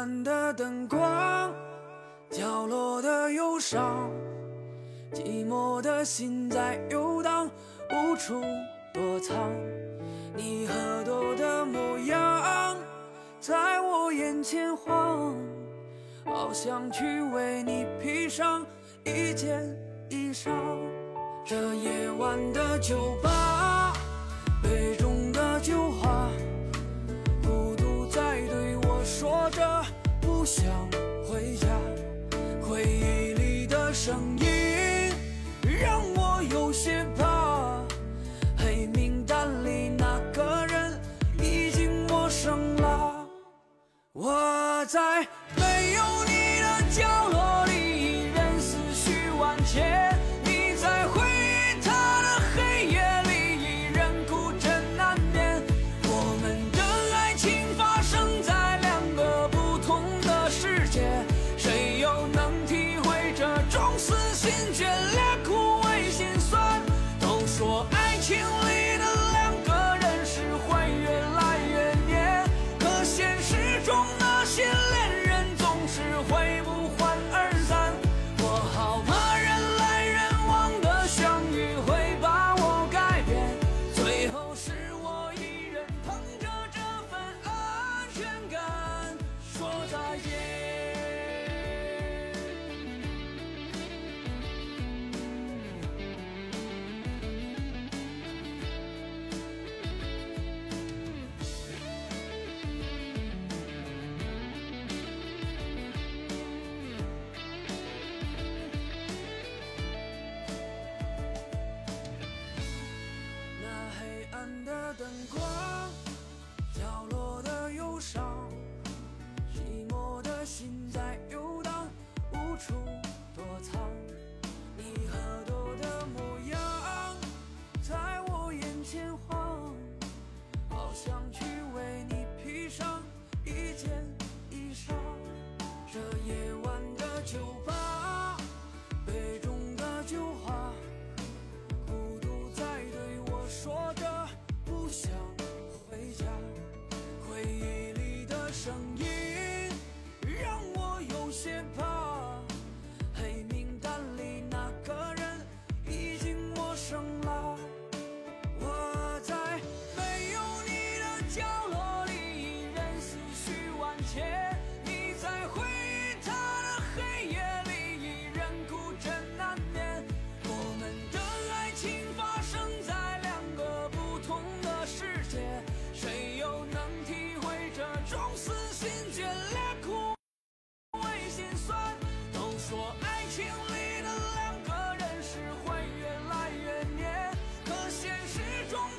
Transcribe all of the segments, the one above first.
暗的灯光，角落的忧伤，寂寞的心在游荡，无处躲藏，你喝多的模样在我眼前晃，好想去为你披上一件衣裳，这夜晚的酒吧。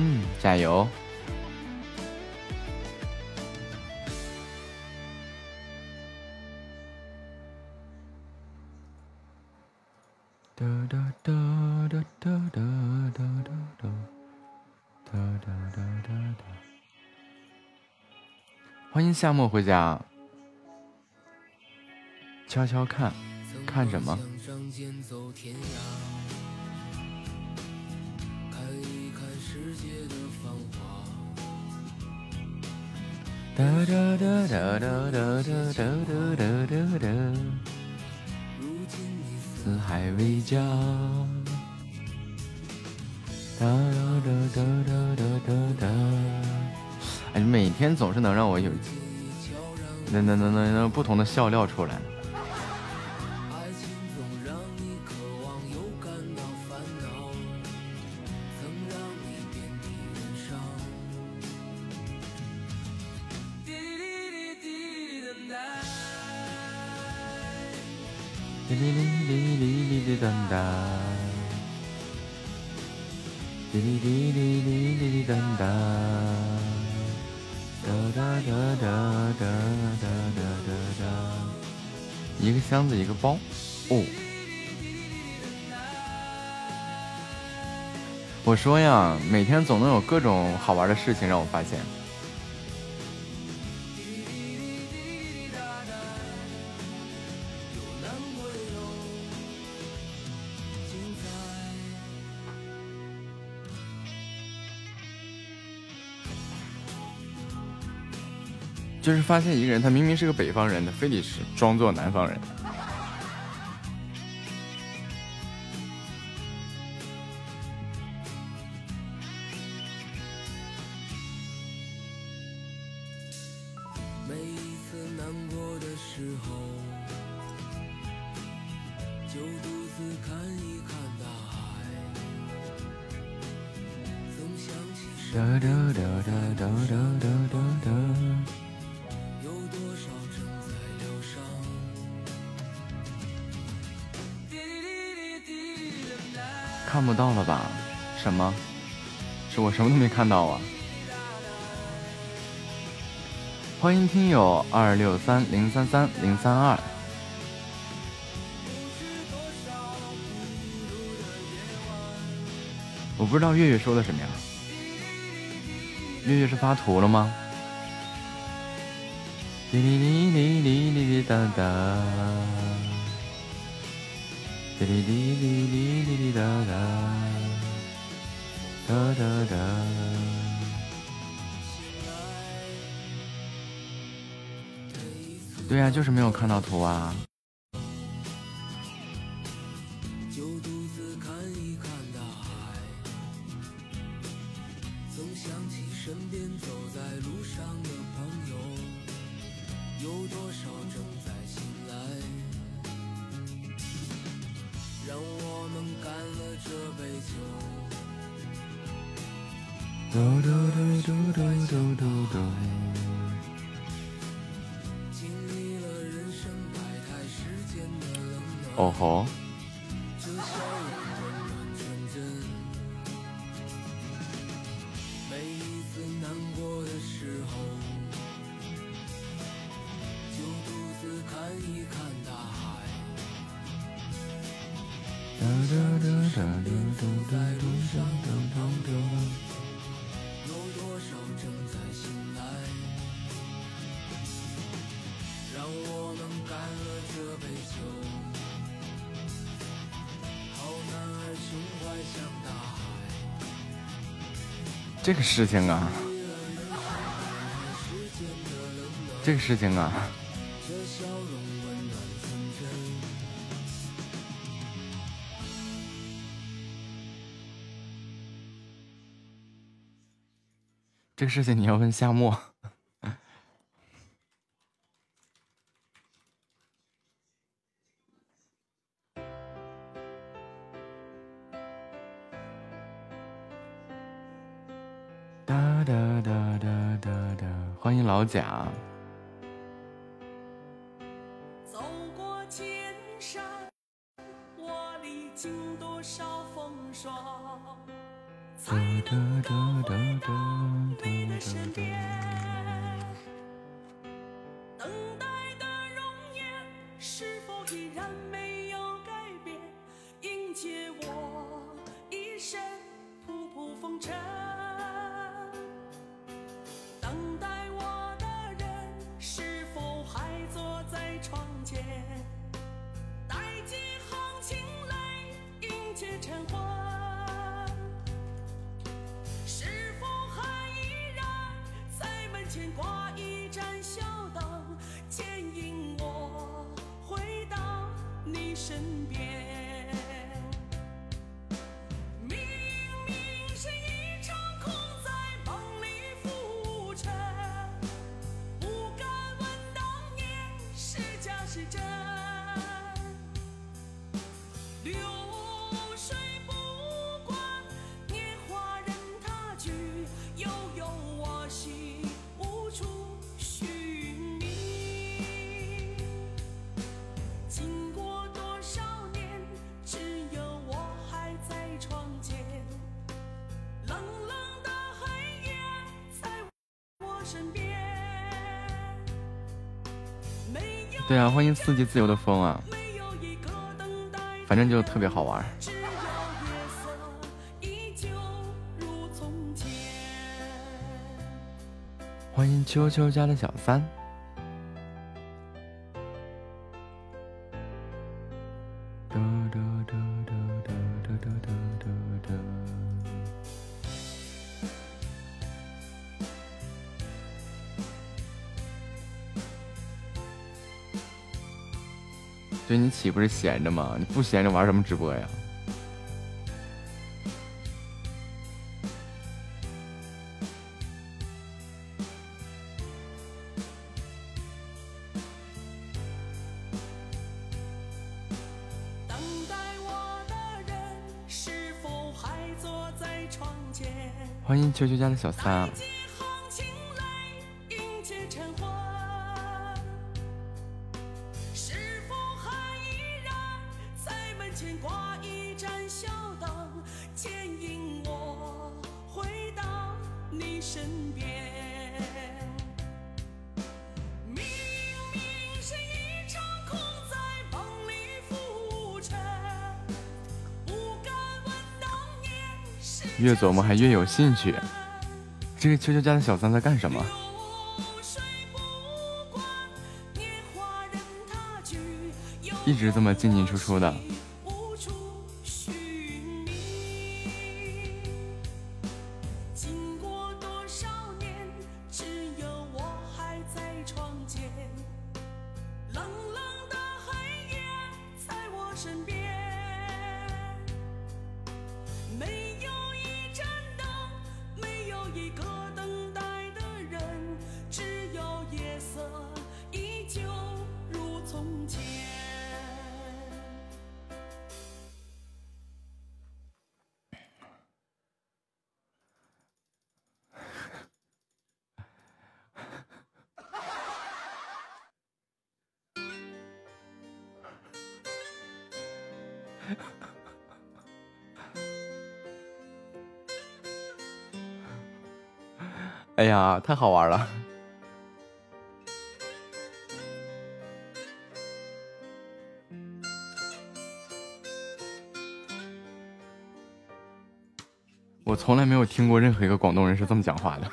嗯，加油！哒哒哒哒哒哒哒哒哒哒哒哒哒哒。欢迎夏末回家。悄悄看，看什么？哒哒哒哒哒哒哒哒哒哒哒。四海为家。哒哒哒哒哒哒哒。哎，每天总是能让我有那那那那那不同的笑料出来。说呀，每天总能有各种好玩的事情让我发现。就是发现一个人，他明明是个北方人，他非得是装作南方人。什么都没看到啊！欢迎听友二六三零三三零三二。我不知道月月说的什么呀？月月是发图了吗？滴滴滴滴滴滴滴答答，滴滴的对呀，就是没有看到图啊。这个事情啊，这个事情啊，这个事情你要问夏沫。是真流水不管年华任它去悠悠我心无处寻觅经过多少年只有我还在窗前冷冷的黑夜在我身边。对啊，欢迎四季自由的风啊，反正就特别好玩。欢迎秋秋家的小三。岂不是闲着吗？你不闲着玩什么直播呀？欢迎球球家的小三。琢磨还越有兴趣。这个秋秋家的小三在干什么？一直这么进进出出的。太好玩了！我从来没有听过任何一个广东人是这么讲话的。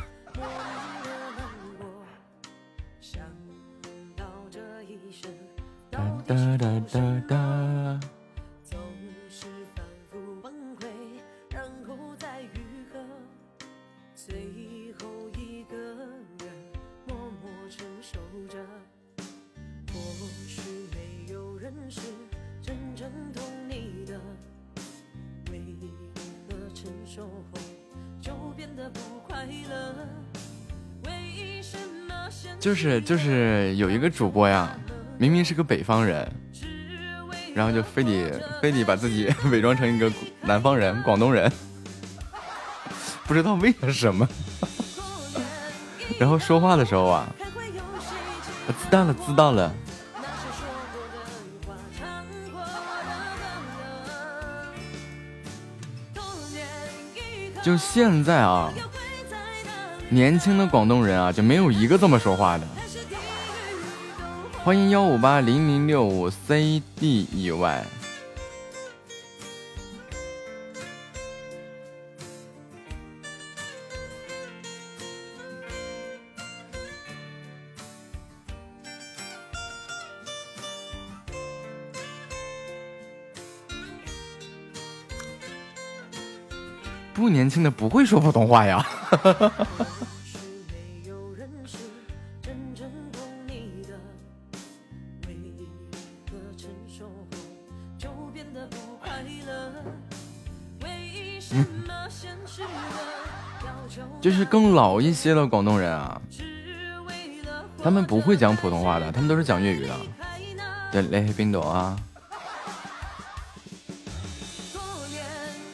是就是有一个主播呀，明明是个北方人，然后就非得非得把自己 伪装成一个南方人、广东人，不知道为了什么。然后说话的时候啊，知道了，知道了。就现在啊，年轻的广东人啊，就没有一个这么说话的。欢迎幺五八零零六五 C D E Y。不年轻的不会说普通话呀。更老一些的广东人啊，他们不会讲普通话的，他们都是讲粤语的。对，雷冰斗啊。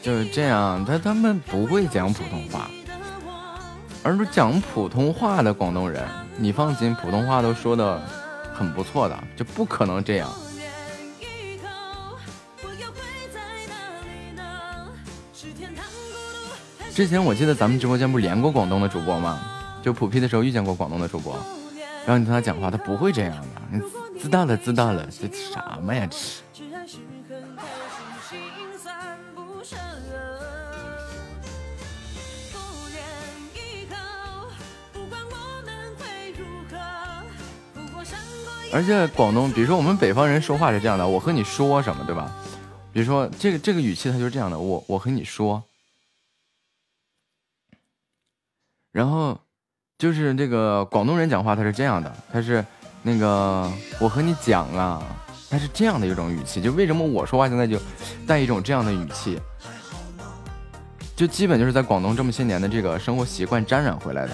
就是这样，他他们不会讲普通话，而是讲普通话的广东人，你放心，普通话都说的很不错的，就不可能这样。之前我记得咱们直播间不是连过广东的主播吗？就普 P 的时候遇见过广东的主播，然后你听他讲话，他不会这样的。你知道了，知道了，这什么呀？这。而且广东，比如说我们北方人说话是这样的，我和你说什么，对吧？比如说这个这个语气，它就是这样的，我我和你说，然后就是这个广东人讲话，他是这样的，他是那个我和你讲啊，他是这样的一种语气。就为什么我说话现在就带一种这样的语气？就基本就是在广东这么些年的这个生活习惯沾染回来的。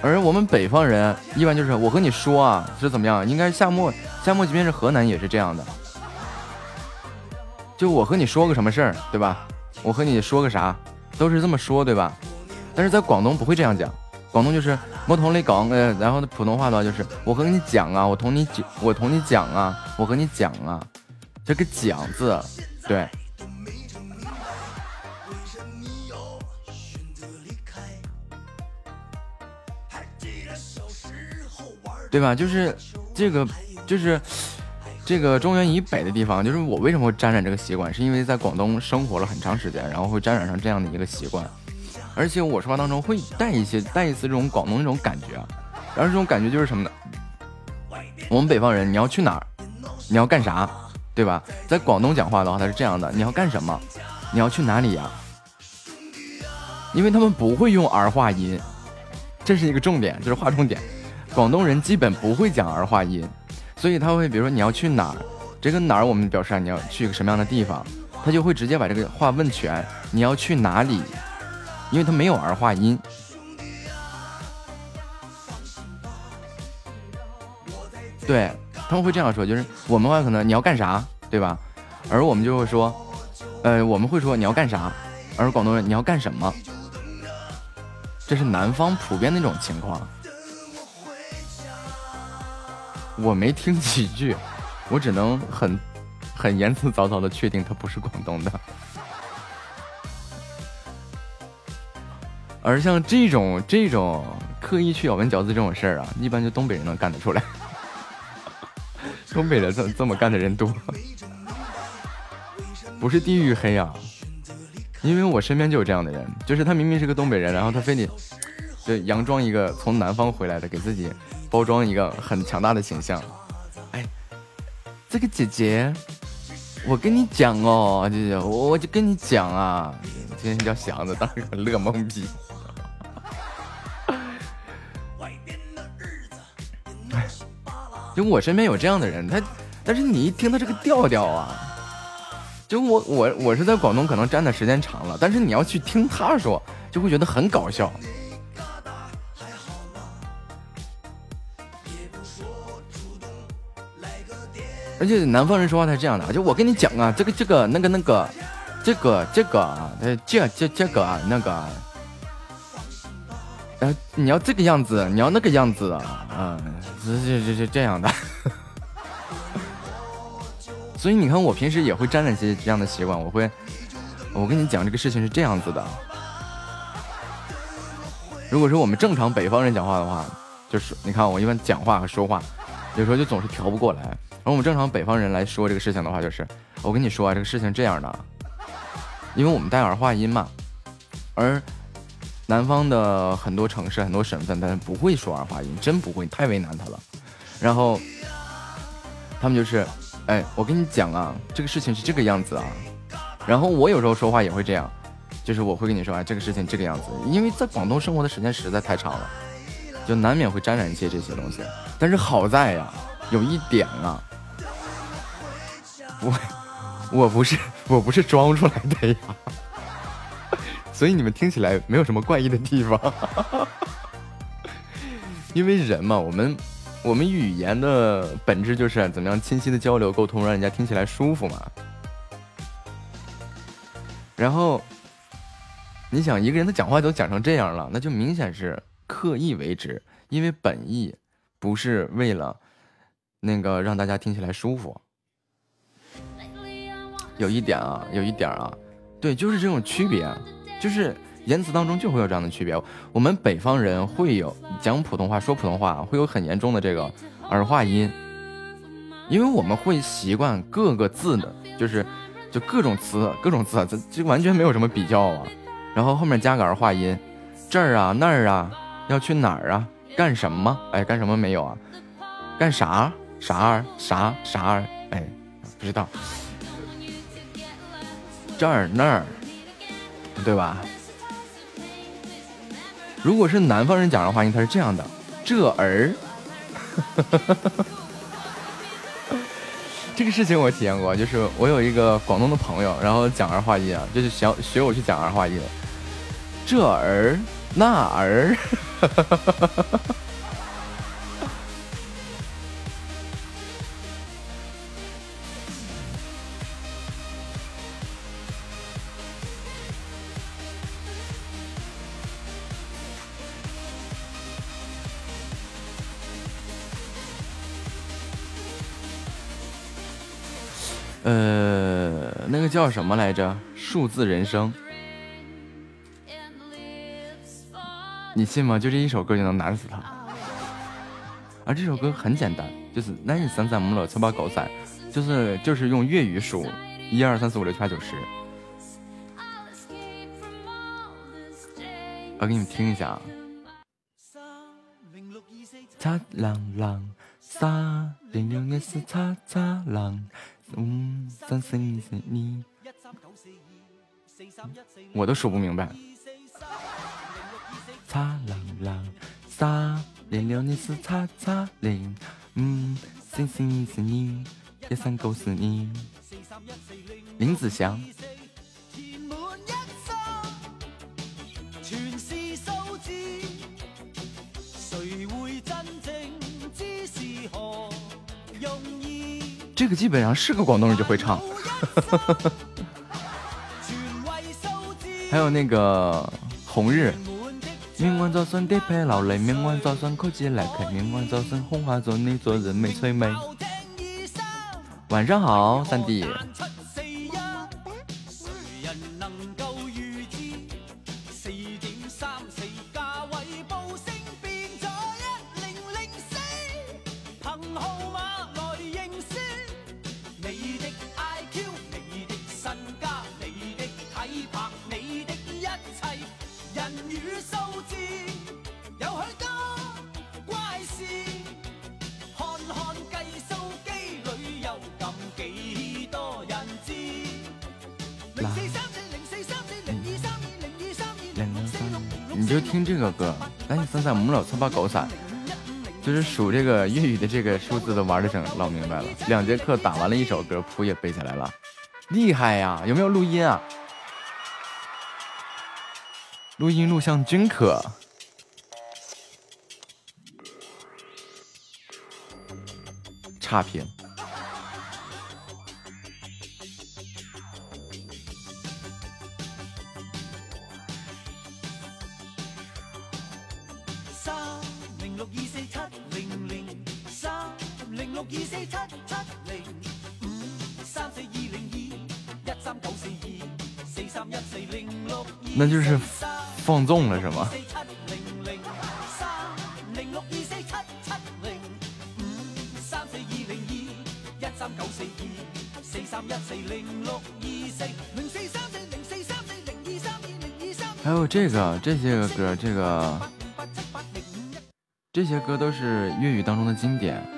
而我们北方人一般就是我和你说啊是怎么样，应该夏末夏末即便是河南也是这样的，就我和你说个什么事儿，对吧？我和你说个啥，都是这么说，对吧？但是在广东不会这样讲，广东就是我同你讲，呃，然后普通话的话就是我和你讲啊，我同你讲，我同你讲啊，我和你讲啊，这个讲字，对。对吧？就是这个，就是这个中原以北的地方，就是我为什么会沾染这个习惯，是因为在广东生活了很长时间，然后会沾染上这样的一个习惯，而且我说话当中会带一些带一丝这种广东那种感觉。然后这种感觉就是什么呢？我们北方人，你要去哪儿？你要干啥？对吧？在广东讲话的话，它是这样的：你要干什么？你要去哪里呀？因为他们不会用儿化音，这是一个重点，这是划重点。广东人基本不会讲儿化音，所以他会，比如说你要去哪儿，这个哪儿我们表示你要去一个什么样的地方，他就会直接把这个话问全。你要去哪里？因为他没有儿化音。对他们会这样说，就是我们话可能你要干啥，对吧？而我们就会说，呃，我们会说你要干啥，而广东人你要干什么？这是南方普遍的一种情况。我没听几句，我只能很很言辞凿凿的确定他不是广东的。而像这种这种刻意去咬文嚼字这种事儿啊，一般就东北人能干得出来。东北人这这么干的人多，不是地域黑啊，因为我身边就有这样的人，就是他明明是个东北人，然后他非得对佯装一个从南方回来的，给自己。包装一个很强大的形象，哎，这个姐姐，我跟你讲哦，姐姐，我我就跟你讲啊，今天叫祥子，当时很乐懵逼。就我身边有这样的人，他，但是你一听他这个调调啊，就我我我是在广东可能站的时间长了，但是你要去听他说，就会觉得很搞笑。而且南方人说话他是这样的，就我跟你讲啊，这个这个那个那个，这个这个啊，这这这个啊那个，哎，你要这个样子，你要那个样子啊，嗯，这这这这这样的。所以你看，我平时也会沾染些这样的习惯。我会，我跟你讲，这个事情是这样子的。如果说我们正常北方人讲话的话，就是你看我一般讲话和说话，有时候就总是调不过来。而我们正常北方人来说这个事情的话，就是我跟你说啊，这个事情这样的，因为我们带儿化音嘛，而南方的很多城市、很多省份，他不会说儿化音，真不会，太为难他了。然后他们就是。哎，我跟你讲啊，这个事情是这个样子啊。然后我有时候说话也会这样，就是我会跟你说啊，这个事情这个样子。因为在广东生活的时间实在太长了，就难免会沾染一些这些东西。但是好在呀，有一点啊，我我不是我不是装出来的呀，所以你们听起来没有什么怪异的地方。因为人嘛，我们。我们语言的本质就是怎么样清晰的交流沟通，让人家听起来舒服嘛。然后，你想一个人他讲话都讲成这样了，那就明显是刻意为之，因为本意不是为了那个让大家听起来舒服。有一点啊，有一点啊，对，就是这种区别，就是。言辞当中就会有这样的区别。我们北方人会有讲普通话、说普通话会有很严重的这个儿化音，因为我们会习惯各个字的，就是就各种词、各种字，这这完全没有什么比较啊。然后后面加个儿化音，这儿啊、那儿啊，要去哪儿啊？干什么？哎，干什么没有啊？干啥？啥儿？啥啥儿？哎，不知道。这儿那儿，对吧？如果是南方人讲的话音，他是这样的：这儿，这个事情我体验过，就是我有一个广东的朋友，然后讲儿化音啊，就是想学我去讲儿化音，这儿那儿。叫什么来着？数字人生，你信吗？就这一首歌就能难死他。而这首歌很简单，就是那你三三五六七八九三，就是就是用粤语数一二三四五六七八九十。我给你们听一下啊。擦浪浪，沙零六一四擦擦浪。嗯，三四一四你，我都数不明白。擦啦啦，三零六二四擦擦零，嗯，星星是你，一三九四你。林子祥。这个基本上是个广东人就会唱，还有那个红日。明晚早上颠沛流离，明晚早上哭起来，明晚早上红花做你做人美催美。晚上好，三弟。五六七八狗散，就是数这个粤语的这个数字都玩的整老明白了。两节课打完了一首歌，谱也背下来了，厉害呀！有没有录音啊？录音录像均可。差评。那就是放纵了，是吗？还有这个这些个歌，这个这些歌都是粤语当中的经典。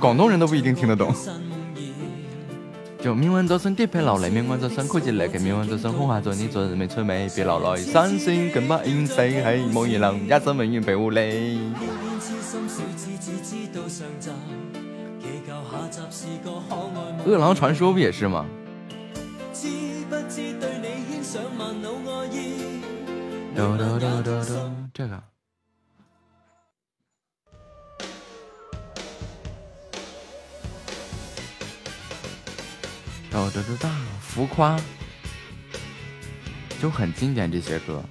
广东人都不一定听得懂。就命运就算跌劈落嚟，命运就算曲折离奇，命运就算空下在你最未出美，别流泪，山星更不应死，喺冇二能，一生永远被护你。饿狼传说不也是吗？这个。这是大浮夸，就很经典这些歌。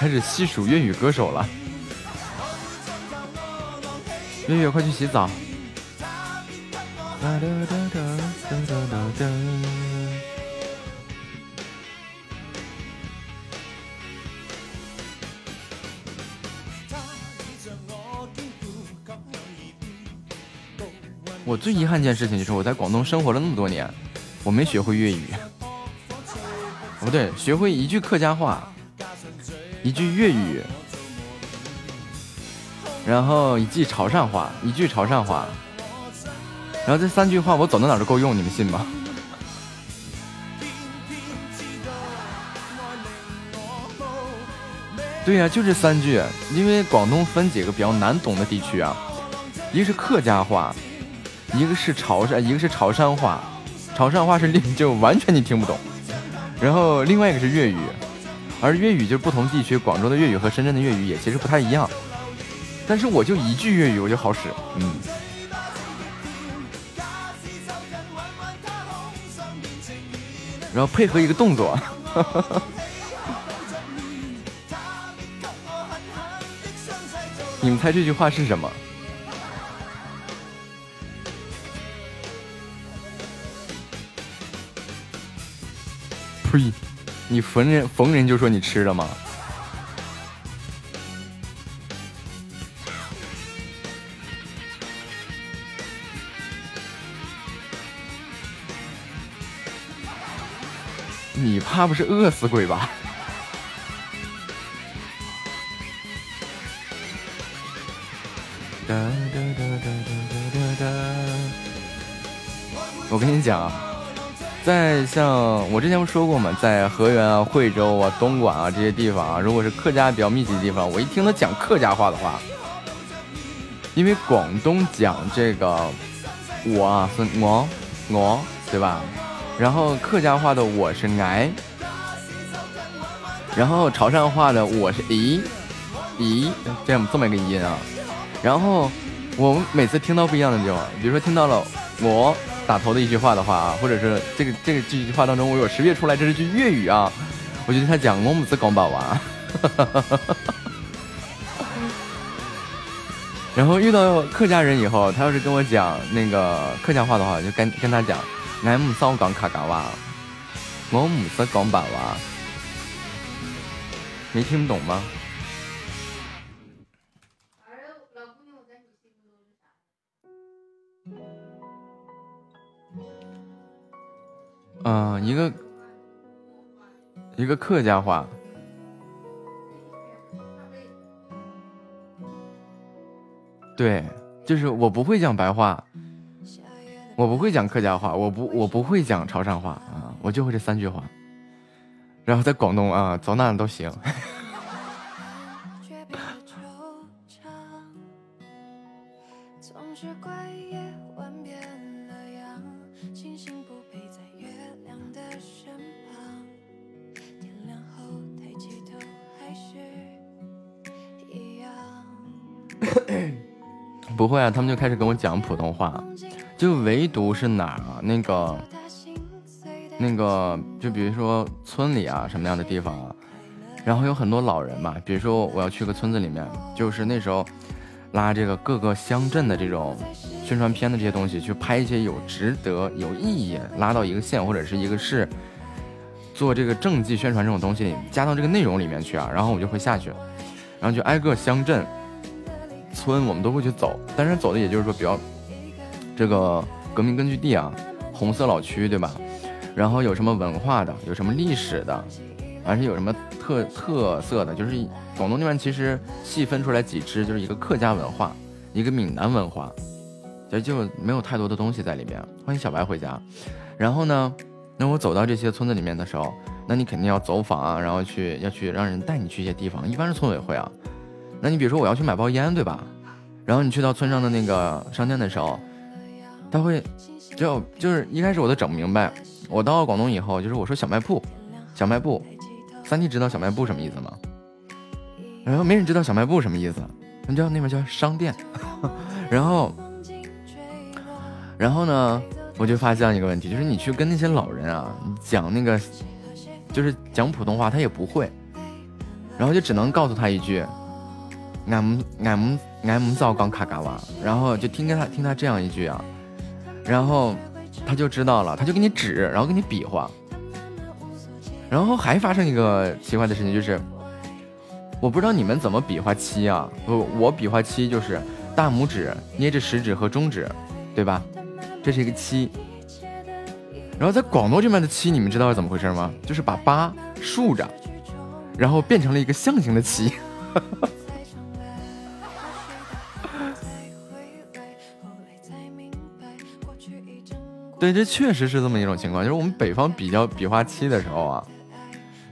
开始细数粤语歌手了，月月快去洗澡。我最遗憾一件事情就是我在广东生活了那么多年，我没学会粤语。不对，学会一句客家话。一句粤语，然后一句潮汕话，一句潮汕话，然后这三句话我走到哪都够用，你们信吗？对呀，就这三句，因为广东分几个比较难懂的地区啊，一个是客家话，一个是潮汕，一个是潮汕话，潮汕话是另就完全你听不懂，然后另外一个是粤语。而粤语就是不同地区，广州的粤语和深圳的粤语也其实不太一样。但是我就一句粤语我就好使，嗯。然后配合一个动作，你们猜这句话是什么？呸！你逢人逢人就说你吃了吗？你怕不是饿死鬼吧？哒哒哒哒哒哒哒。我跟你讲啊。在像我之前不说过吗？在河源啊、惠州啊、东莞啊这些地方啊，如果是客家比较密集的地方，我一听他讲客家话的话，因为广东讲这个我啊是我我对吧？然后客家话的我是挨，然后潮汕话的我是咦咦这样这么一个音啊。然后我们每次听到不一样的地方，比如说听到了我。打头的一句话的话啊，或者是这个这个这句话当中，我有识别出来这是句粤语啊。我觉得他讲我母子广宝娃，然后遇到客家人以后，他要是跟我讲那个客家话的话，就跟跟他讲俺母少讲客家话，我母子广宝娃，没听懂吗？嗯，一个一个客家话，对，就是我不会讲白话，我不会讲客家话，我不我不会讲潮汕话啊，我就会这三句话，然后在广东啊，走哪都行。不会啊，他们就开始跟我讲普通话，就唯独是哪儿啊？那个，那个，就比如说村里啊，什么样的地方啊？然后有很多老人嘛，比如说我要去个村子里面，就是那时候拉这个各个乡镇的这种宣传片的这些东西，去拍一些有值得、有意义，拉到一个县或者是一个市，做这个政绩宣传这种东西，加到这个内容里面去啊。然后我就会下去，然后就挨个乡镇。村我们都会去走，但是走的也就是说比较这个革命根据地啊，红色老区对吧？然后有什么文化的，有什么历史的，而且有什么特特色的，就是广东那边其实细分出来几支，就是一个客家文化，一个闽南文化，就就没有太多的东西在里面。欢迎小白回家。然后呢，那我走到这些村子里面的时候，那你肯定要走访啊，然后去要去让人带你去一些地方，一般是村委会啊。那你比如说我要去买包烟，对吧？然后你去到村上的那个商店的时候，他会就就是一开始我都整不明白。我到了广东以后，就是我说小卖铺，小卖部，三弟知道小卖部什么意思吗？然后没人知道小卖部什么意思，你知道那边叫商店。然后，然后呢，我就发现一个问题，就是你去跟那些老人啊讲那个，就是讲普通话，他也不会，然后就只能告诉他一句。俺们俺们俺们早刚卡嘎哇，然后就听他听他这样一句啊，然后他就知道了，他就给你指，然后给你比划，然后还发生一个奇怪的事情，就是我不知道你们怎么比划七啊？不，我比划七就是大拇指捏着食指和中指，对吧？这是一个七。然后在广东这边的七，你们知道是怎么回事吗？就是把八竖着，然后变成了一个象形的七。对，这确实是这么一种情况，就是我们北方比较比划七的时候啊，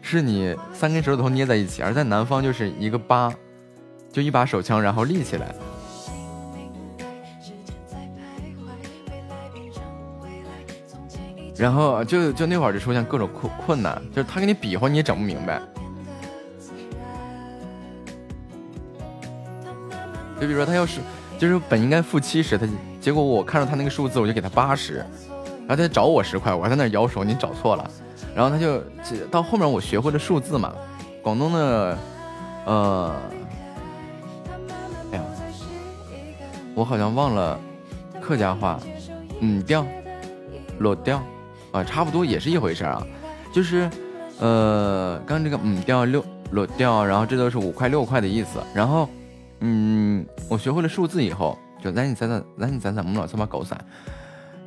是你三根手指头捏在一起，而在南方就是一个八，就一把手枪，然后立起来。然后就就那会儿就出现各种困困难，就是他给你比划你也整不明白。就比如说他要是就是本应该负七十，他结果我看到他那个数字，我就给他八十。然后他找我十块，我还在那摇手，你找错了。然后他就到后面我学会了数字嘛，广东的，呃，哎呀，我好像忘了客家话，嗯调，裸调，啊，差不多也是一回事啊。就是，呃，刚这个嗯调六裸调，然后这都是五块六块的意思。然后，嗯，我学会了数字以后，就来你咱咱来你咱咱们老他妈狗散。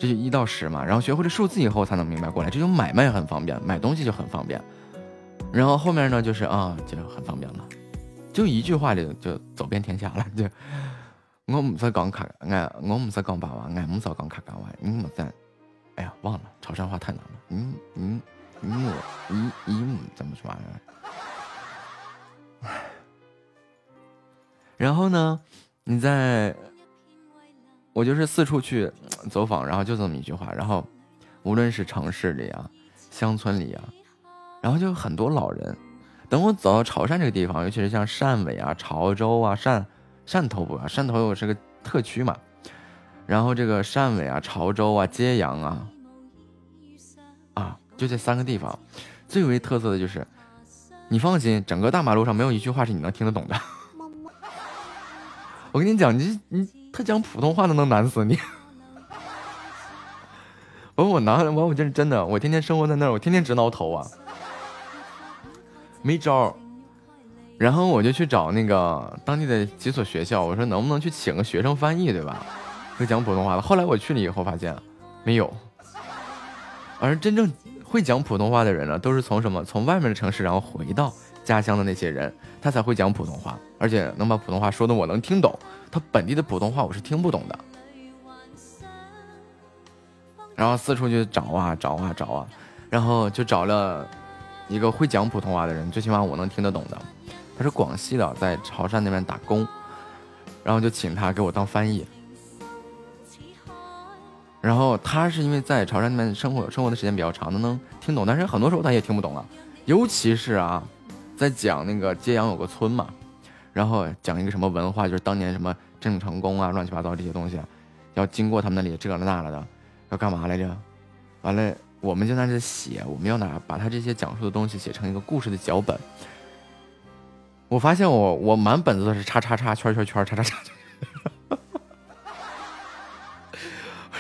这就一到十嘛，然后学会了数字以后才能明白过来，这就买卖很方便，买东西就很方便。然后后面呢，就是啊，就很方便了，就一句话就就走遍天下了。就我唔使讲卡，俺我唔使讲白话，俺唔使讲客家话，你唔使。哎呀，忘了，潮汕话太难了。嗯嗯嗯，一一姆怎么说玩意儿？然后呢，你在，我就是四处去走访，然后就这么一句话，然后无论是城市里啊，乡村里啊，然后就很多老人。等我走到潮汕这个地方，尤其是像汕尾啊、潮州啊、汕汕头不啊，汕头又是个特区嘛。然后这个汕尾啊、潮州啊、揭阳啊，啊，就这三个地方，最为特色的就是，你放心，整个大马路上没有一句话是你能听得懂的。我跟你讲，你你他讲普通话都能难死你。我我拿我我真真的，我天天生活在那儿，我天天直挠头啊。没招儿，然后我就去找那个当地的几所学校，我说能不能去请个学生翻译，对吧？会讲普通话的。后来我去了以后发现没有，而真正会讲普通话的人呢，都是从什么？从外面的城市，然后回到家乡的那些人，他才会讲普通话，而且能把普通话说的我能听懂。他本地的普通话我是听不懂的。然后四处去找啊找啊找啊，然后就找了。一个会讲普通话的人，最起码我能听得懂的。他是广西的，在潮汕那边打工，然后就请他给我当翻译。然后他是因为在潮汕那边生活生活的时间比较长，他能听懂，但是很多时候他也听不懂啊。尤其是啊，在讲那个揭阳有个村嘛，然后讲一个什么文化，就是当年什么郑成功啊，乱七八糟这些东西，要经过他们那里这了那了的，要干嘛来着？完了。我们就在这写，我们要拿把他这些讲述的东西写成一个故事的脚本。我发现我我满本子都是叉叉叉圈圈圈叉叉叉，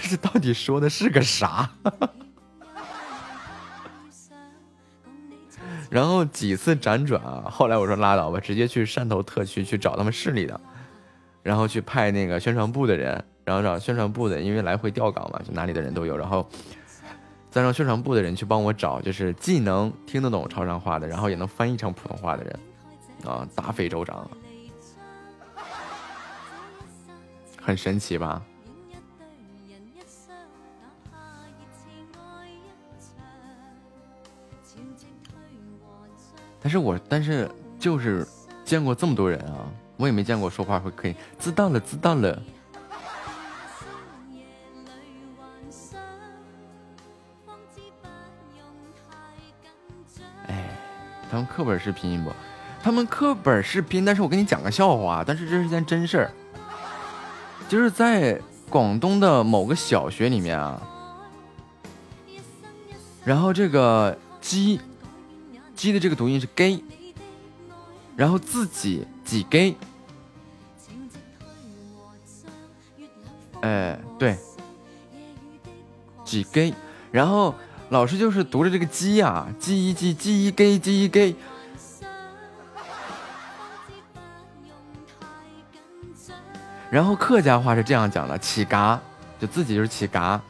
这到底说的是个啥？然后几次辗转啊，后来我说拉倒吧，直接去汕头特区去找他们市里的，然后去派那个宣传部的人，然后找宣传部的，因为来回调岗嘛，就哪里的人都有，然后。再让宣传部的人去帮我找，就是既能听得懂潮汕话的，然后也能翻译成普通话的人，啊，大费周章，很神奇吧？但是我但是就是见过这么多人啊，我也没见过说话会可以知道了，知道了。哎他们课本是拼音不？他们课本是拼，但是我跟你讲个笑话，但是这是件真事儿，就是在广东的某个小学里面啊，然后这个鸡鸡的这个读音是 gay，然后自己几 gay，哎对，几 gay，然后。老师就是读着这个鸡呀，鸡一鸡，鸡一给，鸡一给。然后客家话是这样讲的：起嘎，就自己就是起嘎，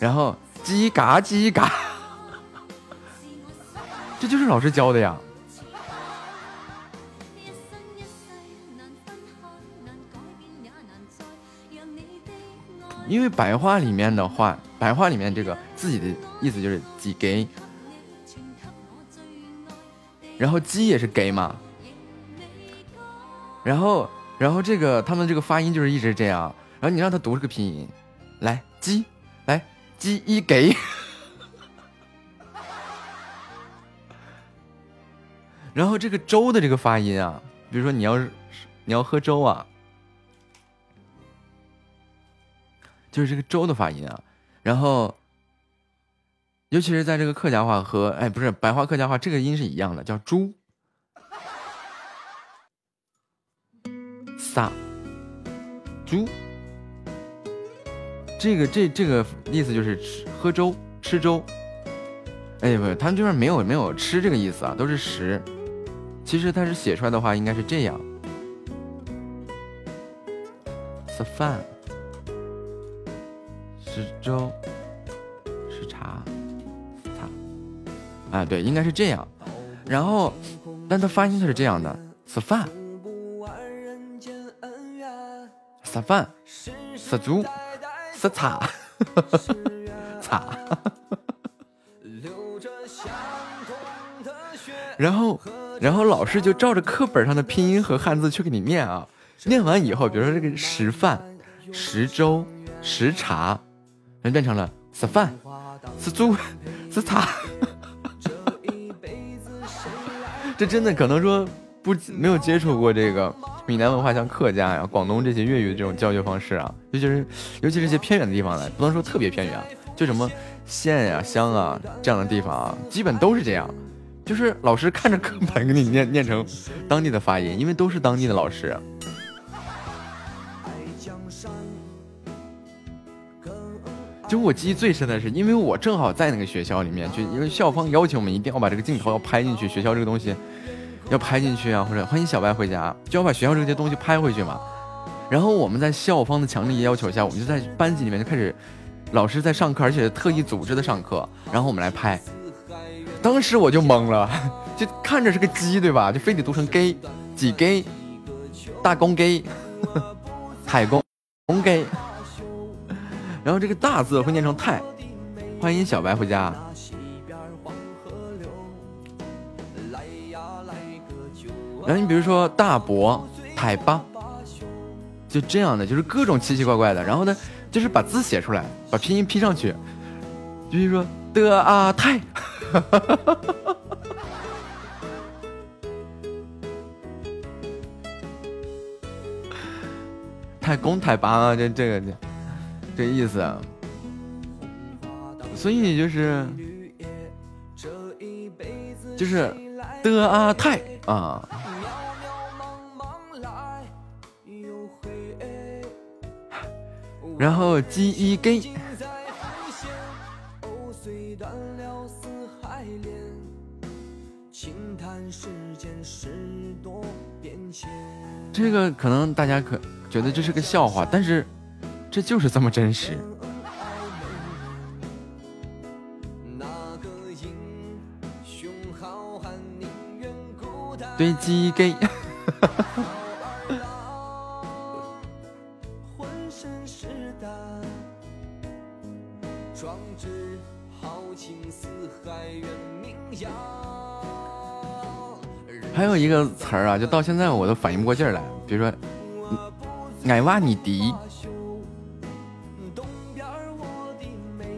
然后鸡嘎鸡嘎，这就是老师教的呀。因为白话里面的话，白话里面这个自己的。意思就是鸡给，然后鸡也是给嘛，然后然后这个他们这个发音就是一直这样，然后你让他读这个拼音，来鸡，来鸡一给，然后这个粥的这个发音啊，比如说你要是你要喝粥啊，就是这个粥的发音啊，然后。尤其是在这个客家话和哎不是白话客家话，这个音是一样的，叫猪。撒猪，这个这这个意思就是吃喝粥吃粥。哎不，他们这边没有没有吃这个意思啊，都是食。其实它是写出来的话应该是这样：吃饭，是粥是茶。啊，对，应该是这样。然后，但他发音他是这样的：吃饭、吃饭、吃猪、吃茶、茶。然后，然后老师就照着课本上的拼音和汉字去给你念啊。念完以后，比如说这个食饭、食粥、食茶，人变成了吃饭、吃猪、吃茶。这真的可能说不没有接触过这个 闽南文化，像客家呀、广东这些粤语的这种教学方式啊，尤其是尤其是些偏远的地方呢，不能说特别偏远啊，就什么县呀、乡啊这样的地方啊，基本都是这样，就是老师看着课本给你念念成当地的发音，因为都是当地的老师。就我记忆最深的是，因为我正好在那个学校里面，就因为校方要求我们一定要把这个镜头要拍进去，学校这个东西要拍进去啊，或者欢迎小白回家，就要把学校这些东西拍回去嘛。然后我们在校方的强烈要求下，我们就在班级里面就开始，老师在上课，而且特意组织的上课，然后我们来拍。当时我就懵了，就看着是个鸡对吧？就非得读成 gay，几 gay，大公 gay，海公公 gay。然后这个大字会念成太，欢迎小白回家。然后你比如说大伯太八，就这样的，就是各种奇奇怪怪的。然后呢，就是把字写出来，把拼音拼上去，就比如说的啊太，太公太八了，这这个这。这意思，所以就是就是的啊太啊，然后 G E G，这个可能大家可觉得这是个笑话，但是。这就是这么真实。堆积给。还有一个词儿啊，就到现在我都反应不过劲儿来。比如说，矮娃你迪。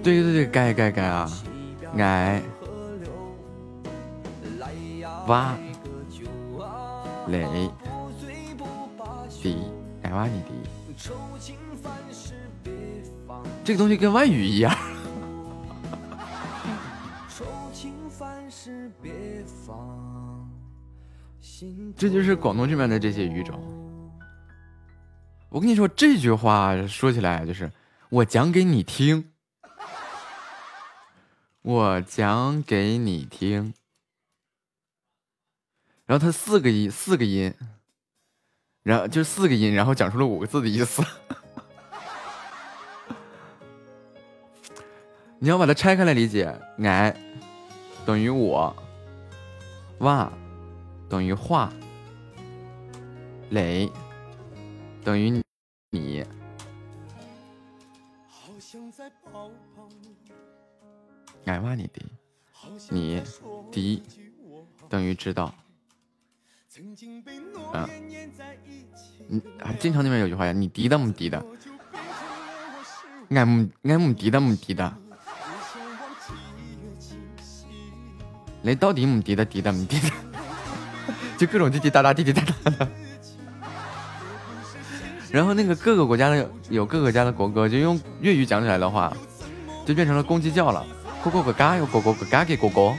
对对对，该该该啊，矮哇雷迪矮哇你迪，这个东西跟外语一样。这就是广东这边的这些语种。我跟你说这句话说起来就是我讲给你听。我讲给你听，然后它四个音，四个音，然后就四个音，然后讲出了五个字的意思。你要把它拆开来理解，矮等于我，哇等于画，磊等于你。矮娃你的，你的等于知道，嗯，你经常那边有句话呀，你滴的么滴的，俺么俺么滴的么滴的，那到底么滴的滴的么滴的，就各种滴滴答答滴滴答答的。然后那个各个国家的有各个家的国歌，就用粤语讲起来的话，就变成了公鸡叫了。咕咕咕嘎，有狗狗咕嘎给狗狗。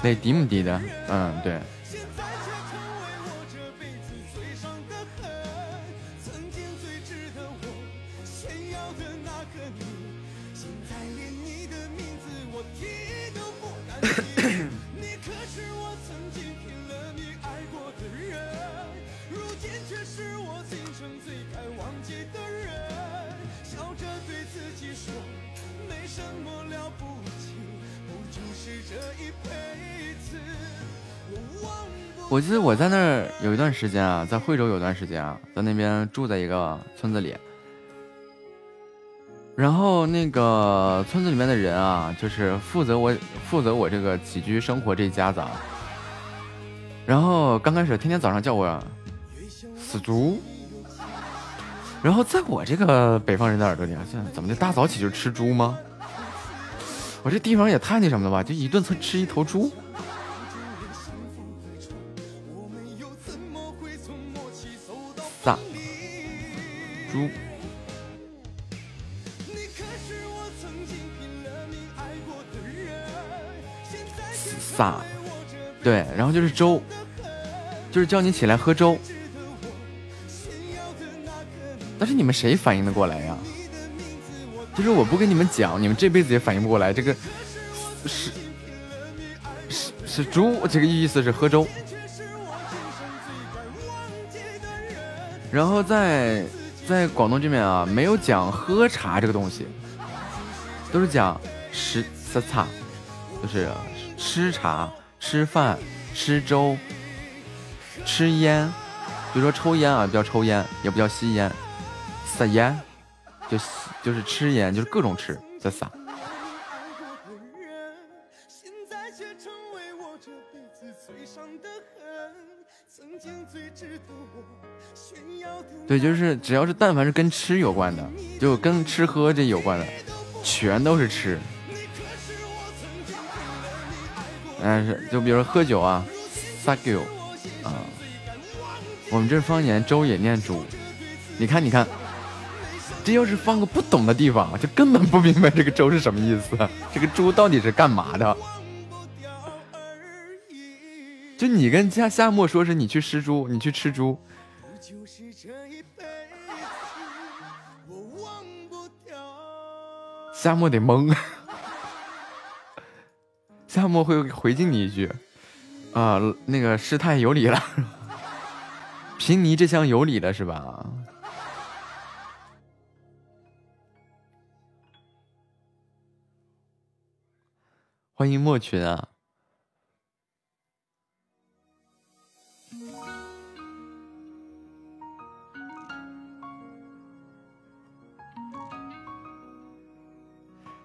那低不低的？嗯，对。我记得我在那儿有一段时间啊，在惠州有段时间啊，在那边住在一个村子里，然后那个村子里面的人啊，就是负责我负责我这个起居生活这一家子啊。然后刚开始天天早上叫我死猪，然后在我这个北方人的耳朵里啊，现在怎么的大早起就吃猪吗？我这地方也太那什么了吧，就一顿吃吃一头猪。猪。撒，对，然后就是粥，就是叫你起来喝粥。但是你们谁反应得过来呀？就是我不跟你们讲，你们这辈子也反应不过来。这个是是是猪，这个意思是喝粥。然后在在广东这边啊，没有讲喝茶这个东西，都是讲食色茶，就是吃茶、吃饭、吃粥、吃烟。比如说抽烟啊，不叫抽烟，也不叫吸烟，撒烟。就就是吃烟，就是各种吃，在撒。对，就是只要是但凡是跟吃有关的，就跟吃喝这有关的，全都是吃。但是就比如喝酒啊，撒酒啊，我们这方言粥也念猪，你看，你看。这要是放个不懂的地方，就根本不明白这个粥是什么意思。这个猪到底是干嘛的？就你跟夏夏沫说是你去吃猪，你去吃猪。夏沫得懵，夏沫会回敬你一句：“啊，那个师太有礼了，贫尼这厢有礼了，是吧？”欢迎莫群啊！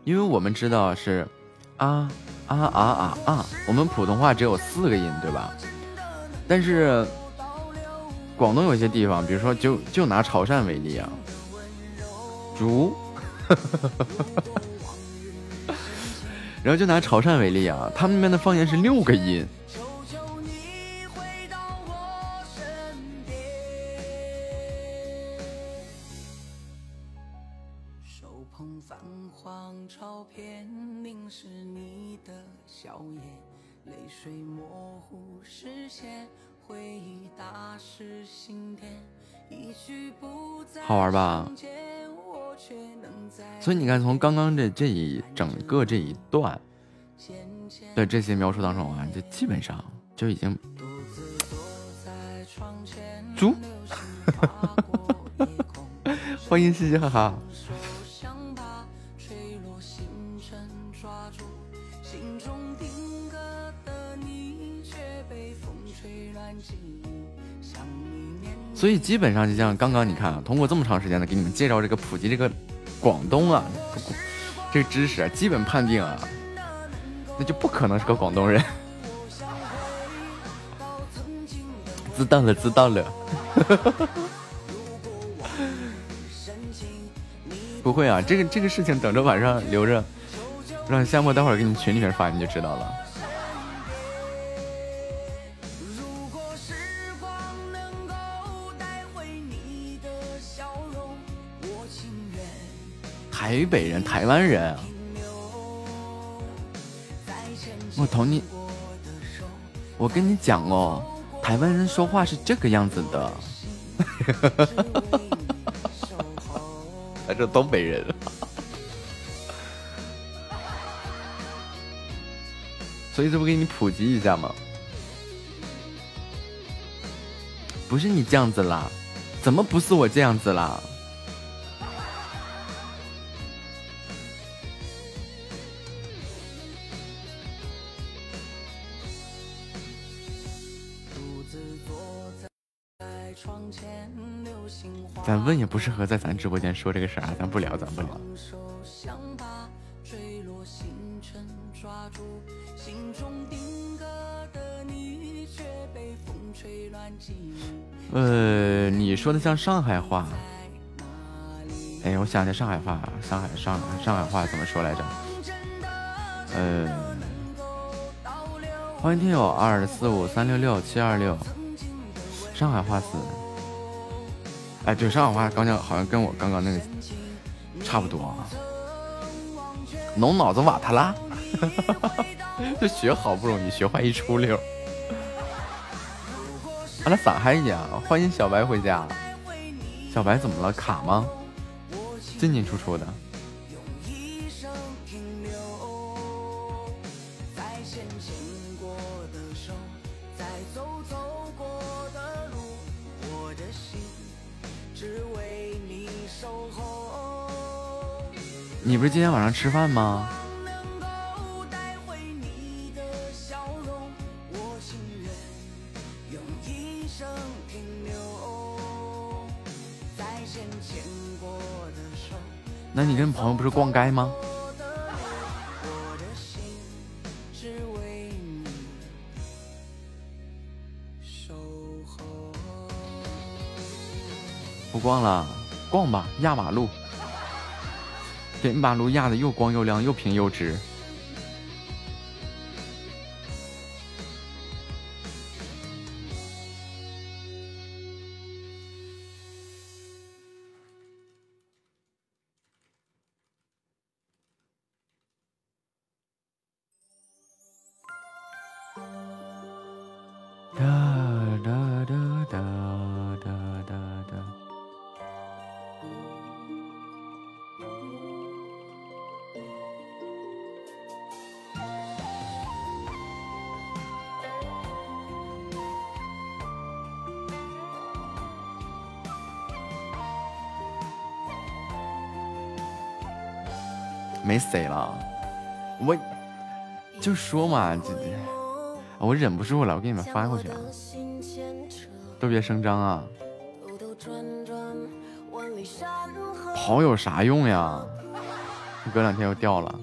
因为我们知道是啊啊啊啊啊，我们普通话只有四个音，对吧？但是广东有些地方，比如说就就拿潮汕为例啊，竹。然后就拿潮汕为例啊，他们那边的方言是六个音。好玩吧？所以你看，从刚刚这这一整个这一段的这些描述当中啊，就基本上就已经猪，欢迎嘻嘻哈哈。所以基本上就像刚刚你看啊，通过这么长时间的给你们介绍这个普及这个广东啊这个知识啊，基本判定啊，那就不可能是个广东人。知道了，知道了。不会啊，这个这个事情等着晚上留着，让夏沫待会儿给你群里面发，你就知道了。台北人，台湾人，我同你，我跟你讲哦，台湾人说话是这个样子的，他是东北人，所以这不给你普及一下吗？不是你这样子啦，怎么不是我这样子啦？咱问也不适合在咱直播间说这个事儿啊，咱不聊，咱不聊。呃，你说的像上海话。哎，我想想上海话，上海上上海话怎么说来着？呃，欢迎听友二四五三六六七二六，上海话是。哎，对，上海话刚讲好像跟我刚刚那个差不多。啊。脓脑子瓦特拉，这学好不容易，学坏一出溜。完了咋还一样，欢迎小白回家。小白怎么了？卡吗？进进出出的。你不是今天晚上吃饭吗？那你跟朋友不是逛街吗？不逛了，逛吧，压马路，给马路压的又光又亮又平又直。谁了，我就说嘛，这我忍不住了，我给你们发过去啊！都别声张啊！跑有啥用呀？隔两天又掉了。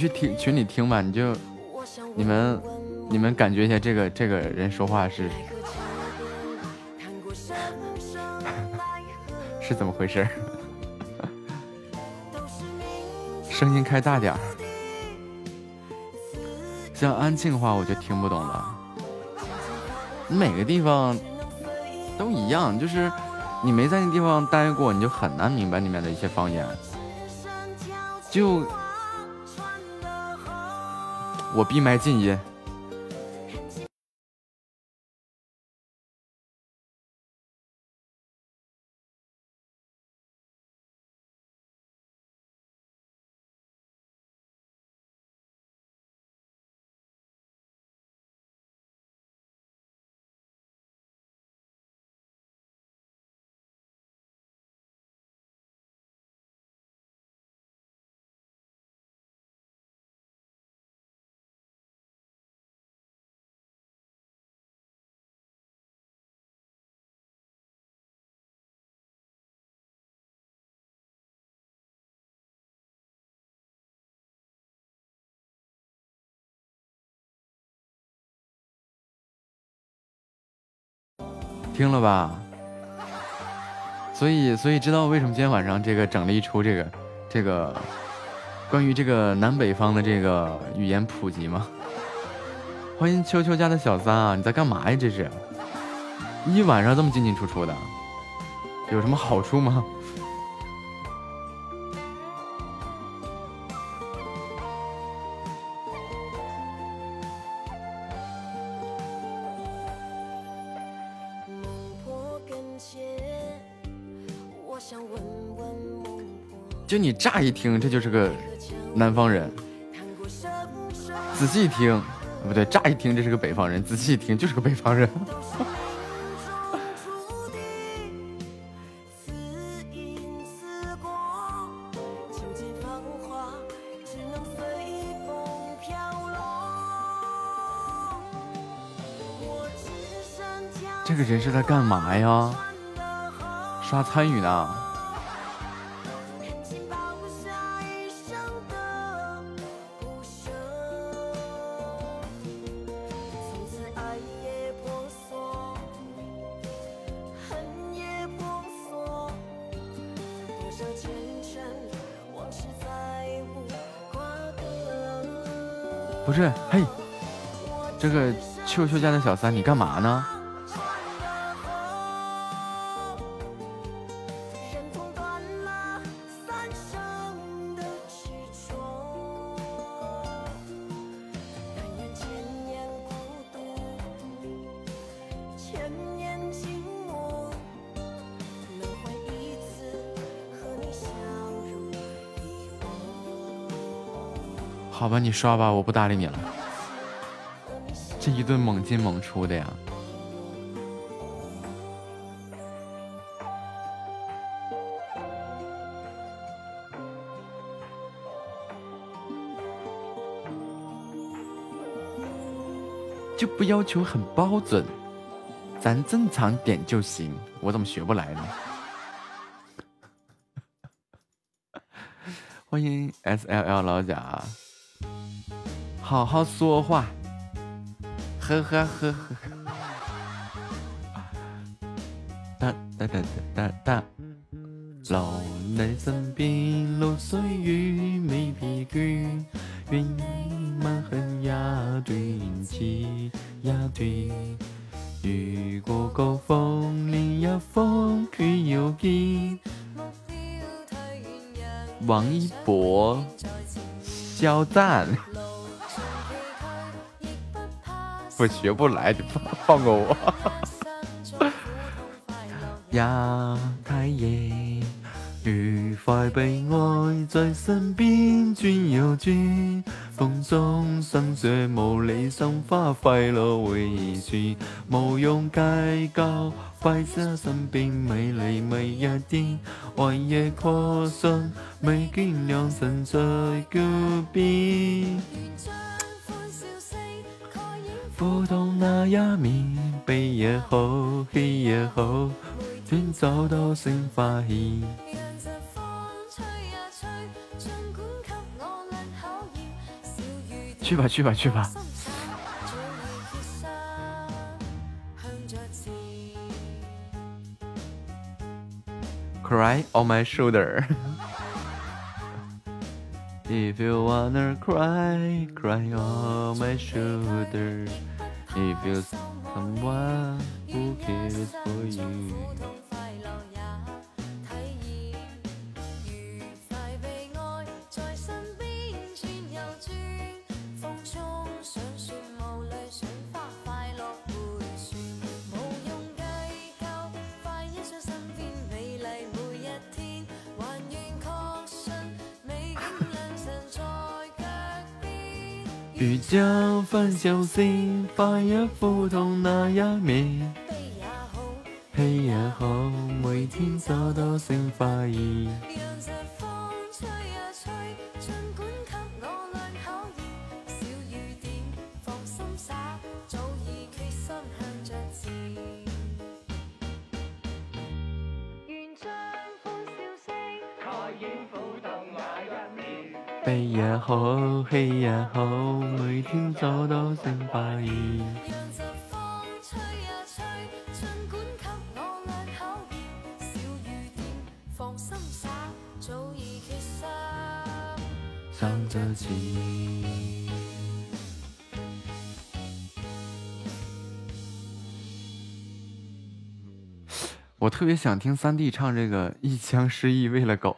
去听群里听吧，你就你们你们感觉一下这个这个人说话是 是怎么回事？声音开大点儿，像安庆话我就听不懂了。每个地方都一样，就是你没在那地方待过，你就很难明白里面的一些方言。就。我闭麦静音。听了吧，所以所以知道为什么今天晚上这个整了一出这个这个关于这个南北方的这个语言普及吗？欢迎秋秋家的小三啊，你在干嘛呀？这是一晚上这么进进出出的，有什么好处吗？就你乍一听，这就是个南方人。仔细听，不对，乍一听这是个北方人，仔细听就是个北方人。这个人是在干嘛呀？刷参与呢？个秋秋家的小三，你干嘛呢？好吧，你刷吧，我不搭理你了。这一顿猛进猛出的呀，就不要求很标准，咱正常点就行。我怎么学不来呢？欢迎 S L L 老贾。好好说话，呵呵呵呵。哒哒哒哒哒哒，留你身边，露水雨未疲倦，愿意漫恨也断翅也断。如果高峰另一方却要见，王一博，肖战。我学不来，你放放过我。呀，太夜，愉快被爱在身边转又转，风中盛雪无理心花快乐回旋，无用计较，快些身边美丽每一天，寒夜过信，未见良辰在脚边。不同那一面，悲也好，喜也好，全找到新发现。去吧，去吧，去吧。Cry on my shoulder. If you wanna cry, cry on my shoulder. If you someone who cares for you. 遇见分手时，快一副同那一面。悲也好，每天找到新发现。悲也好，喜也好，每天找到新发现。想着起。我特别想听三弟唱这个《一腔失意为了狗》。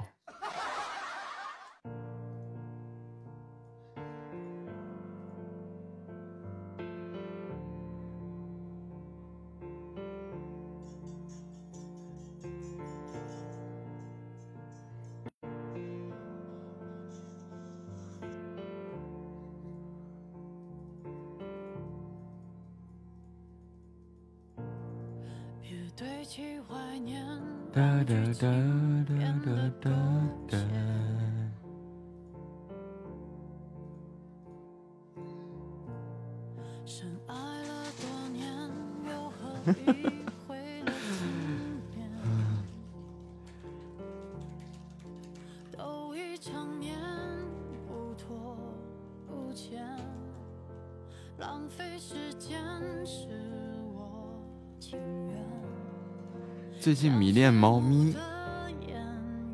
近迷恋猫咪，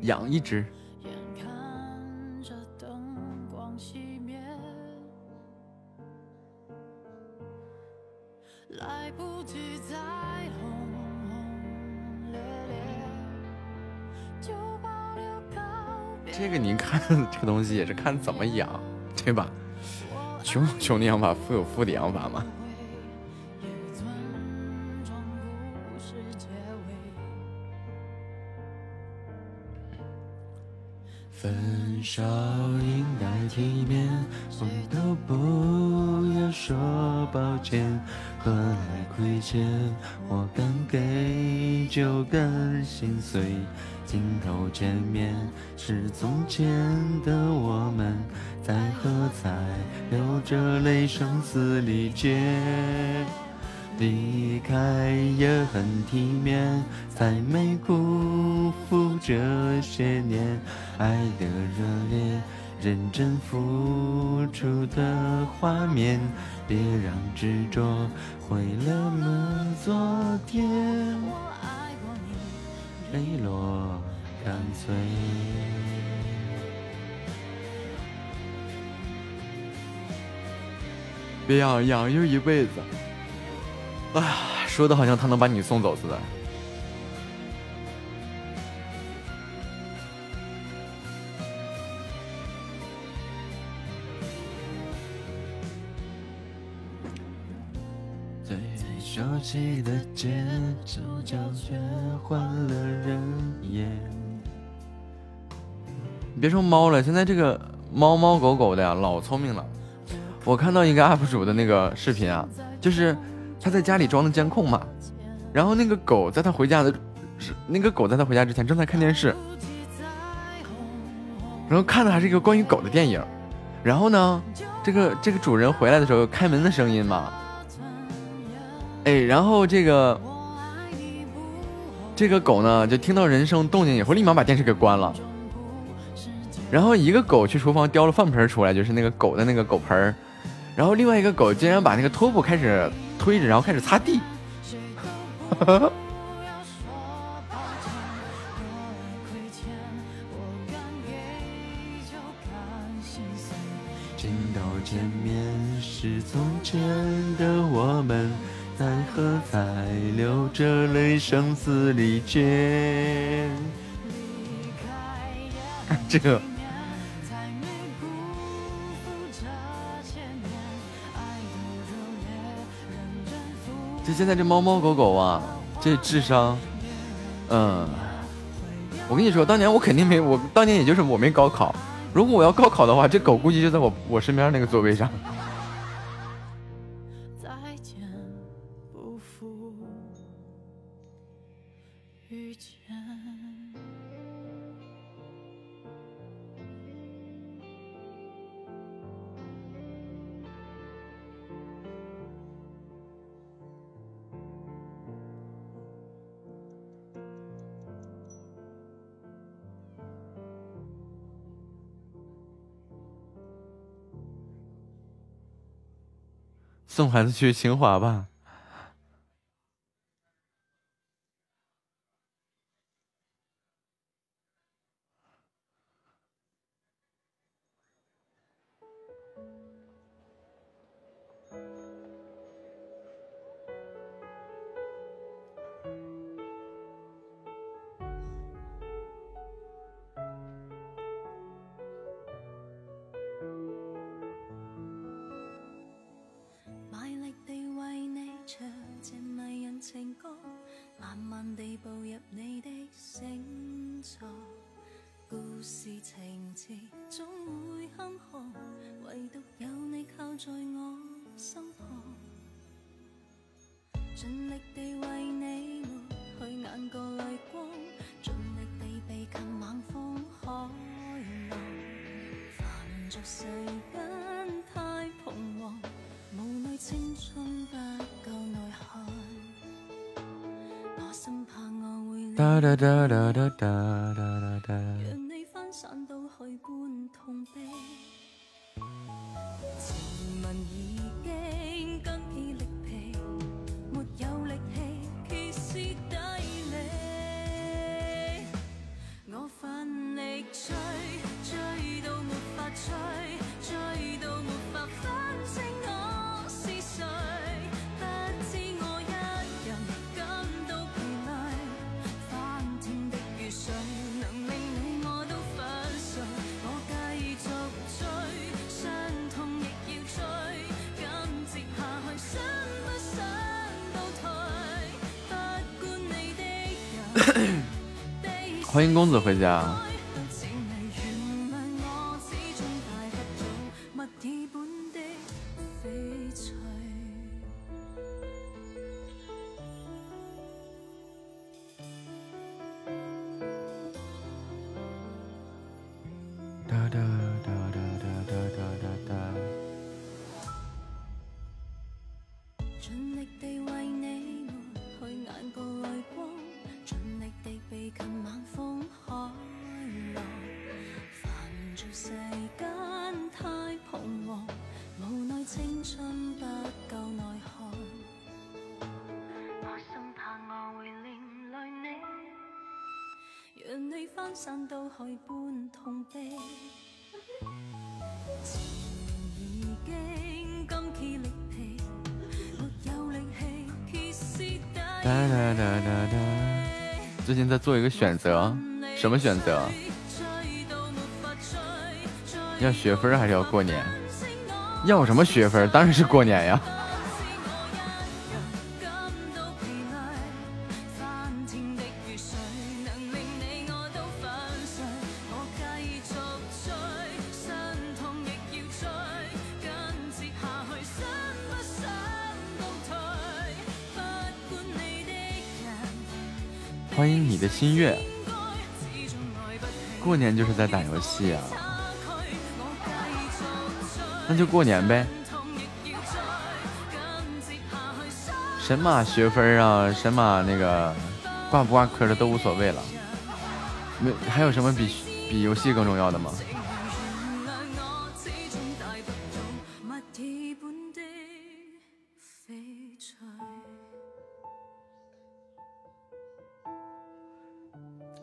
养一只。这个您看，这个东西也是看怎么养，对吧？穷穷的养法，富有富的养法嘛。分手应该体面，我都不要说抱歉，何来亏欠？我敢给就更心碎。镜头前面是从前的我们，在喝彩，流着泪，声嘶力竭。离开也很体面，才没辜负这些年爱的热烈，认真付出的画面。别让执着毁了梦昨天，泪落干脆。别养，养又一辈子。哎呀，说的好像他能把你送走似的。熟悉的街，主角却换了人演。你别说猫了，现在这个猫猫狗狗的呀，老聪明了。我看到一个 UP 主的那个视频啊，就是。他在家里装的监控嘛，然后那个狗在他回家的，那个狗在他回家之前正在看电视，然后看的还是一个关于狗的电影，然后呢，这个这个主人回来的时候开门的声音嘛，哎，然后这个这个狗呢就听到人声动静以后立马把电视给关了，然后一个狗去厨房叼了饭盆出来，就是那个狗的那个狗盆然后另外一个狗竟然把那个拖布开始。推着，然后开始擦地。镜头前面是从前的我们，在喝彩，流着泪，声嘶力竭。这个。现在这猫猫狗狗啊，这智商，嗯，我跟你说，当年我肯定没，我当年也就是我没高考，如果我要高考的话，这狗估计就在我我身边那个座位上。送孩子去清华吧。情歌，慢慢地步入你的星座。故事情节总会坎坷，唯独有你靠在我身旁，尽力地为你抹去眼角泪光，尽力地避及猛风海浪。繁俗世间太彷徨，无奈青春不。哒哒哒哒哒哒哒哒。欢迎公子回家。做一个选择，什么选择？要学分还是要过年？要什么学分？当然是过年呀。欢迎你的心月。过年就是在打游戏啊，那就过年呗。神马学分啊，神马那个挂不挂科的都无所谓了。没还有什么比比游戏更重要的吗？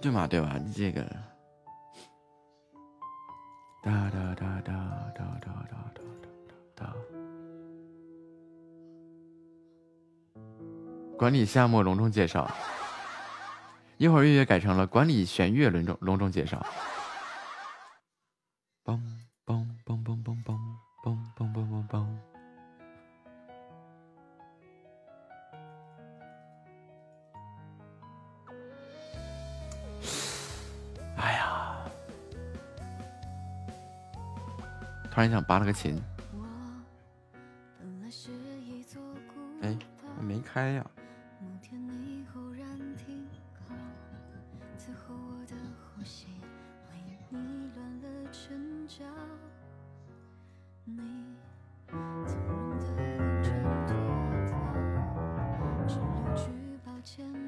对嘛对吧？这个哒哒哒哒哒哒哒哒哒哒。管理夏末隆重介绍，一会儿月月改成了管理弦乐隆重隆重介绍。梆梆梆梆梆梆梆突然想拔了个琴。哎，我没开呀。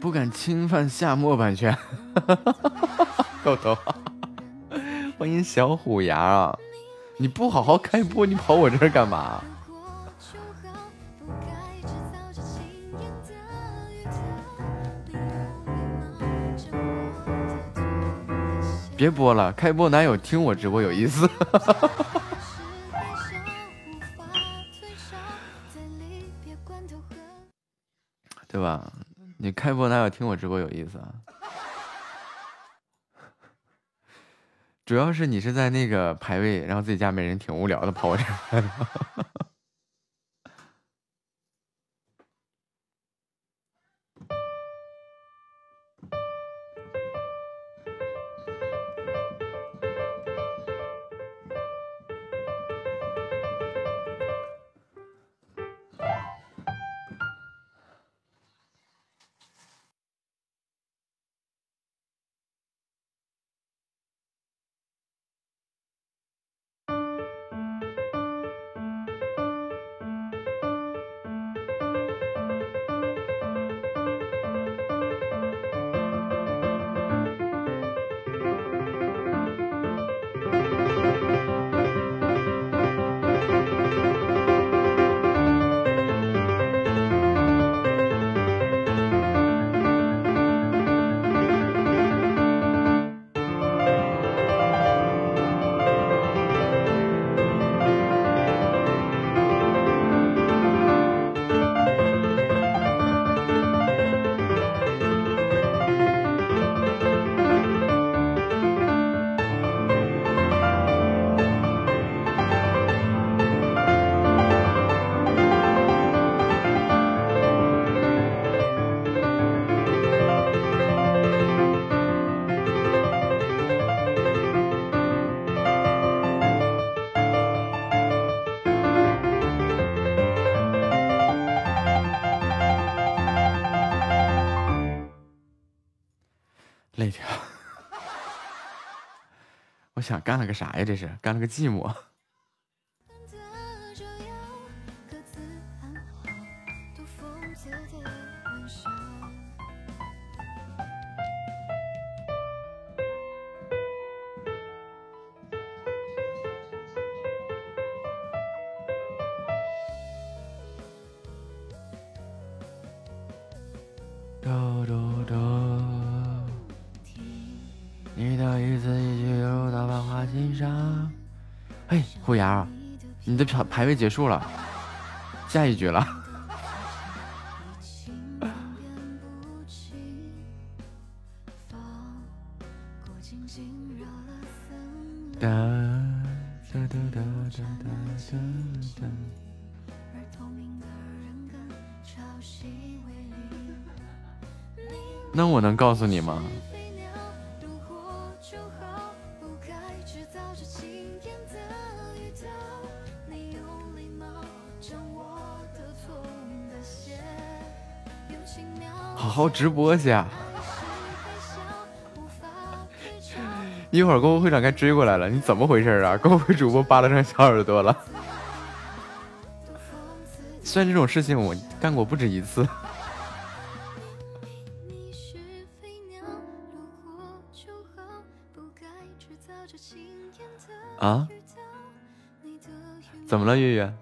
不敢侵犯夏末版权，狗头，欢迎小虎牙啊！你不好好开播，你跑我这儿干嘛？别播了，开播哪有听我直播有意思？对吧？你开播哪有听我直播有意思啊？主要是你是在那个排位，然后自己家没人，挺无聊的，跑我这儿来。个啥呀？这是干了个寂寞。排位结束了，下一局了。那我能告诉你吗？直播去啊！一会儿篝火会长该追过来了，你怎么回事啊？篝火主播扒拉上小耳朵了。虽然这种事情我干过不止一次。啊？怎么了，月月？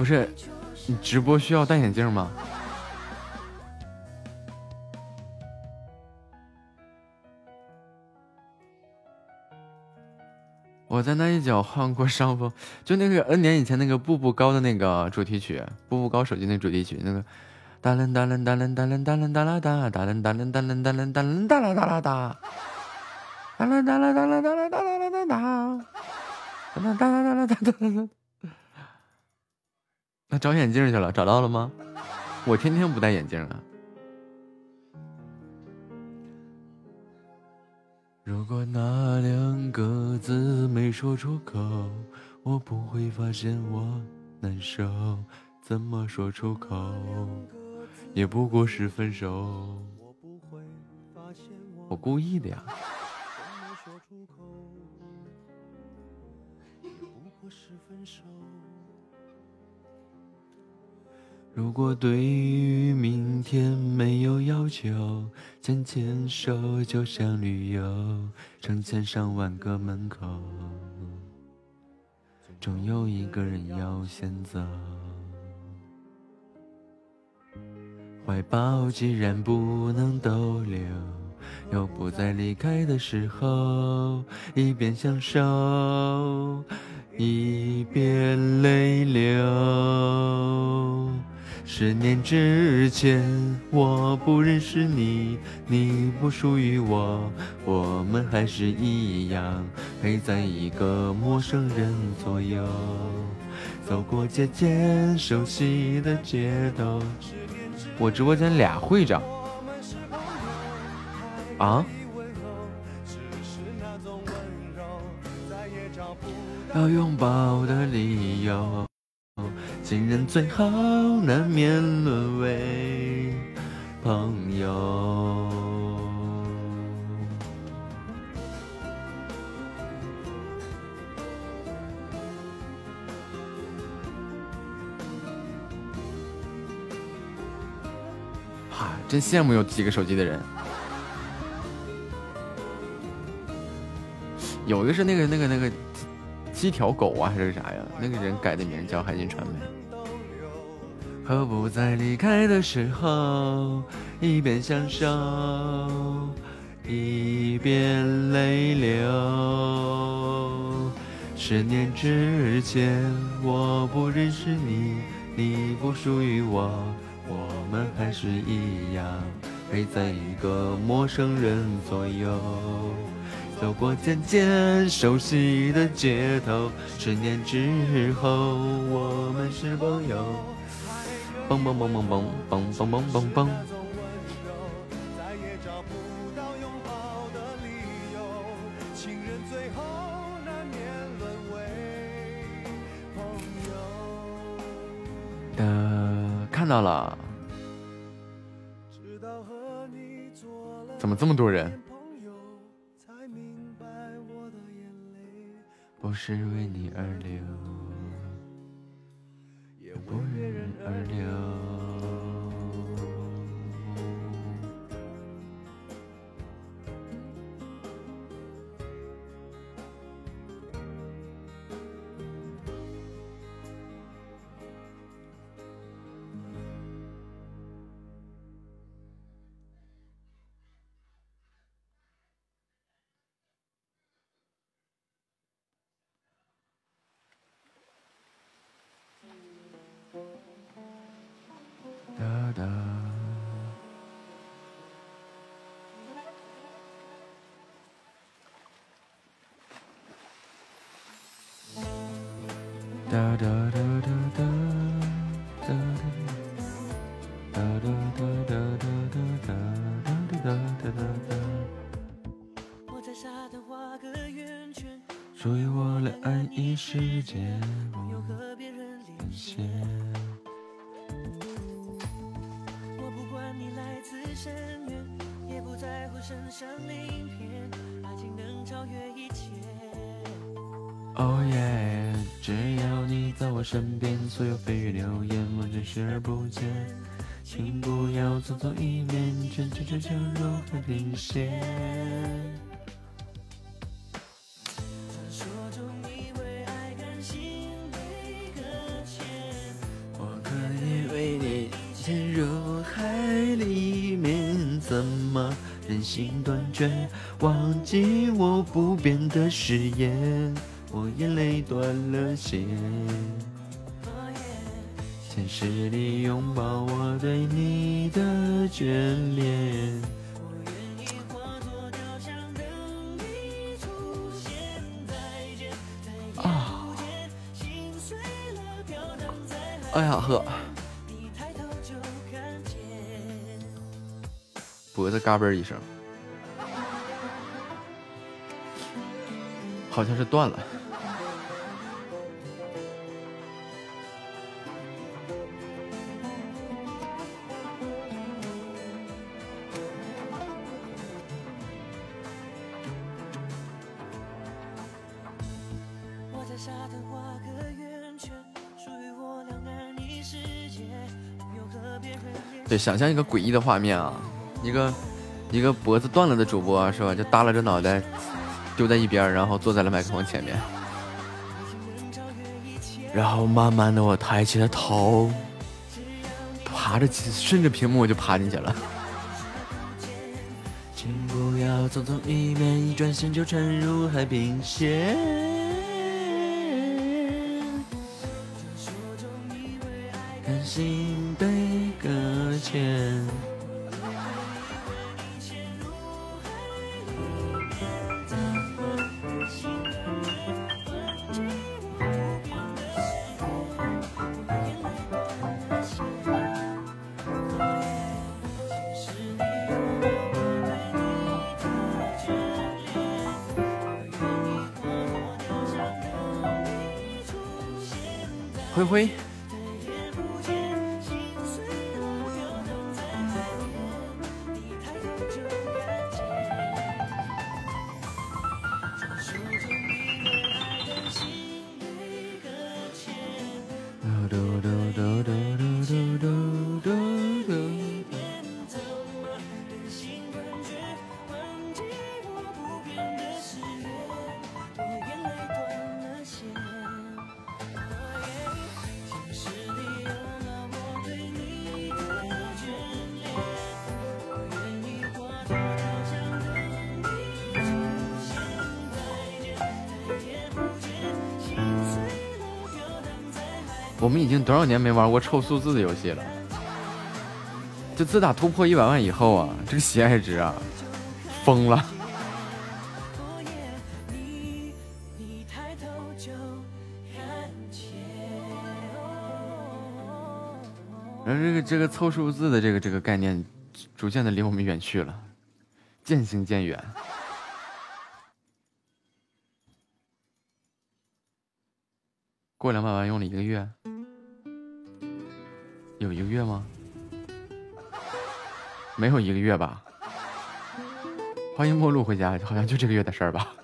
不是，你直播需要戴眼镜吗？我在那一角换过伤风，就那个 N 年以前那个步步高的那个主题曲，步步高手机那主题曲，那个哒楞哒楞哒楞哒楞哒楞哒啦哒啦，哒楞哒楞哒楞哒楞哒楞哒啦哒啦哒啦，哒啦哒啦哒啦哒啦哒啦哒啦哒啦，哒啦哒啦哒啦哒哒哒。那找眼镜去了，找到了吗？我天天不戴眼镜啊。如果那两个字没说出口，我不会发现我难受。怎么说出口，也不过是分手。我故意的呀。如果对于明天没有要求，牵牵手就像旅游，成千上万个门口，总有一个人要先走。怀抱既然不能逗留，又不在离开的时候，一边享受，一边泪流。十年之前，我不认识你，你不属于我，我们还是一样陪在一个陌生人左右，走过渐渐熟悉的街头。我直播间俩会长啊？要拥抱的理由。情人最好难免沦为朋友。哈，真羡慕有几个手机的人。有一个是那个那个那个七条狗啊，还是啥呀？那个人改的名叫海信传媒。何不在离开的时候，一边享受，一边泪流？十年之前，我不认识你，你不属于我，我们还是一样陪在一个陌生人左右，走过渐渐熟悉的街头，十年之后，我们是朋友。蹦蹦蹦蹦蹦蹦蹦蹦蹦。的看到了，怎么这么多人？不是为你而流，也不为人而流。间，不用和别人连线。我不管你来自深渊，也不在乎身上鳞片，爱情能超越一切。哦耶，只要你在我身边，所有蜚语流言完全视而不见。请不要匆匆一面，真真就真如海平线。誓言，我眼泪断了线。现实里拥抱我对你的眷恋。啊！哎呀呵，脖子嘎嘣一声。好像是断了。对，想象一个诡异的画面啊，一个一个脖子断了的主播是吧？就耷拉着脑袋。丢在一边，然后坐在了麦克风前面，然后慢慢的我抬起了头，爬着顺着屏幕我就爬进去了。请不要匆匆一面，一转身就沉入海平线。少年没玩过凑数字的游戏了？就自打突破一百万以后啊，这个喜爱值啊，疯了。然后这个这个凑数字的这个这个概念，逐渐的离我们远去了，渐行渐远。过两百万用了一个月。一个月吗？没有一个月吧。欢迎陌路回家，好像就这个月的事儿吧。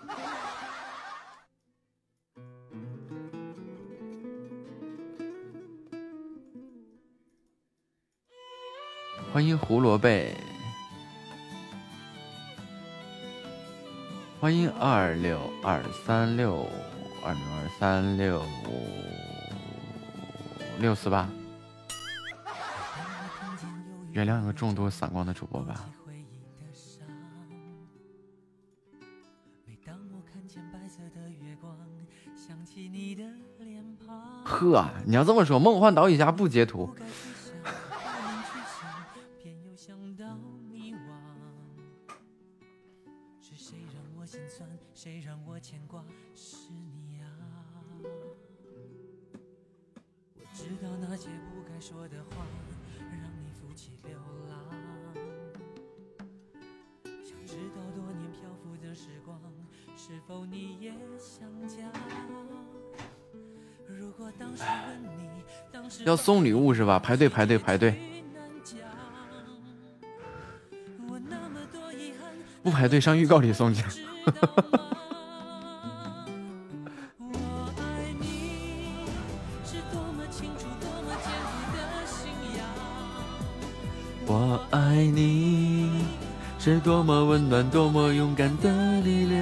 欢迎胡萝卜，欢迎二六二三六二六二三六六四八，原谅个众多散光的主播吧。呵，你要这么说，梦幻岛屿侠不截图。吧？排队排队排队，不排队上预告里送去。我爱你，是多么温暖、多么勇敢的力量。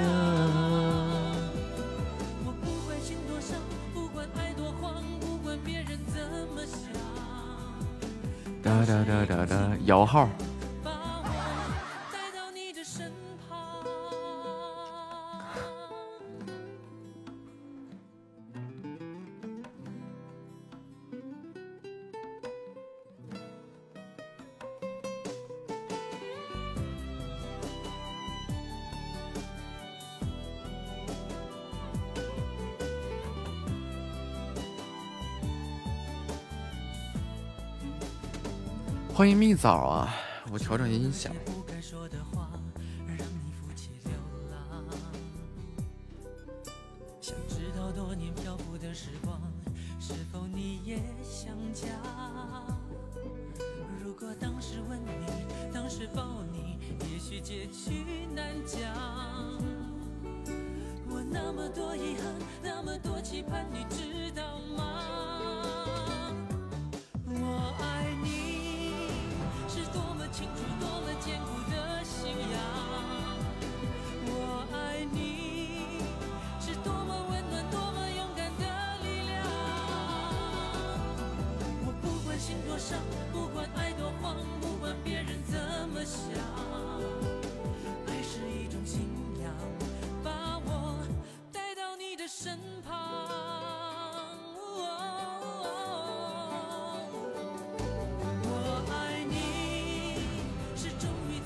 摇号。早啊！我调整音响。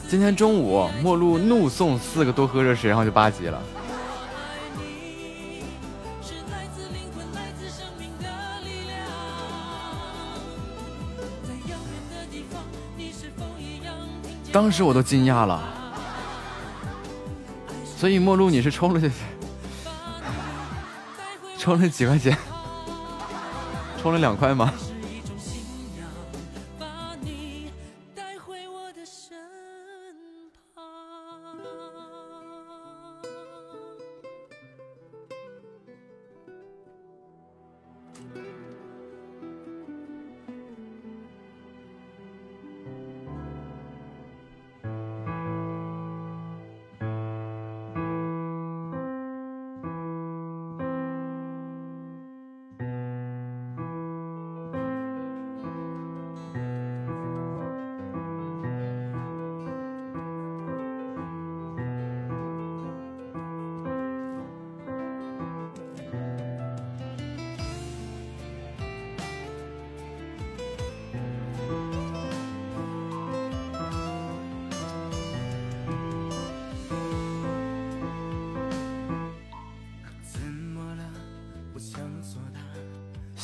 今天中午，陌路怒送四个多喝热水，然后就八级了。当时我都惊讶了，所以陌路你是充了 充了几块钱？充了两块吗？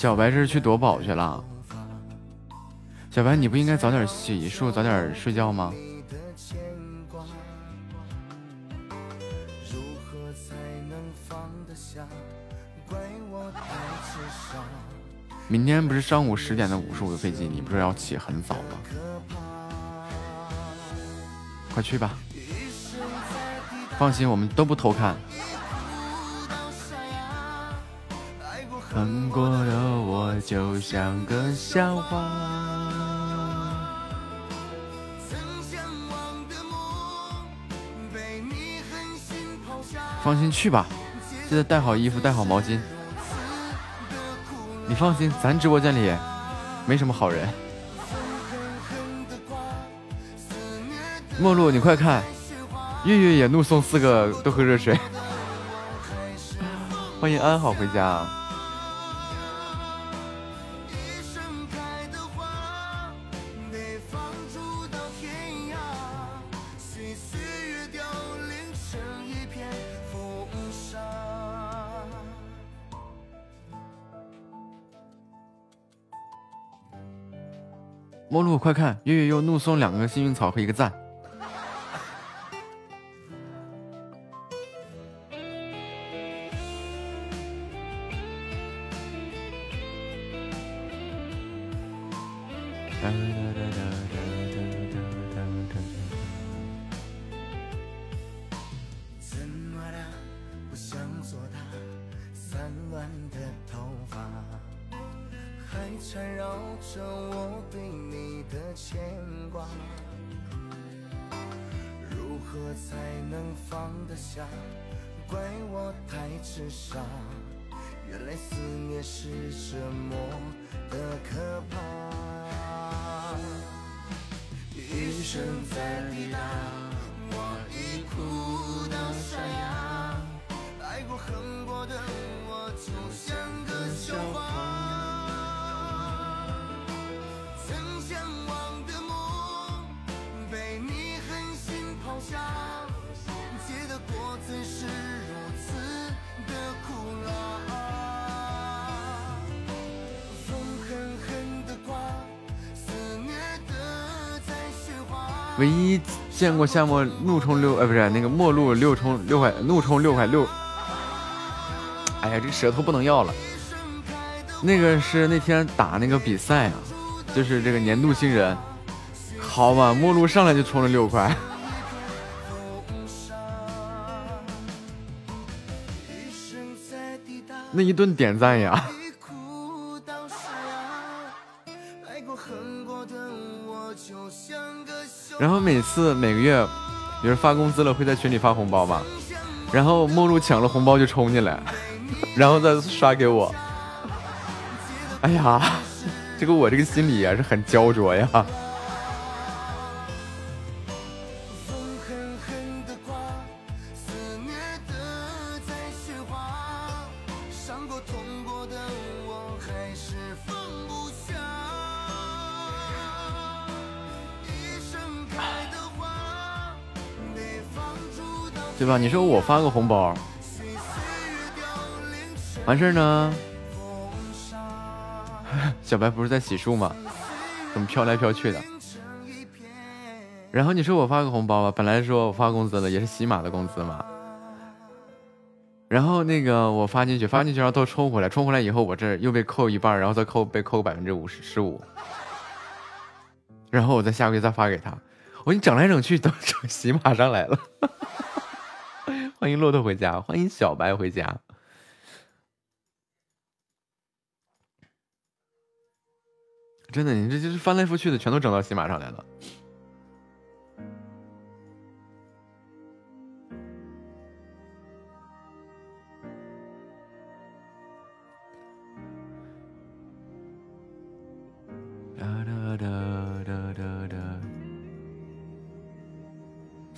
小白这是去夺宝去了。小白，你不应该早点洗漱，早点睡觉吗？明天不是上午十点的五十五的飞机，你不是要起很早吗？快去吧，放心，我们都不偷看。恨过的就像个笑话。放心去吧，记得带好衣服，带好毛巾。你放心，咱直播间里没什么好人。陌路，你快看，月月也怒送四个都喝热水。欢迎安好回家。快看，月月又怒送两个幸运草和一个赞。见过夏末怒冲六，呃，不是那个末路六冲六块，怒冲六块六。哎呀，这舌头不能要了。那个是那天打那个比赛啊，就是这个年度新人。好吧，末路上来就冲了六块。那一顿点赞呀。每次每个月，有人发工资了，会在群里发红包嘛。然后陌路抢了红包就冲进来，然后再刷给我。哎呀，这个我这个心里也是很焦灼呀。你说我发个红包，完事儿呢？小白不是在洗漱吗？怎么飘来飘去的？然后你说我发个红包吧，本来说我发工资了，也是喜马的工资嘛。然后那个我发进去，发进去然后都充回来，充回来以后我这又被扣一半，然后再扣被扣百分之五十十五。然后我再下个月再发给他，我说你整来整去都整喜马上来了。欢迎骆驼回家，欢迎小白回家。真的，你这就是翻来覆去的，全都整到喜马上来了。哒哒哒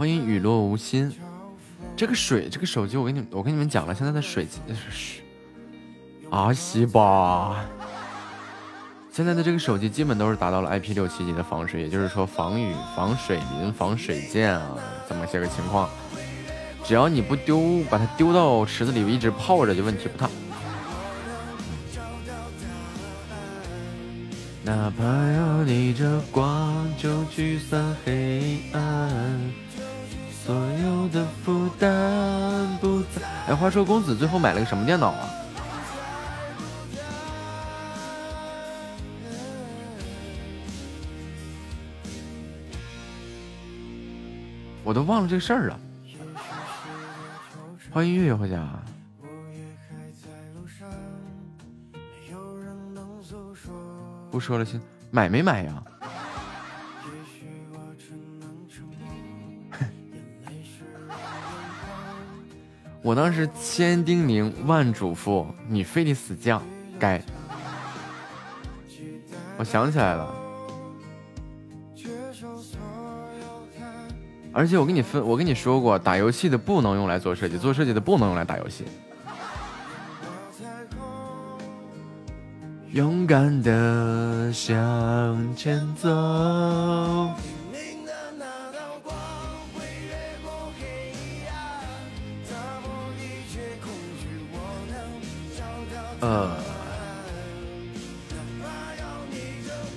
欢迎雨落无心，这个水，这个手机，我跟你，我跟你们讲了，现在的水，阿西吧。现在的这个手机基本都是达到了 IP 六七级的防水，也就是说防雨、防水淋、防水溅啊，这么些个情况。只要你不丢，把它丢到池子里一直泡着，就问题不大。哪怕要逆着光，就驱散黑暗，所有的负担不再。哎，话说公子最后买了个什么电脑啊？我都忘了这事儿了。欢迎月月回家。不说了，先买没买呀？我当时千叮咛万嘱咐，你非得死犟，该。我想起来了。而且我跟你分，我跟你说过，打游戏的不能用来做设计，做设计的不能用来打游戏。勇敢的向前走。呃，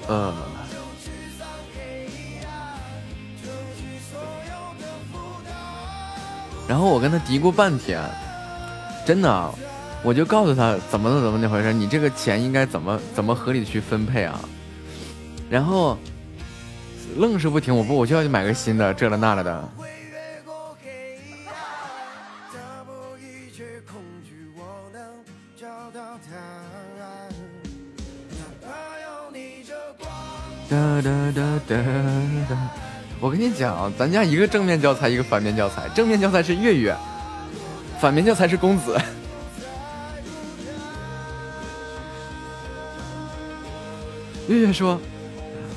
呃。然后我跟他嘀咕半天，真的，我就告诉他怎么怎么那回事，你这个钱应该怎么怎么合理去分配啊？然后愣是不听，我不我就要去买个新的，这了那了的。哒哒哒哒哒。我跟你讲，咱家一个正面教材，一个反面教材。正面教材是月月，反面教材是公子。月月说：“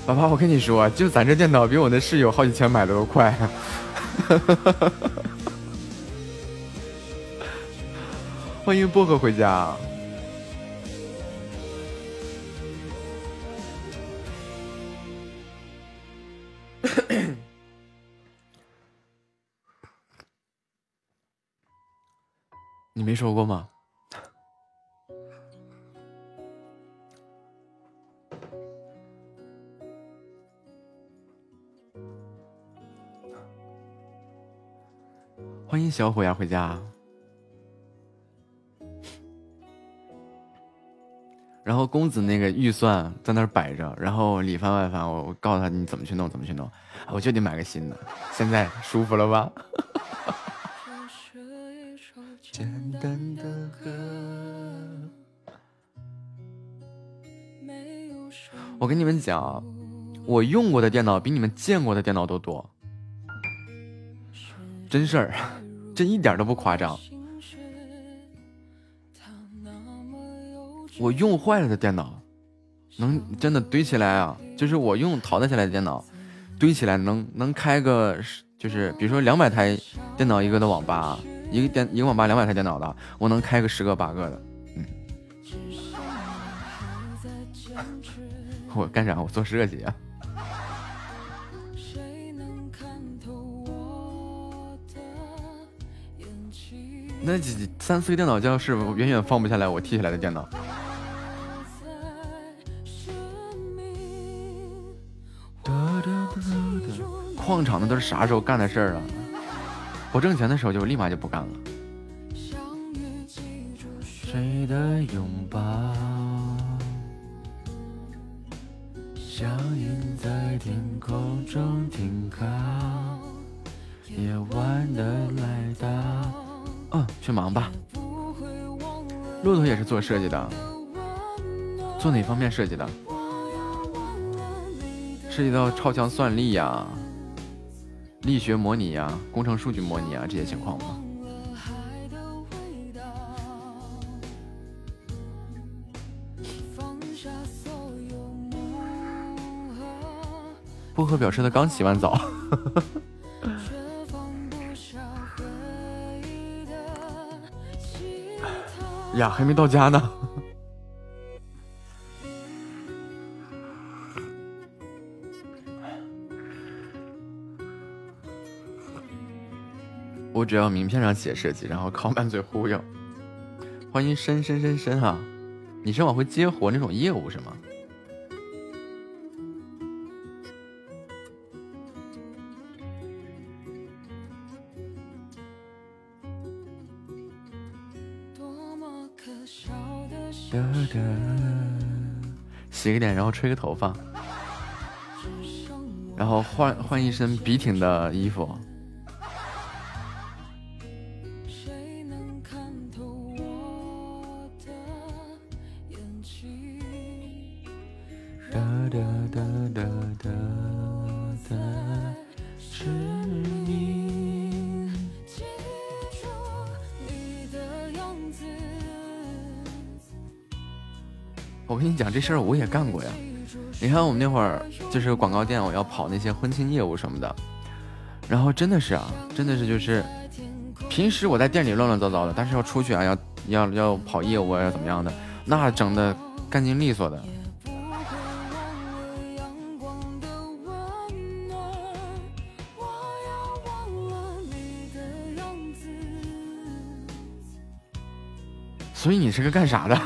爸爸，我跟你说，就咱这电脑比我那室友好几千买的都快。”欢迎薄荷回家。你没说过吗？欢迎小虎牙回家。然后公子那个预算在那儿摆着，然后里翻外翻，我我告诉他你怎么去弄，怎么去弄，我就得买个新的。现在舒服了吧？简单的歌。我跟你们讲，我用过的电脑比你们见过的电脑都多，真事儿，这一点都不夸张。我用坏了的电脑，能真的堆起来啊？就是我用淘汰下来的电脑，堆起来能能开个，就是比如说两百台电脑一个的网吧。一个电一个网吧两百台电脑的，我能开个十个八个的，嗯。我干啥？我做设计啊。那几三四个电脑教室远远放不下来我踢起来的电脑。矿场那都是啥时候干的事儿啊？不挣钱的时候就立马就不干了。谁的拥抱像云在天空中停靠，夜晚的来到。嗯，去忙吧。骆驼也是做设计的，做哪方面设计的？涉及到超强算力呀。力学模拟呀，工程数据模拟啊，这些情况吗？薄荷表示他刚洗完澡，呀，还没到家呢。只要名片上写设计，然后靠满嘴忽悠。欢迎深深深深啊，你是往回接活那种业务是吗？洗个脸，然后吹个头发，然后换换一身笔挺的衣服。事儿我也干过呀，你看我们那会儿就是广告店，我要跑那些婚庆业务什么的，然后真的是啊，真的是就是，平时我在店里乱乱糟糟的，但是要出去啊，要要要跑业务啊，要怎么样的，那整的干净利索的。所以你是个干啥的？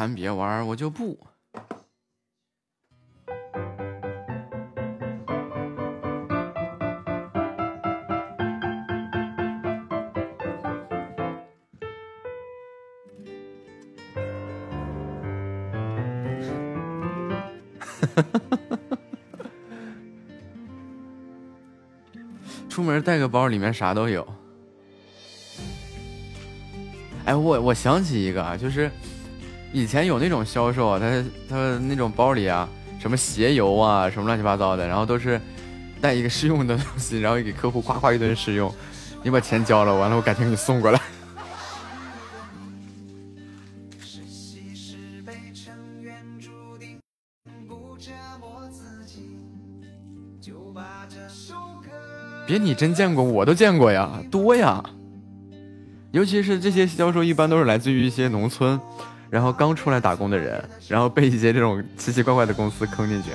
谈别玩，我就不。出门带个包，里面啥都有。哎，我我想起一个啊，就是。以前有那种销售啊，他他那种包里啊，什么鞋油啊，什么乱七八糟的，然后都是带一个试用的东西，然后给客户夸夸一顿试用，你把钱交了，完了我改天给你送过来。别你真见过，我都见过呀，多呀。尤其是这些销售，一般都是来自于一些农村。然后刚出来打工的人，然后被一些这种奇奇怪怪的公司坑进去，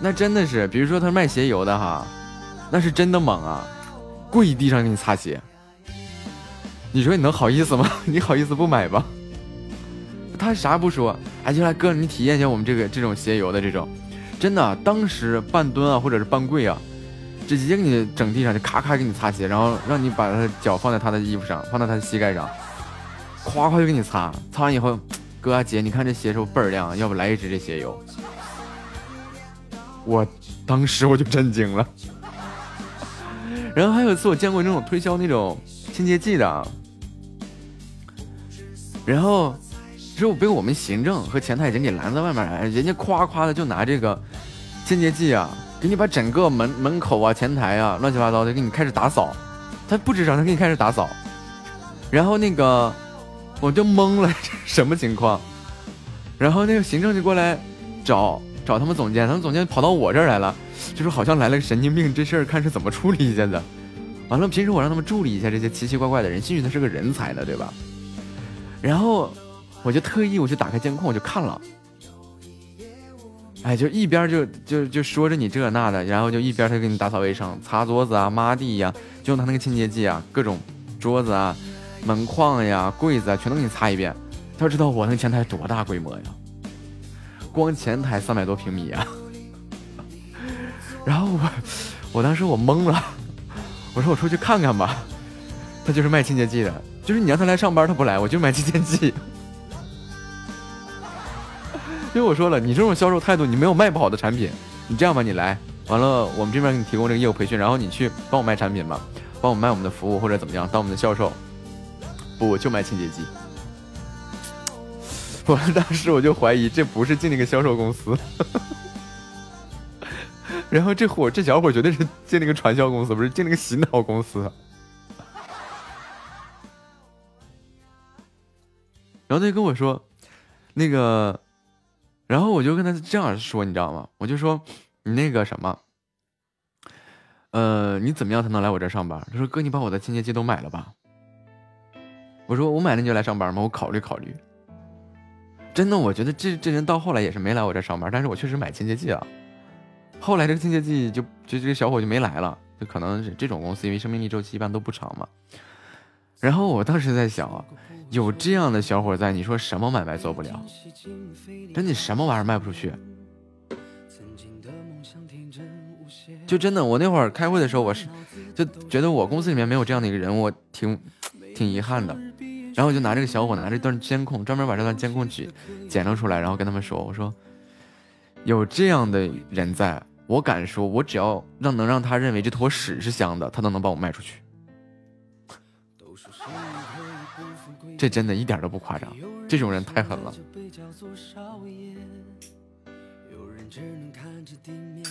那真的是，比如说他卖鞋油的哈，那是真的猛啊，跪地上给你擦鞋，你说你能好意思吗？你好意思不买吗？他啥不说，哎，就来哥，你体验一下我们这个这种鞋油的这种，真的，当时半蹲啊，或者是半跪啊。直接给你整地上，就咔咔给你擦鞋，然后让你把他的脚放在他的衣服上，放在他的膝盖上，夸夸就给你擦。擦完以后，哥啊姐，你看这鞋是不是倍儿亮？要不来一支这鞋油？我当时我就震惊了。然后还有一次我见过那种推销那种清洁剂的，然后之后被我们行政和前台已经给拦在外面了，人家夸夸的就拿这个清洁剂啊。给你把整个门门口啊、前台啊、乱七八糟的给你开始打扫，他不吱声，他给你开始打扫，然后那个我就懵了，这 什么情况？然后那个行政就过来找找他们总监，他们总监跑到我这儿来了，就说好像来了个神经病，这事儿看是怎么处理一下的。完了，平时我让他们助理一下这些奇奇怪怪的人，兴许他是个人才呢，对吧？然后我就特意我去打开监控，我就看了。哎，就一边就就就说着你这那的，然后就一边他给你打扫卫生、擦桌子啊、抹地呀，就用他那个清洁剂啊，各种桌子啊、门框呀、柜子啊，全都给你擦一遍。他知道我那前台多大规模呀？光前台三百多平米啊！然后我我当时我懵了，我说我出去看看吧。他就是卖清洁剂的，就是你让他来上班他不来，我就买清洁剂。因为我说了，你这种销售态度，你没有卖不好的产品。你这样吧，你来，完了，我们这边给你提供这个业务培训，然后你去帮我卖产品吧，帮我卖我们的服务或者怎么样，当我们的销售。不，我就卖清洁剂。我当时我就怀疑这不是进那个销售公司，然后这伙这小伙绝对是进那个传销公司，不是进那个洗脑公司。然后他就跟我说，那个，然后我就跟他这样说，你知道吗？我就说你那个什么，呃，你怎么样才能来我这上班？他说哥，你把我的清洁剂都买了吧。我说我买了你就来上班吗？我考虑考虑。真的，我觉得这这人到后来也是没来我这上班，但是我确实买清洁剂了。后来这个清洁剂就就这个小伙就没来了，就可能是这种公司，因为生命力周期一般都不长嘛。然后我当时在想啊，有这样的小伙在，你说什么买卖做不了？真的什么玩意儿卖不出去？就真的，我那会儿开会的时候，我是就觉得我公司里面没有这样的一个人，我挺挺遗憾的。然后我就拿这个小伙拿这段监控，专门把这段监控举剪了出来，然后跟他们说：“我说有这样的人在，我敢说，我只要让能让他认为这坨屎是香的，他都能帮我卖出去。这真的一点都不夸张这种人太狠了。有人只能看着地面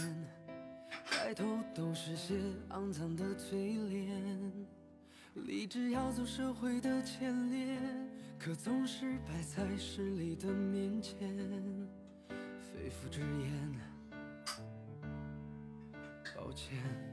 抬头都是些肮脏的嘴脸。励志要走社会的前列可总是败在势力的面前。肺腑之言抱歉。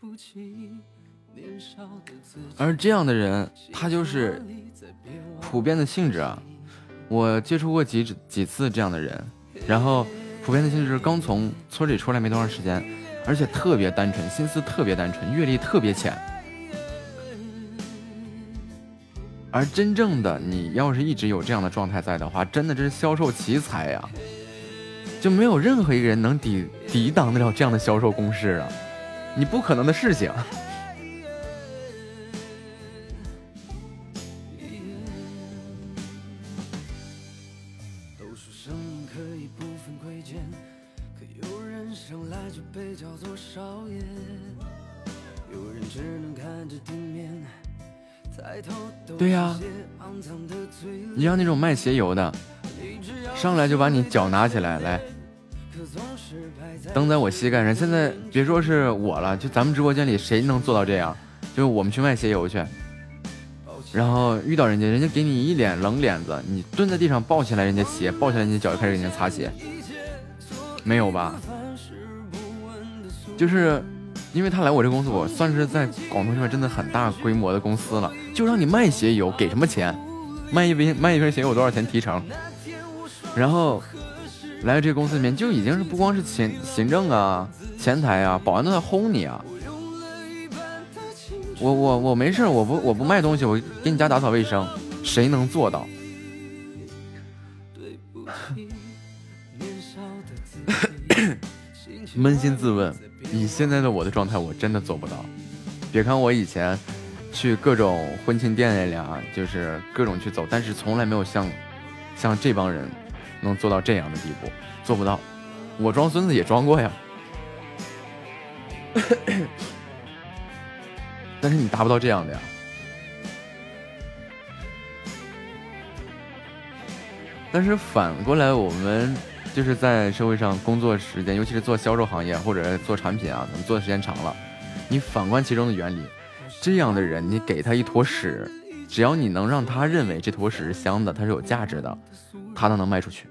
不起，年少的自己。而这样的人，他就是普遍的性质啊。我接触过几几次这样的人，然后普遍的性质是刚从村里出来没多长时间。而且特别单纯，心思特别单纯，阅历特别浅。而真正的你要是一直有这样的状态在的话，真的这是销售奇才呀，就没有任何一个人能抵抵挡得了这样的销售攻势啊，你不可能的事情。对呀，你像那种卖鞋油的，上来就把你脚拿起来，来蹬在我膝盖上。现在别说是我了，就咱们直播间里谁能做到这样？就是我们去卖鞋油去，然后遇到人家，人家给你一脸冷脸子，你蹲在地上抱起来人家鞋，抱起来人家脚就开始给人家擦鞋，没有吧？就是。因为他来我这公司，我算是在广东这边真的很大规模的公司了，就让你卖鞋油，给什么钱？卖一瓶卖一瓶鞋油多少钱提成？然后来这公司里面，就已经是不光是行行政啊、前台啊、保安都在轰你啊！我我我没事，我不我不卖东西，我给你家打扫卫生，谁能做到？扪心自问。以现在的我的状态，我真的做不到。别看我以前去各种婚庆店里啊，就是各种去走，但是从来没有像像这帮人能做到这样的地步，做不到。我装孙子也装过呀，但是你达不到这样的呀。但是反过来，我们。就是在社会上工作时间，尤其是做销售行业或者做产品啊，咱们做的时间长了，你反观其中的原理，这样的人，你给他一坨屎，只要你能让他认为这坨屎是香的，它是有价值的，他都能卖出去。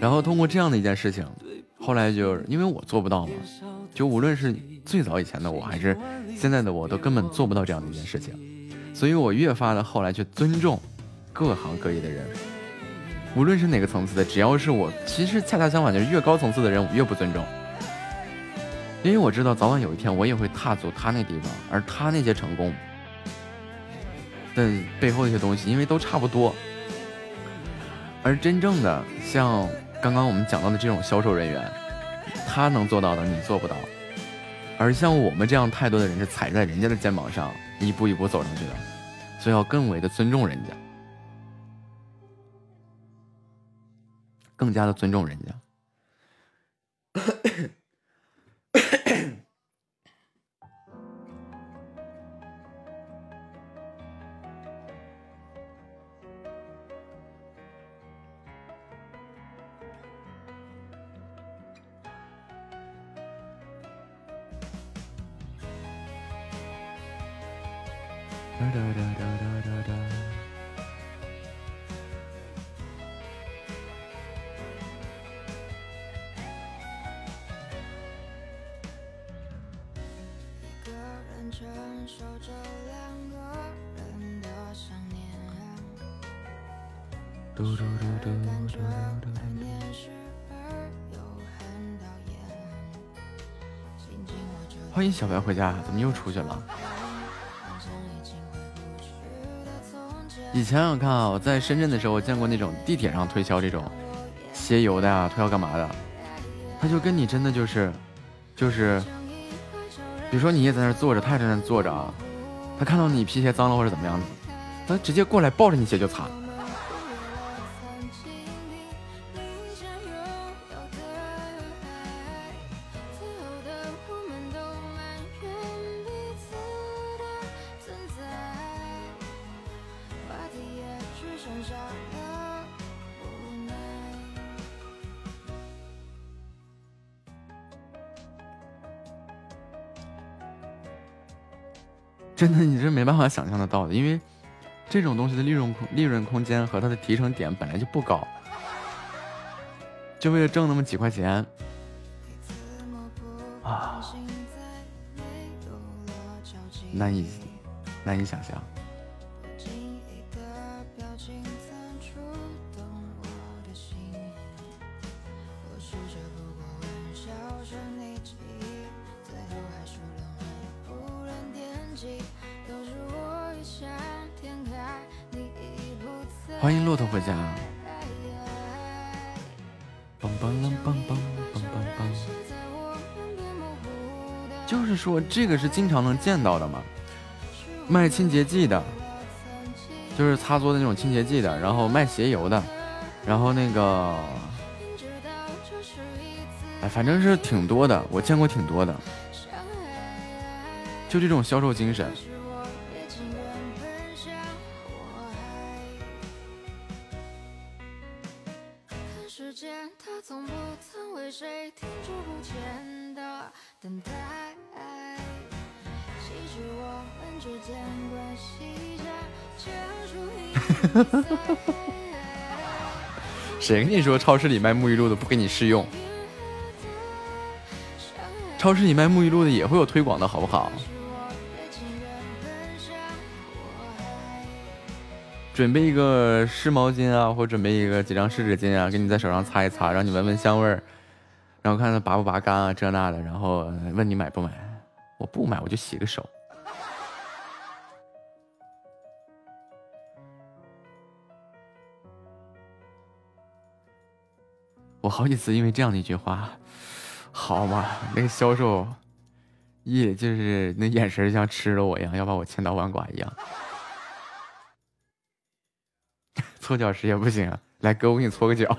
然后通过这样的一件事情，后来就因为我做不到嘛，就无论是最早以前的我还是现在的我，都根本做不到这样的一件事情，所以我越发的后来去尊重各行各业的人，无论是哪个层次的，只要是我，其实恰恰相反，就是越高层次的人我越不尊重，因为我知道早晚有一天我也会踏足他那地方，而他那些成功的背后一些东西，因为都差不多，而真正的像。刚刚我们讲到的这种销售人员，他能做到的你做不到，而像我们这样太多的人是踩在人家的肩膀上一步一步走上去的，所以要更为的尊重人家，更加的尊重人家。哒哒哒哒哒哒欢迎小白回家，怎么又出去了？以前我看啊，我在深圳的时候，我见过那种地铁上推销这种鞋油的啊，推销干嘛的？他就跟你真的就是，就是，比如说你也在那坐着，他也在那坐着啊，他看到你皮鞋脏了或者怎么样，他直接过来抱着你鞋就擦。法想象得到的，因为这种东西的利润空利润空间和它的提成点本来就不高，就为了挣那么几块钱啊，难以难以想象。这个是经常能见到的嘛？卖清洁剂的，就是擦桌的那种清洁剂的，然后卖鞋油的，然后那个，哎，反正是挺多的，我见过挺多的。就这种销售精神。谁跟你说超市里卖沐浴露的不给你试用？超市里卖沐浴露的也会有推广的，好不好？准备一个湿毛巾啊，或准备一个几张湿纸巾啊，给你在手上擦一擦，让你闻闻香味儿，然后看它拔不拔干啊，这那的，然后问你买不买？我不买，我就洗个手。我好几次因为这样的一句话，好嘛，那个销售，一就是那眼神像吃了我一样，要把我千刀万剐一样。搓脚石也不行啊，来哥，我给你搓个脚。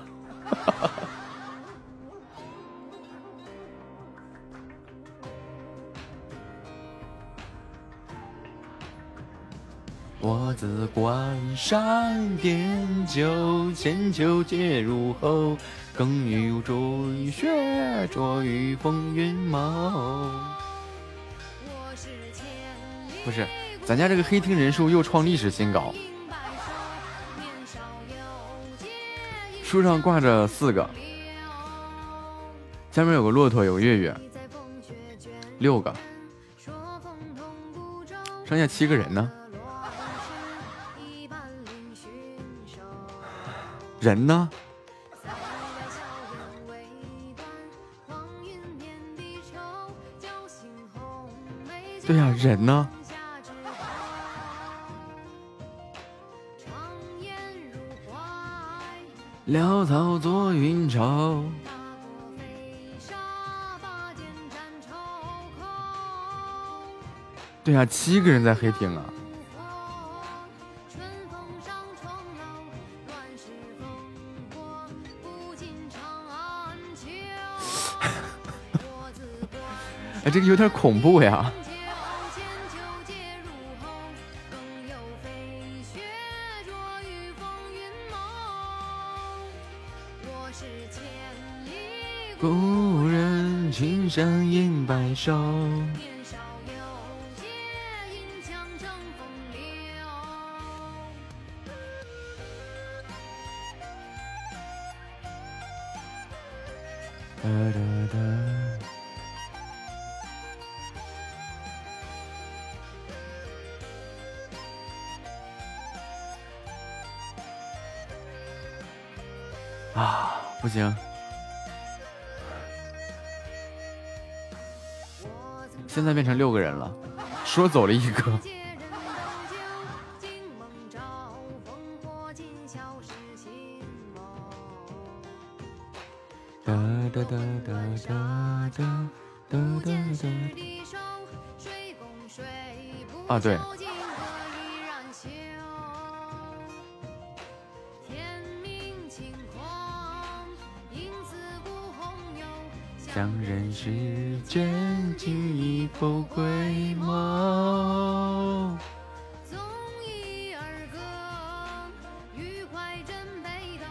我自关上点酒，千秋皆入喉。耕于追雪，着于风云谋。不是，咱家这个黑厅人数又创历史新高，树上挂着四个，下面有个骆驼，有个月月，六个，剩下七个人呢？人呢？对呀，人呢？潦草做云潮。对呀，七个人在黑厅啊。哎，这个有点恐怖呀。故人青山应白首。在变成六个人了，说走了一个。哒哒哒哒哒哒哒哒哒。啊，对。不归梦纵意而歌玉快斟北斗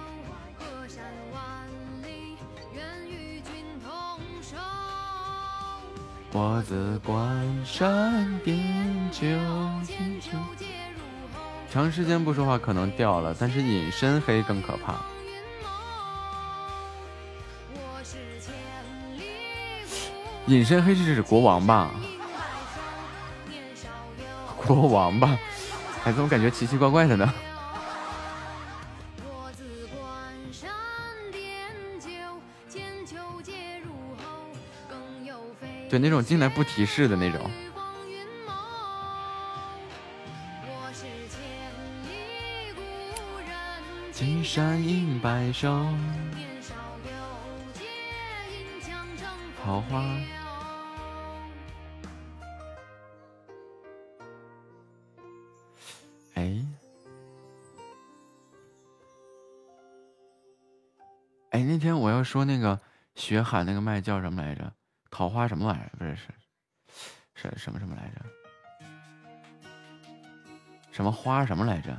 河山万里愿与君同守我自关山点酒千秋皆入喉长时间不说话可能掉了但是隐身黑更可怕。隐身黑是指国王吧？国王吧？哎，怎么感觉奇奇怪怪的呢？对，那种进来不提示的那种。金山银白首，桃花。说那个学喊那个麦叫什么来着？桃花什么玩意儿？不是是是什么什么来着？什么花什么来着？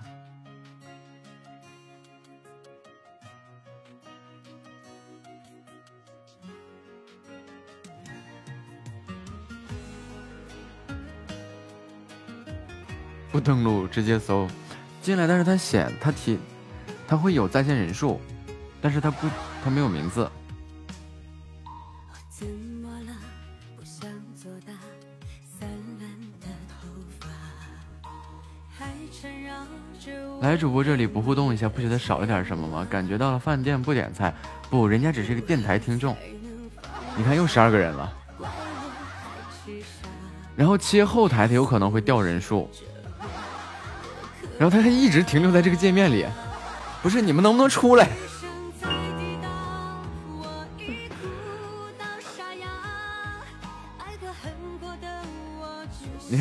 不登录直接搜进来，但是他显他提他会有在线人数。但是他不，他没有名字。来主播这里不互动一下，不觉得少了点什么吗？感觉到了饭店不点菜，不，人家只是一个电台听众。你看又十二个人了，然后切后台，他有可能会掉人数，然后他还一直停留在这个界面里，不是你们能不能出来？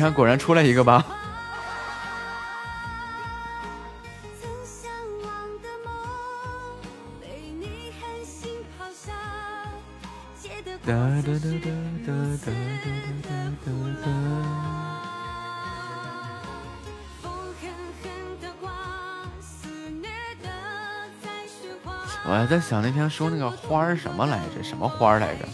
看，果然出来一个吧。我还在想那天说那个花儿什么来着？什么花来着？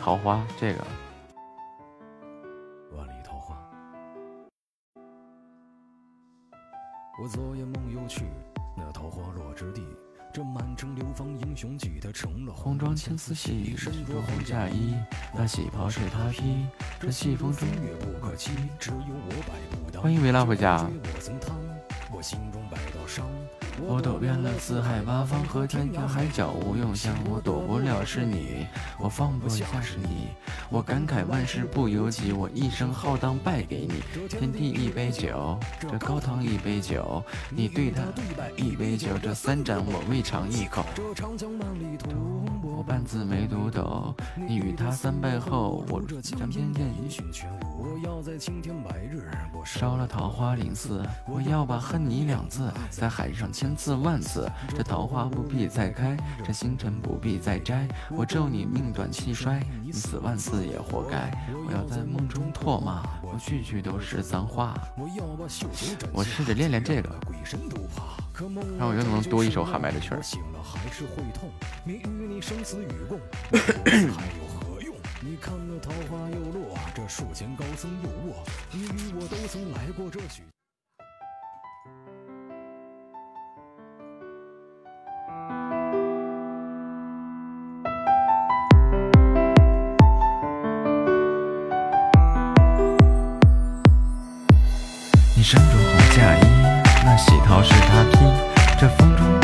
桃花这个。万里桃花，我昨夜梦又去那桃花落之地，这满城流芳英雄记，他成了红妆青丝戏，身着红嫁衣，那喜袍是他披，这西风中月不可欺，只有我百步当。欢迎维拉回家。我走遍了四海八方和天涯海角无用相，我躲不了是你，我放不下是你，我感慨万事不由己，我一生浩荡败给你。天地一杯酒，这高堂一杯酒，你对他一杯酒，这三盏我未尝一口。我半字没读懂，你与他三拜后，我将偏见一训全无。我要在青天白日，我烧了桃花零寺，我要把恨你两字在海上千次万次。这桃花不必再开，这星辰不必再摘。我咒你命短气衰，你死万次也活该。我要在梦中唾骂，我句句都是脏话。我试着练练这个，看我又能多一首喊麦的曲儿。你看那桃花又落，这树前高僧又卧，你与我都曾来过这许。你身着红嫁衣，那喜桃是他披，这风中。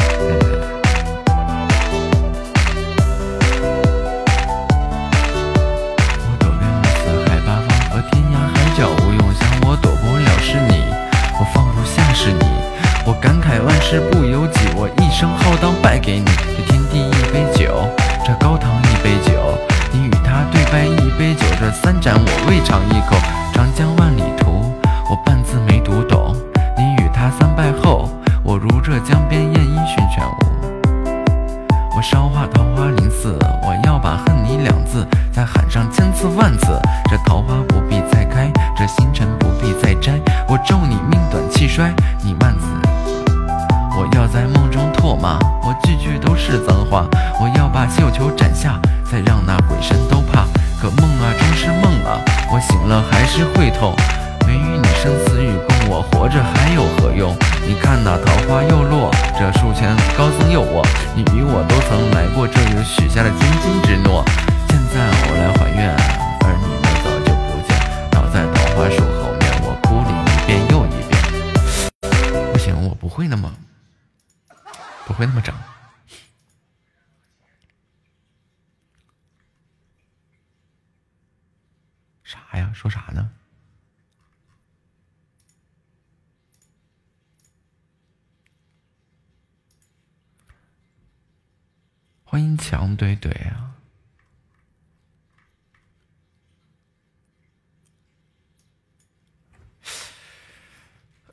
浩强怼怼啊！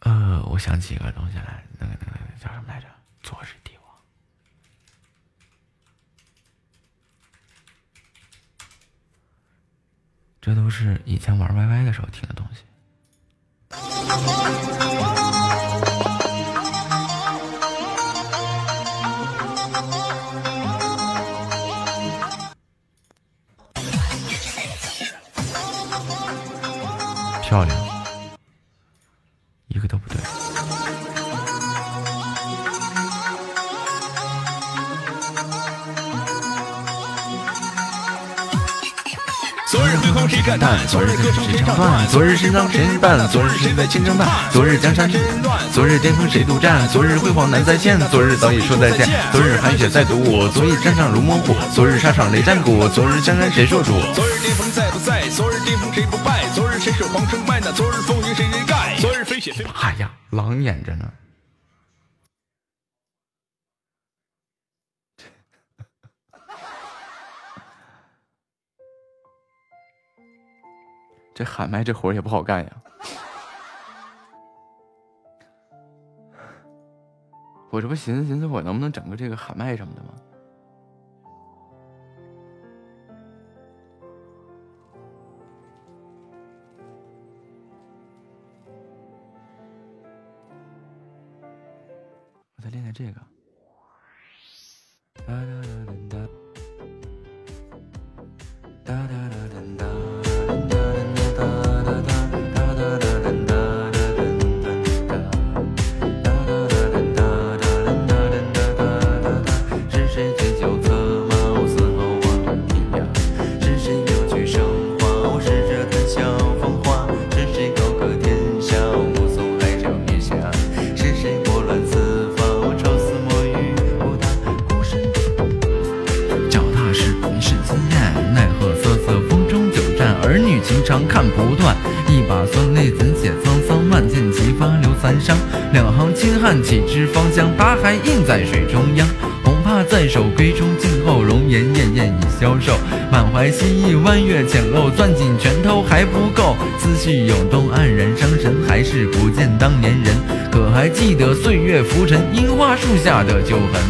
呃，我想起一个东西来，那个那个叫什么来着？昨日帝王。这都是以前玩 YY 的时候听的东西。漂亮，昨日歌声谁唱断？昨日身藏谁人伴？昨日谁在青城畔？昨日江山谁人乱？昨日巅峰谁独占？昨日辉煌难再现。昨日早已说再见。昨日寒雪再独舞。昨日战场如猛虎。昨日沙场雷战鼓。昨日江山谁做主？昨日巅峰在不在？昨日巅峰谁不败？昨日谁守皇城麦？那昨日风云谁人盖？昨日飞雪飞。哎呀，狼眼着呢。这喊麦这活也不好干呀！我这不寻思寻思，我能不能整个这个喊麦什么的吗？我再练练这个。哒哒哒哒哒哒哒哒。常看不断，一把酸泪怎写沧桑？万箭齐发留残伤，两行清汗起脂芳香，大海映在水中央。恐怕在手闺中，静候容颜艳艳已消瘦。满怀希意，弯月浅露，攥紧拳头还不够。思绪涌动，黯然伤神，还是不见当年人。可还记得岁月浮沉，樱花树下的旧痕？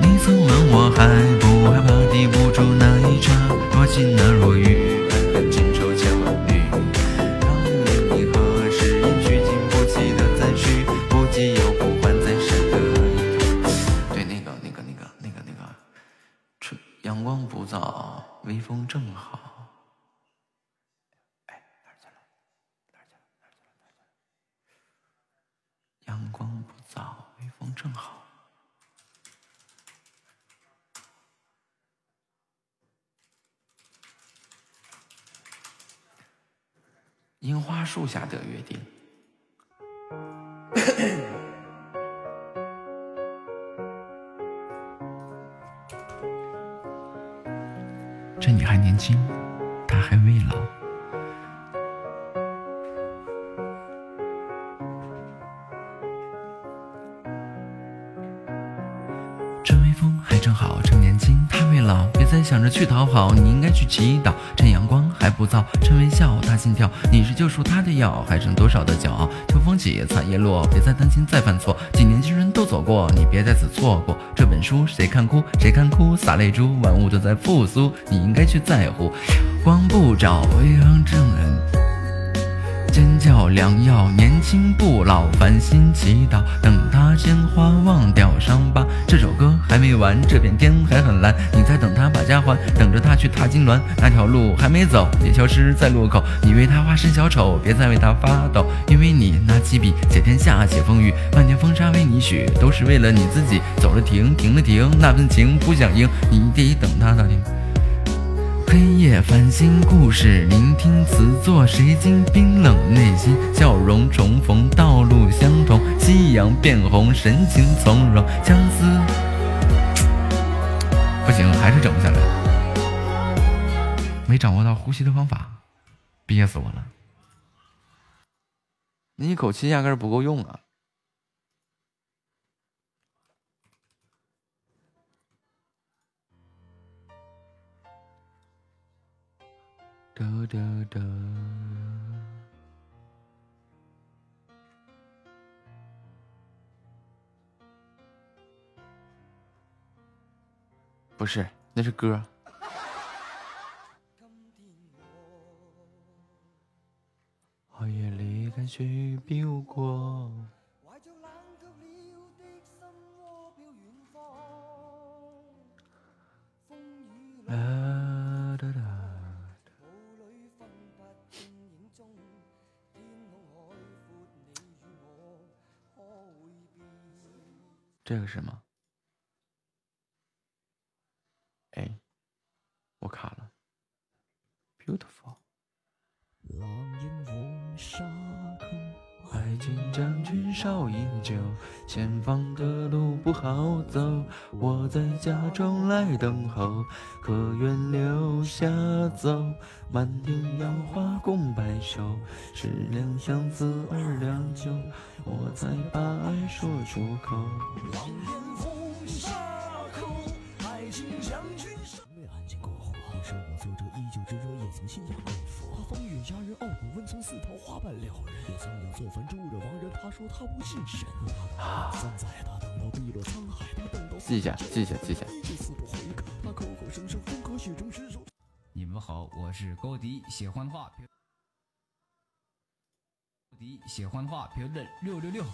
你曾问我还。心难如雨树下的约定。这你还年轻，他还未老。想着去逃跑，你应该去祈祷。趁阳光还不燥，趁微笑他心跳。你是救赎他的药，还剩多少的骄傲？秋风起，残叶落，别再担心再犯错。几年轻人都走过，你别在此错过。这本书谁看哭？谁看哭？洒泪珠，万物都在复苏，你应该去在乎。光不照，未央正恩。尖叫良药，年轻不老，繁星祈祷，等他鲜花忘掉伤疤。这首歌还没完，这片天还很蓝，你在等他把家还，等着他去踏金銮。那条路还没走，别消失在路口。你为他化身小丑，别再为他发抖，因为你拿起笔写天下，写风雨，漫天风沙为你许，都是为了你自己。走了停，停了停，那份情不想赢，你得等他到停。黑夜繁星故事，聆听词作，谁经冰冷内心？笑容重逢，道路相同，夕阳变红，神情从容，相思。不行，还是整不下来，没掌握到呼吸的方法，憋死我了。你一口气压根不够用啊！哒哒哒，不是，那是歌。寒夜里看雪雨飘过。啊哒哒。这个是吗？哎，我卡了。Beautiful。爱情将军少饮酒，前方的路不好走，我在家中来等候，可愿留下走？满天杨花共白首，十两相思二两酒，我才把爱说出口。狼烟风沙口，爱情将温。从四头花瓣撩人。也曾有坐坟住着亡人，他说他不信神。三载他等到碧落沧海，他等到记下，记下，记下。死不悔改，他口口声声风和雪中伸手。你们好，我是高迪，喜欢的话评。高迪喜欢的话评论六六六。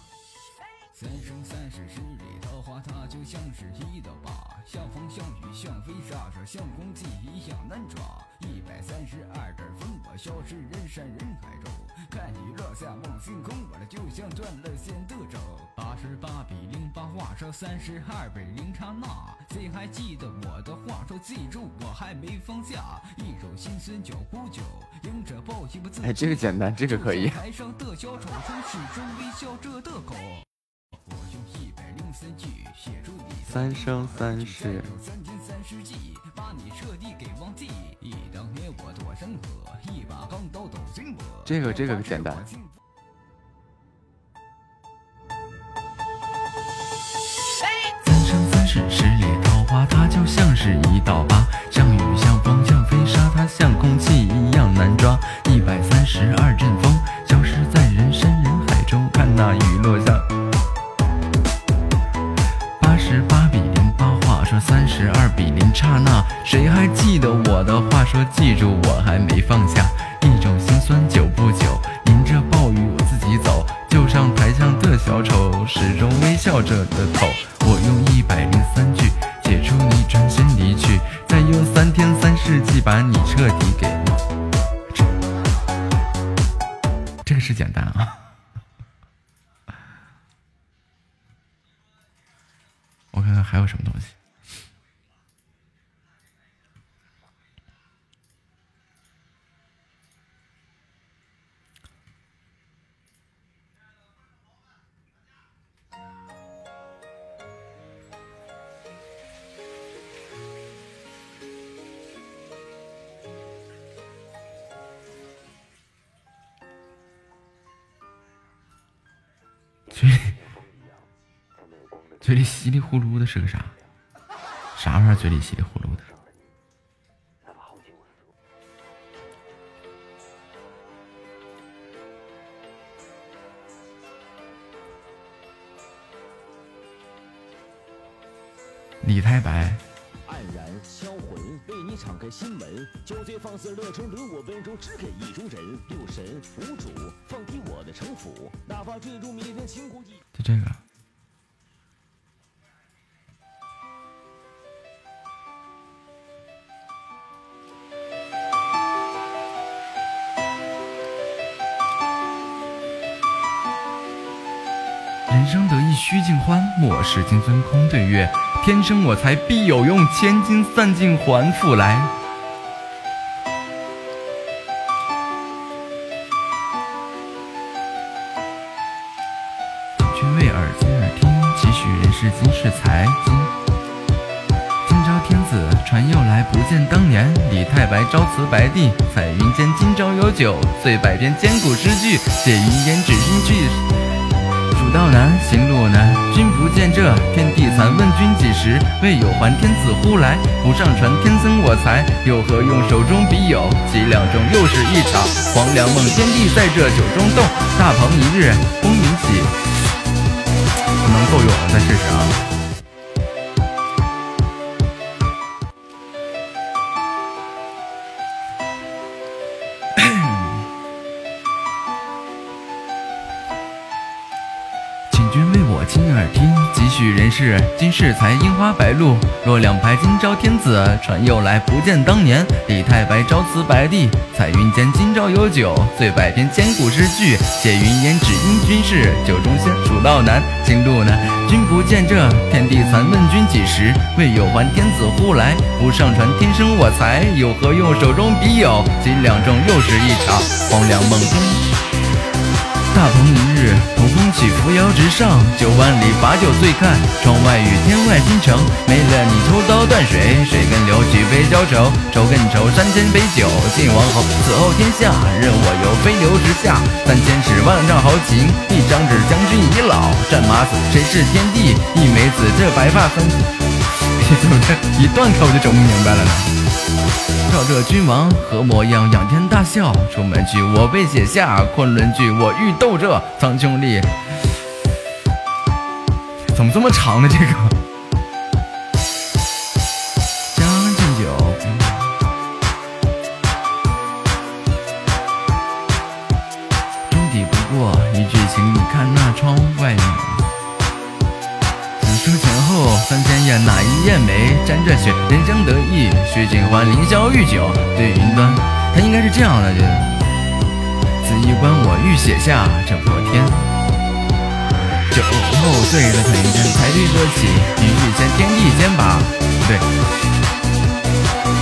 三生三世十里桃花，它就像是一道疤，像风像雨像飞沙，这像空气一样难抓。一百三十二阵风，我消失人山人海中，看你落下梦星空，我这就像断了线的舟。八十八比零八画说三十二倍零刹那，谁还记得我的话？说记住我还没放下，一首心酸叫古酒，迎着暴雨不自哎，这个简单，这个可以。台上的小丑从始终微笑着的口。我用一百零三句写出你三生三世三天三世纪，把你彻底给忘记。忆当年我多山河，一把钢刀抖心窝。这个这个简单。三生三世十里桃花，它就像是一道疤，像雨像风像飞沙，它像空气一样难抓。一百三十二阵风，消失在人山人海中，看那雨落下。三十二比零刹那，谁还记得我的话？说记住我还没放下，一种心酸久不久，迎着暴雨我自己走，就像台上的小丑，始终微笑着的口。我用一百零三句写出你转身离去，再用三天三世纪把你彻底给这这个是简单啊。我看看还有什么东西。嘴里 嘴里稀里呼噜的是个啥？啥玩意儿？嘴里稀里呼噜的？李太白，你敞开心门。酒醉放肆乐中轮，我温柔只给意中人。六神无主，放低我的城府，哪怕坠入迷人情谷底。就这个。须尽欢，莫使金樽空对月。天生我材必有用，千金散尽还复来。君为耳今耳听，几许人是今世才。今今朝天子传又来，不见当年。李太白朝辞白帝，彩云间今朝有酒，醉百篇千古诗句，写云烟只因句。道难，行路难，君不见这天地残。问君几时？未有还天子呼来。不上船天增我才，有何用？手中笔有几两重，又是一场黄粱梦。天地在这酒中动，大鹏一日风云起。能够用了，再试试啊。许人世今世才。樱花白露，若两排今朝天子传又来，不见当年。李太白朝辞白帝，彩云间今朝有酒，醉百篇千古诗句，写云烟只因君是酒中仙。蜀道难，行路难，君不见这天地残。问君几时？未有还天子呼来。不上传天生我材，有何用？手中笔有今两重，又是一场黄粱梦。大鹏一日，同风起，扶摇直上，九万里把酒醉看，窗外雨，天外金城。没了你，抽刀断水，水更流，举杯浇愁，愁更愁。三千杯酒敬王侯，此后天下任我游，飞流直下。三千尺，万丈豪情，一张纸，将军已老，战马死，谁是天地？一枚子，这白发三，怎么这一断开我就整不明白了呢？照这君王何模样，仰天大笑。出门去我被写下，昆仑句我欲斗这苍穹里。怎么这么长呢？这个。沾着血？人生得意须尽欢，凌霄玉酒对云端。他应该是这样的，就此一关我欲写下这破天。酒后醉了才云间，才对得起一日间天地间吧。对，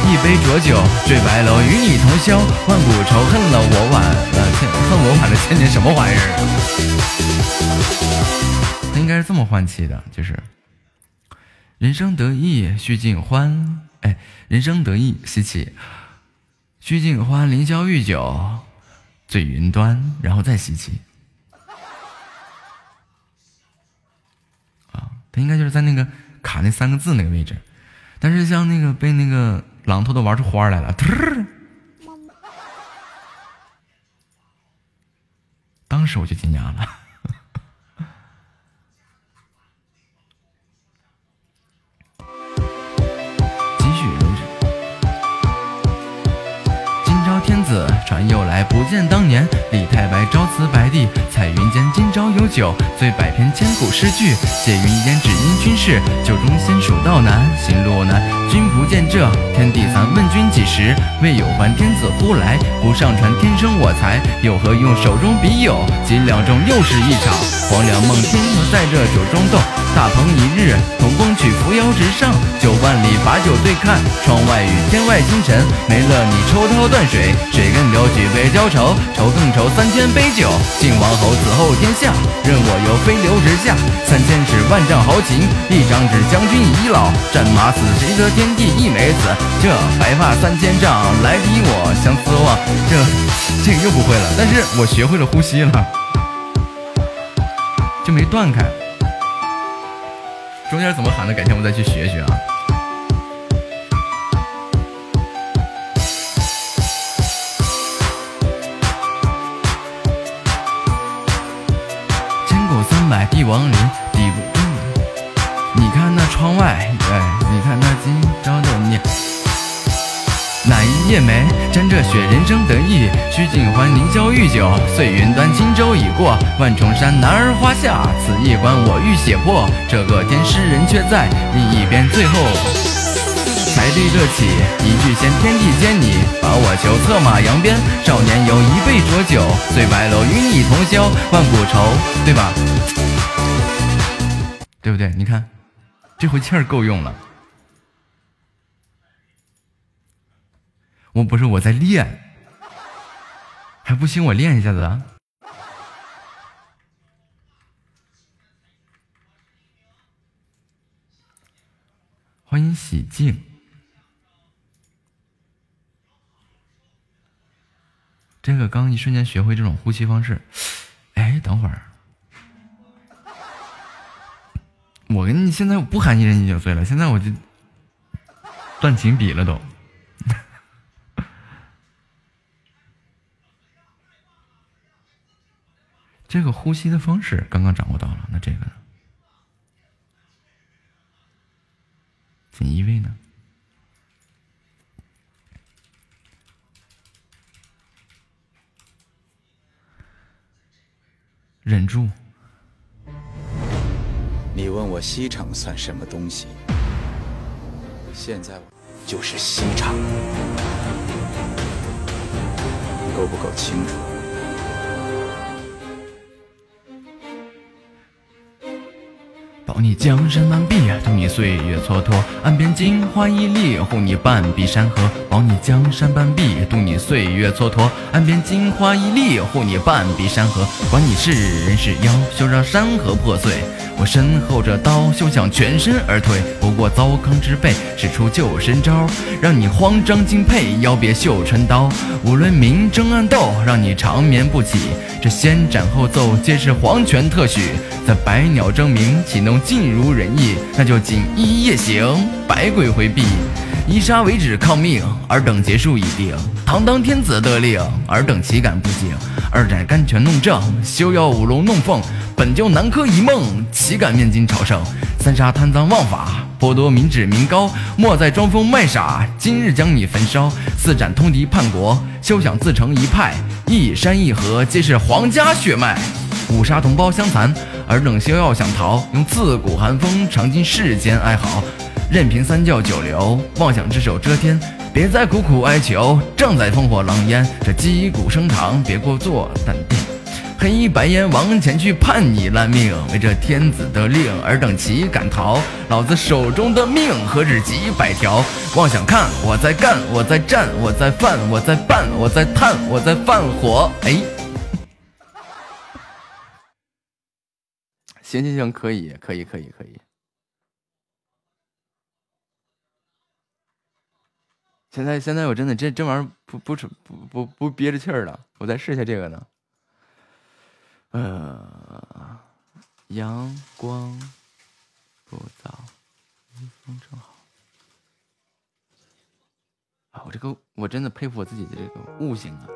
一杯浊酒醉白楼，与你同销万古愁，恨了我晚了千，恨我晚了千年，什么玩意儿？他应该是这么换气的，就是人生得意须尽欢，哎，人生得意吸气，须尽欢，凌霄玉酒醉云端，然后再吸气。啊，他应该就是在那个卡那三个字那个位置，但是像那个被那个榔头都玩出花来了，当时我就惊讶了。船又来，不见当年李太白朝辞白帝彩云间。今朝有酒醉百篇千古诗句，写云烟只因君事，酒中仙蜀道难，行路难。君不见这天地残，问君几时未有还？天子呼来，不上船，天生我材，有何用？手中笔友，几两重，又是一场黄粱梦。天河在这酒中斗，大鹏一日同风曲，扶摇直上九万里，把酒对看窗外雨，天外星辰没了你，抽刀断水，水更流，举杯浇愁，愁更愁。三千杯酒敬王侯，此后天下任我游，飞流直下。三千尺万丈豪情，一张纸，将军已老，战马死，谁得天地一枚子？这白发三千丈，来敌我相思望。这这又不会了，但是我学会了呼吸了，就没断开。中间怎么喊的？改天我再去学学啊。买帝王陵，抵不住。你看那窗外，哎，你看那今朝的你，哪一夜梅沾着雪？人生得意须尽欢，凌霄玉酒碎云端。轻舟已过万重山，男儿花下此一关，我欲写破这个天。诗人却在另一边，最后。才对得起一句先，天地间你把我求，策马扬鞭，少年游，一杯浊酒醉白楼，与你同销万古愁，对吧？对不对？你看，这回气儿够用了。我不是我在练，还不行，我练一下子啊。欢迎喜静。这个刚一瞬间学会这种呼吸方式，哎，等会儿，我跟你现在我不喊一人一九岁了，现在我就断情笔了都。这个呼吸的方式刚刚掌握到了，那这个呢？锦衣卫呢？忍住。你问我西厂算什么东西？现在我就是西厂，够不够清楚？保你江山半壁，渡你岁月蹉跎；岸边金花一粒，护你半壁山河。保你江山半壁，渡你岁月蹉跎；岸边金花一粒，护你半壁山河。管你是人是妖，休让山河破碎。我身后这刀，休想全身而退。不过糟糠之辈，使出救身招，让你慌张敬佩。腰别绣春刀，无论明争暗斗，让你长眠不起。这先斩后奏，皆是皇权特许。在百鸟争鸣，岂能 尽如人意？那就锦衣夜行，百鬼回避。以杀为止抗命，尔等结束已定。堂当天子得令，尔等岂敢不敬？二斩甘泉弄正，休要舞龙弄凤。本就南柯一梦，岂敢面金朝圣？三杀贪赃枉法，剥夺民脂民膏，莫再装疯卖傻。今日将你焚烧。四斩通敌叛国，休想自成一派。一山一河，皆是皇家血脉。五杀同胞相残，尔等休要想逃。用刺骨寒风，尝尽世间哀嚎。任凭三教九流，妄想只手遮天。别再苦苦哀求，正在烽火狼烟。这击鼓声长，别过作淡定。黑衣白烟王前去判你烂命，为这天子的令，尔等岂敢逃？老子手中的命何止几百条？妄想看我在干，我在战，我在犯，我在办，我在探，我在放火。哎，行行行，可以，可以，可以，可以。现在现在我真的这这玩意儿不不不不不憋着气儿了，我再试一下这个呢。呃，阳光不早，风正好。啊，我这个我真的佩服我自己的这个悟性啊！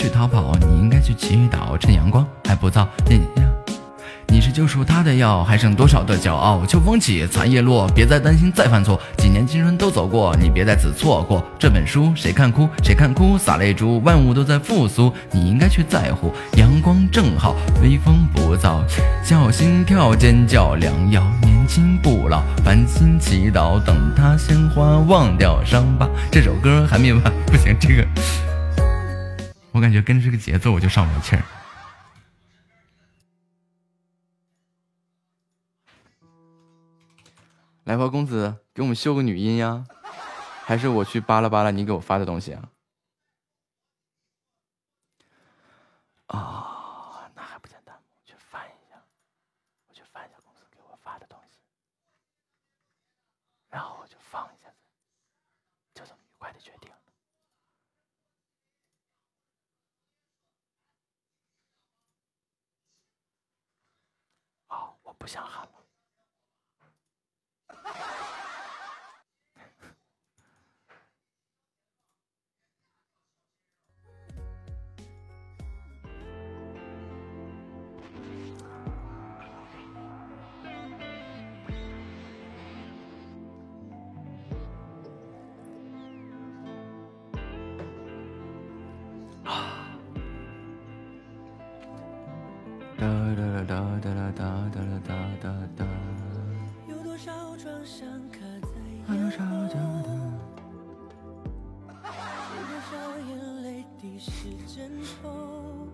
去逃跑，你应该去祈祷，趁阳光还不燥。你呀你是救赎他的药，还剩多少的骄傲？秋风起，残叶落，别再担心再犯错，几年青春都走过，你别再次错过这本书。谁看哭？谁看哭？洒泪珠，万物都在复苏，你应该去在乎。阳光正好，微风不燥，小心跳，尖叫，良药，年轻不老，繁星祈祷，等他鲜花，忘掉伤疤。这首歌还没完，不行，这个我感觉跟着这个节奏我就上不了气儿。来吧，公子，给我们秀个女音呀？还是我去扒拉扒拉你给我发的东西啊？啊，哒哒啦哒哒啦哒哒哒。有多少创伤刻在眼眸？有多少眼泪滴湿枕头？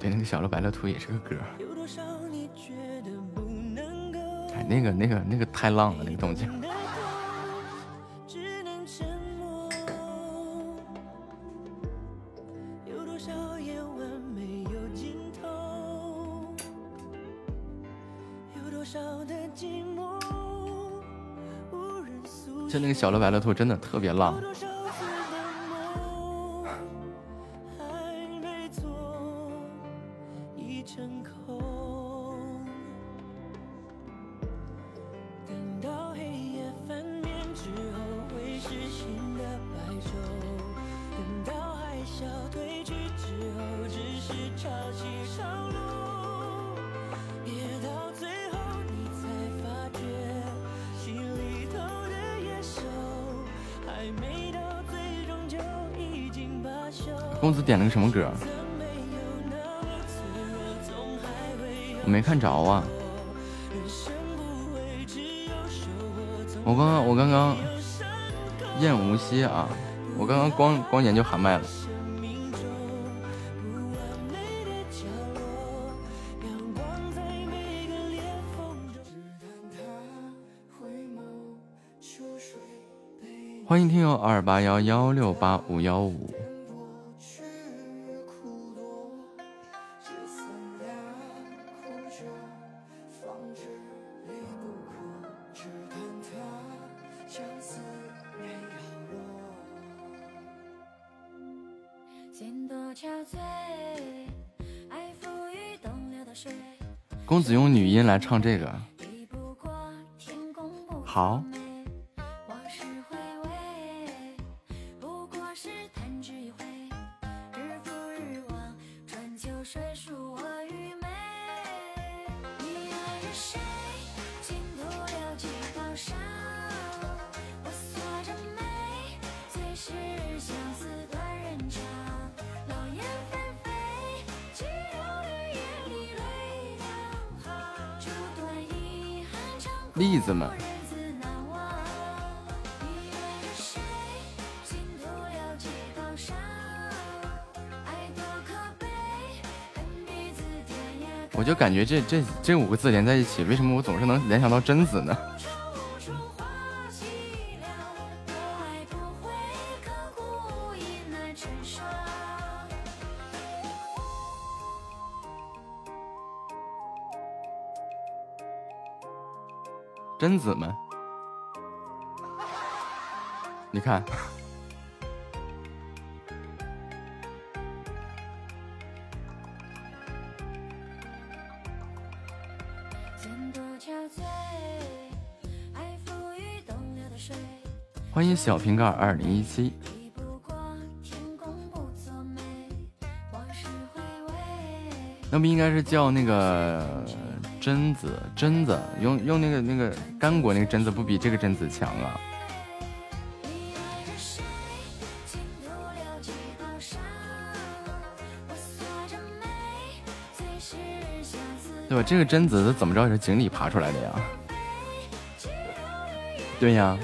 对，那个小鹿白乐兔也是个歌。有多少你觉得不能够？哎，那个那个那个太浪了，那个动静。就那个小乐白乐兔真的特别浪。公子点了个什么歌？我没看着啊。我刚刚，我刚刚，燕无歇啊！我刚刚光光眼就喊麦了。欢迎听友二八幺幺六八五幺五。子用女音来唱这个，好。这这这五个字连在一起，为什么我总是能联想到贞子呢？贞子们，你看，小瓶盖二零一七。那不应该是叫那个？榛子，榛子，用用那个那个干果那个榛子，不比这个榛子强啊？对吧？这个榛子怎么着也是井里爬出来的呀？对呀。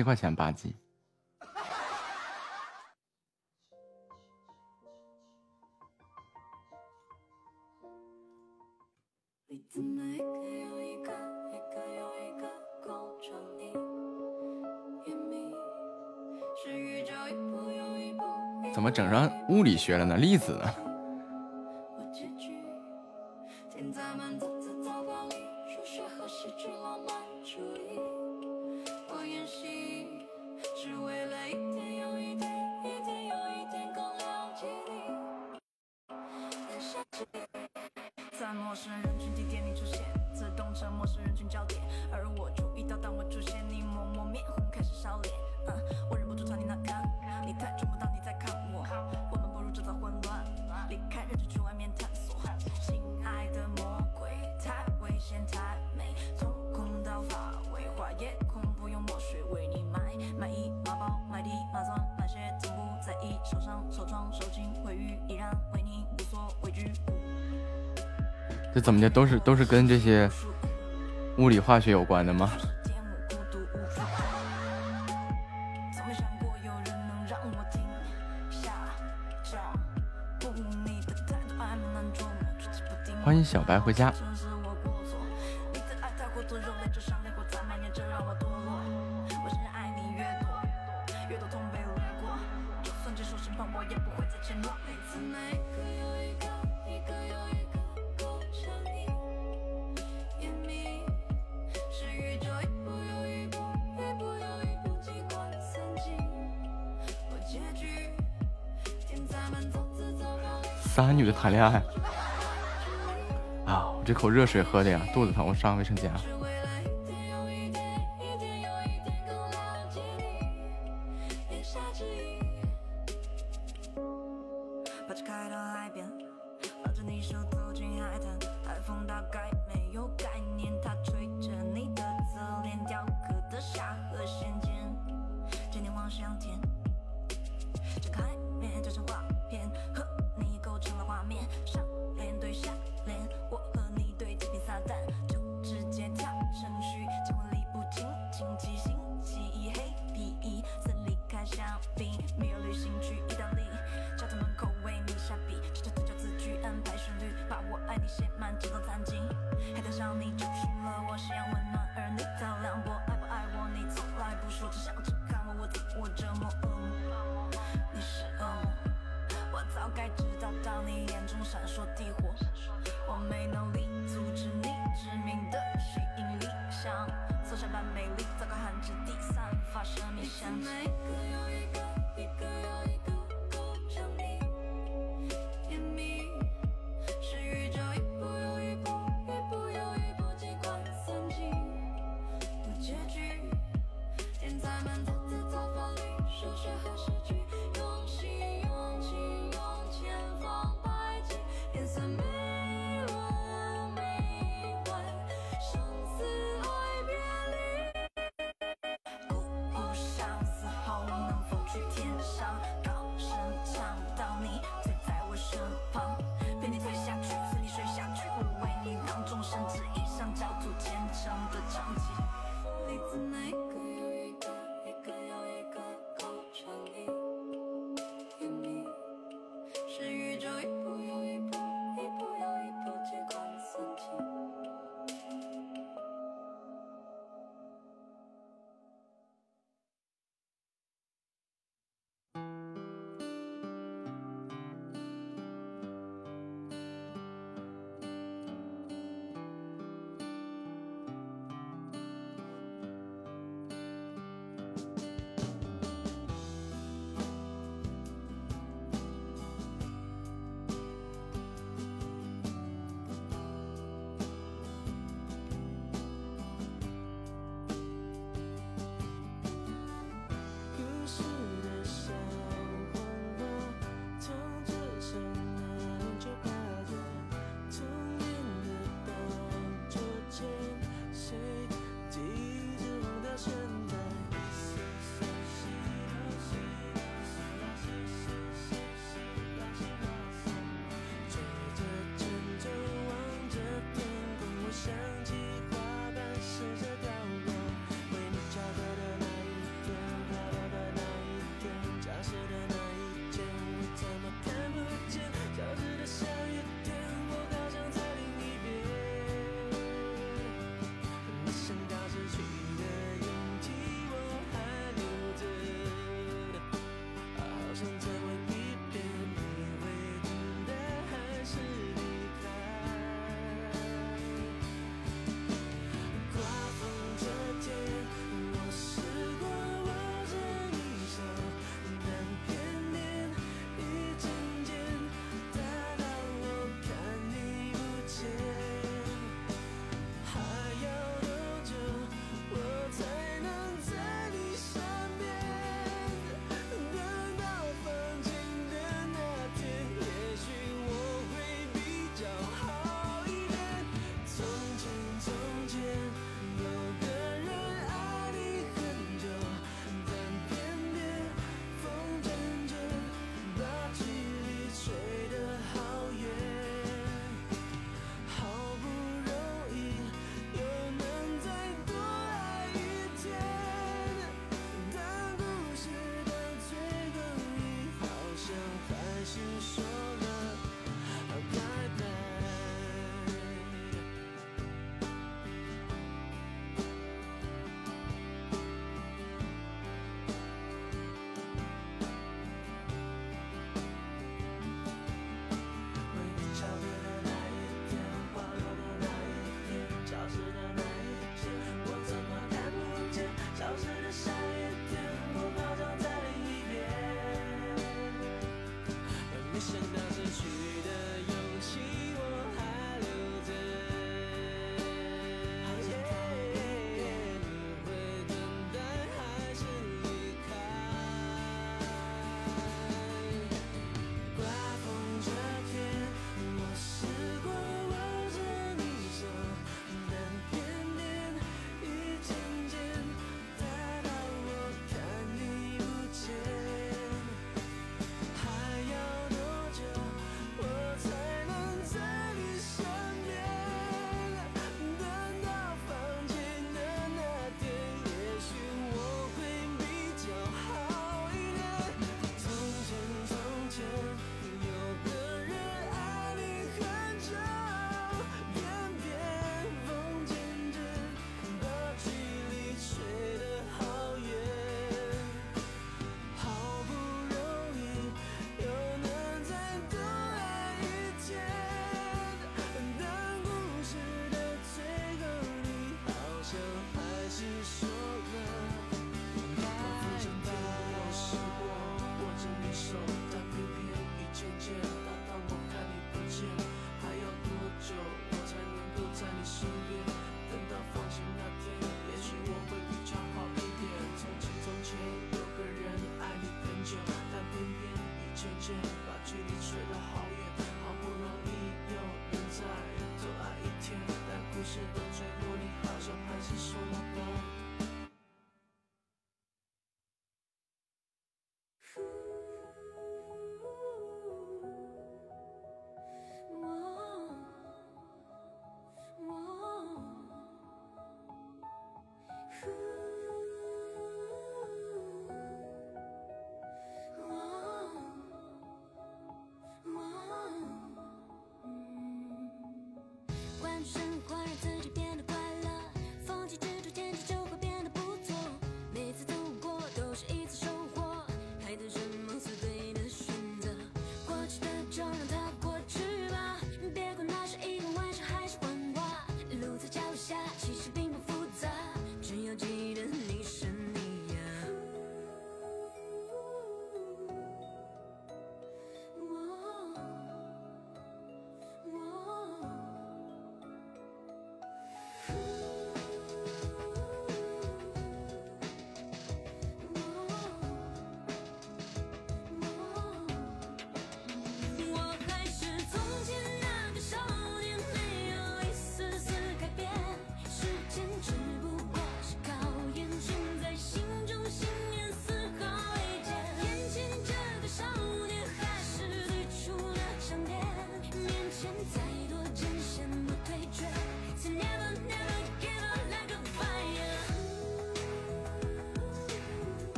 七块钱八 G。怎么整上物理学了呢？粒子呢？那都是都是跟这些物理化学有关的吗？欢迎小白回家。男女的谈恋爱啊！我这口热水喝的呀，肚子疼，我上卫生间。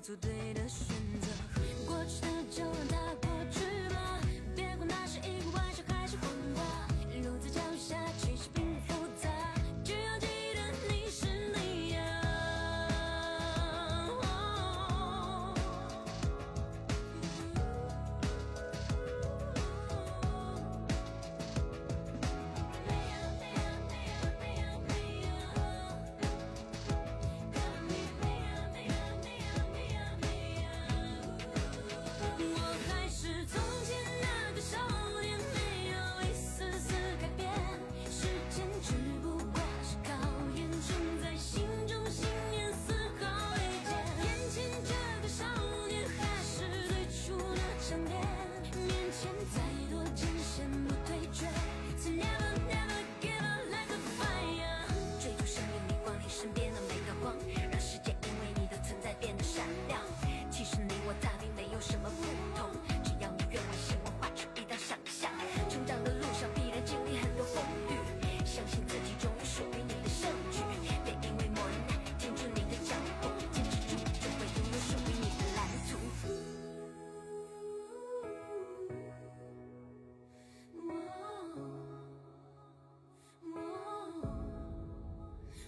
做对的选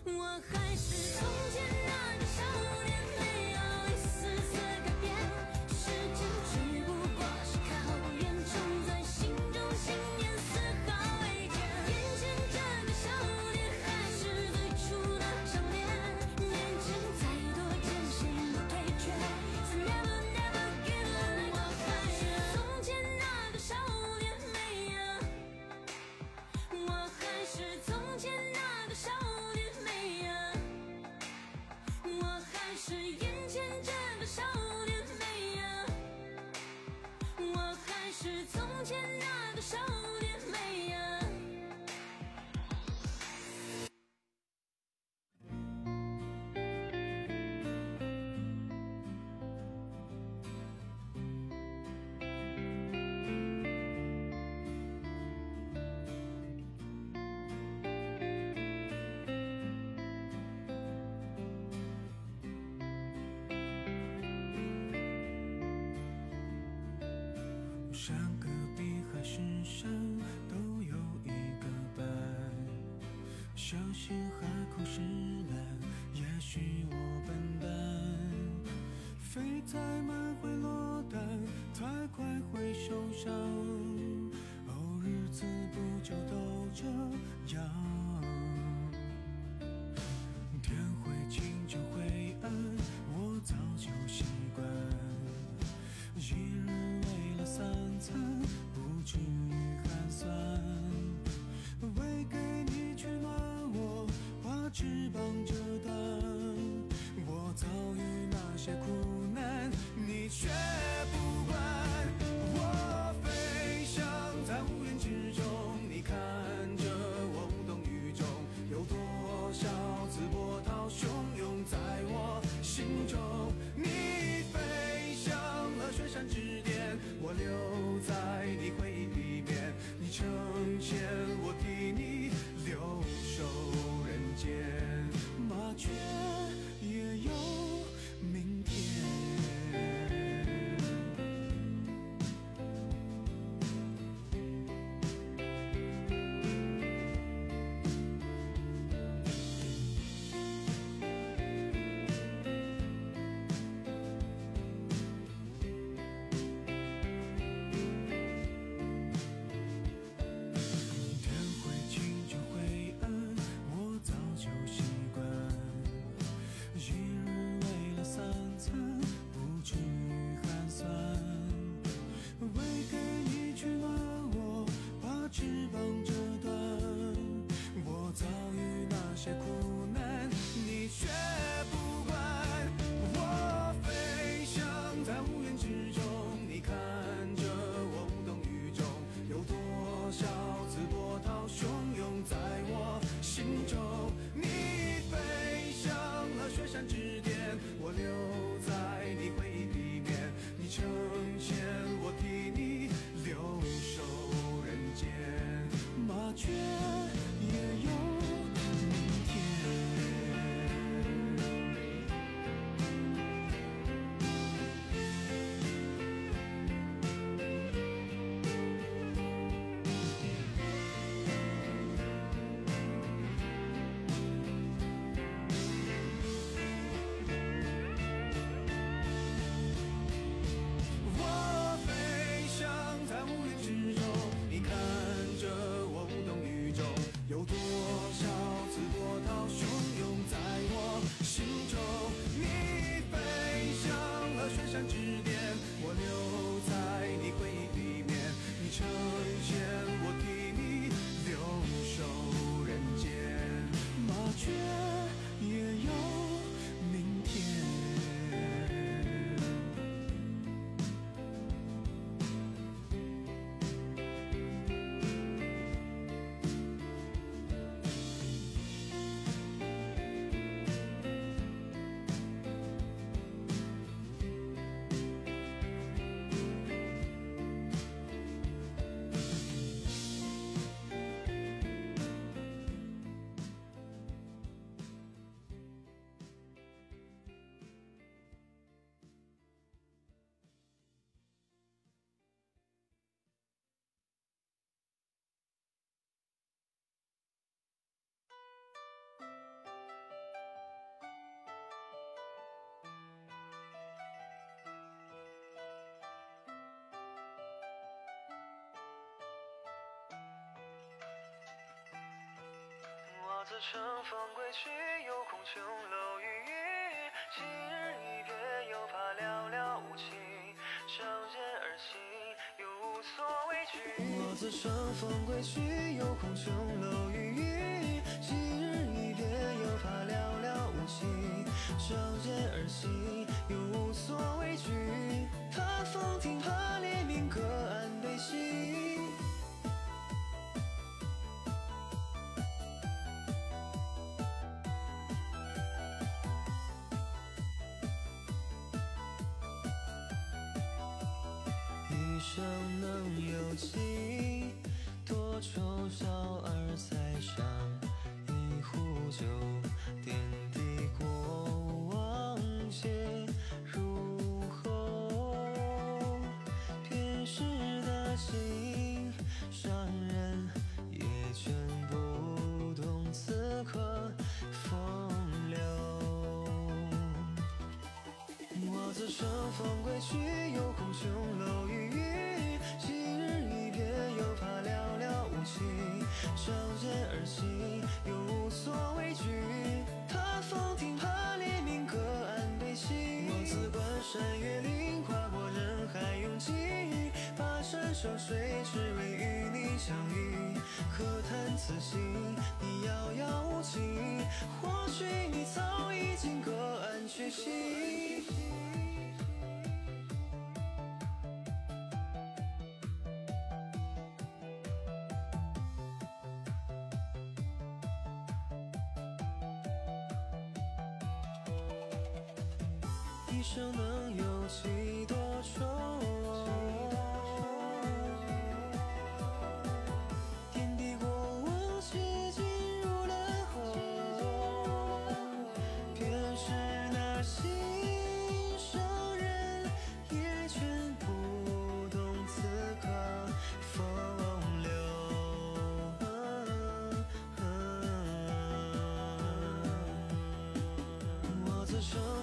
我还是从山隔壁还是山都有一个伴小心海枯石烂也许我笨蛋飞太慢会落单太快会受伤哦日子不就都这样。我自乘风归去，又恐琼楼玉宇。今日一别，又怕寥寥无期。仗剑而行，又无所畏惧。我自乘风归去，又恐琼楼玉宇。今日一别，又怕寥寥无期。仗剑而行，又无所畏惧。怕风停，怕黎明，隔岸乘风归去，又恐琼楼玉宇。今日一别，又怕寥寥无期。仗剑而行，又无所畏惧。怕风停，怕黎明，各岸悲喜。我自关山越岭，跨过人海拥挤。跋山涉水，只为与你相遇。可叹此行，你遥遥无期。或许你早已经各安去心。一生能有几多愁？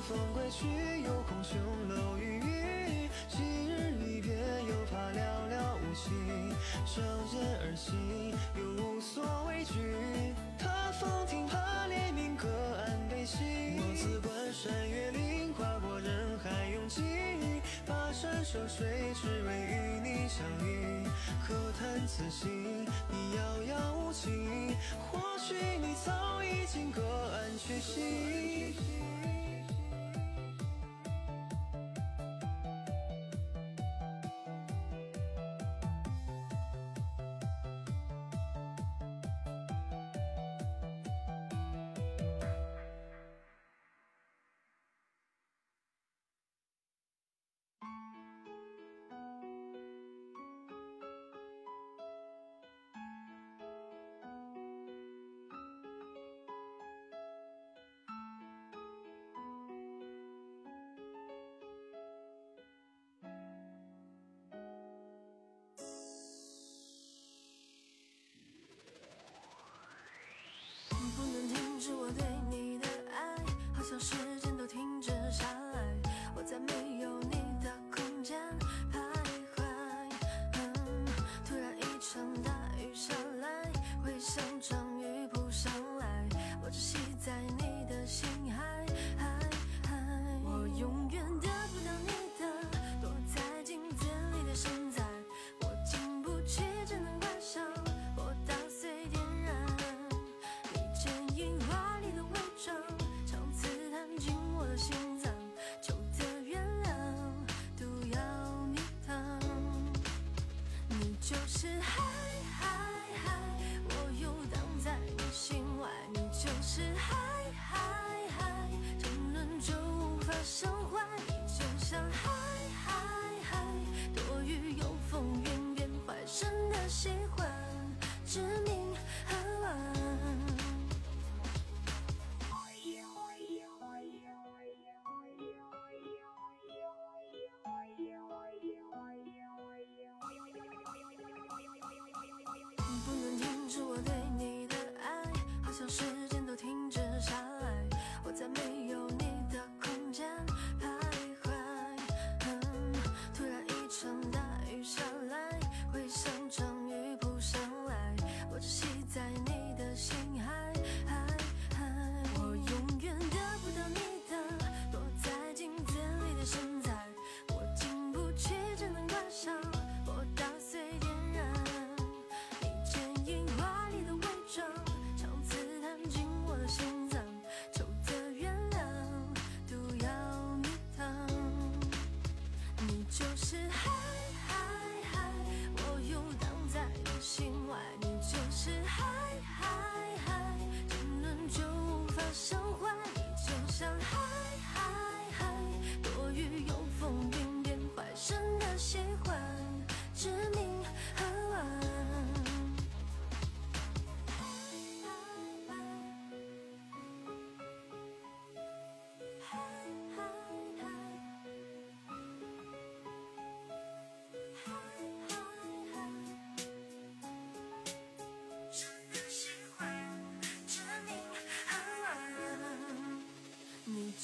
风归去，又恐琼楼玉宇。今日一别，又怕寥寥无期。仗剑而行，又无所畏惧。怕风停，怕列明，隔岸悲喜。我自关山越岭，跨过人海拥挤。跋山涉水，只为与你相遇。可叹此心，都是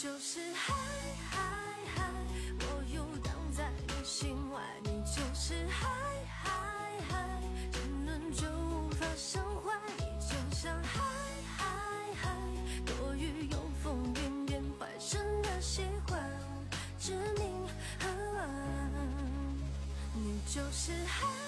就是嗨嗨嗨，我游荡在你心外，你就是嗨嗨嗨，沉沦就无法伤怀。你就像嗨嗨嗨，多雨又风云变坏，深的喜欢致命，你就是嗨。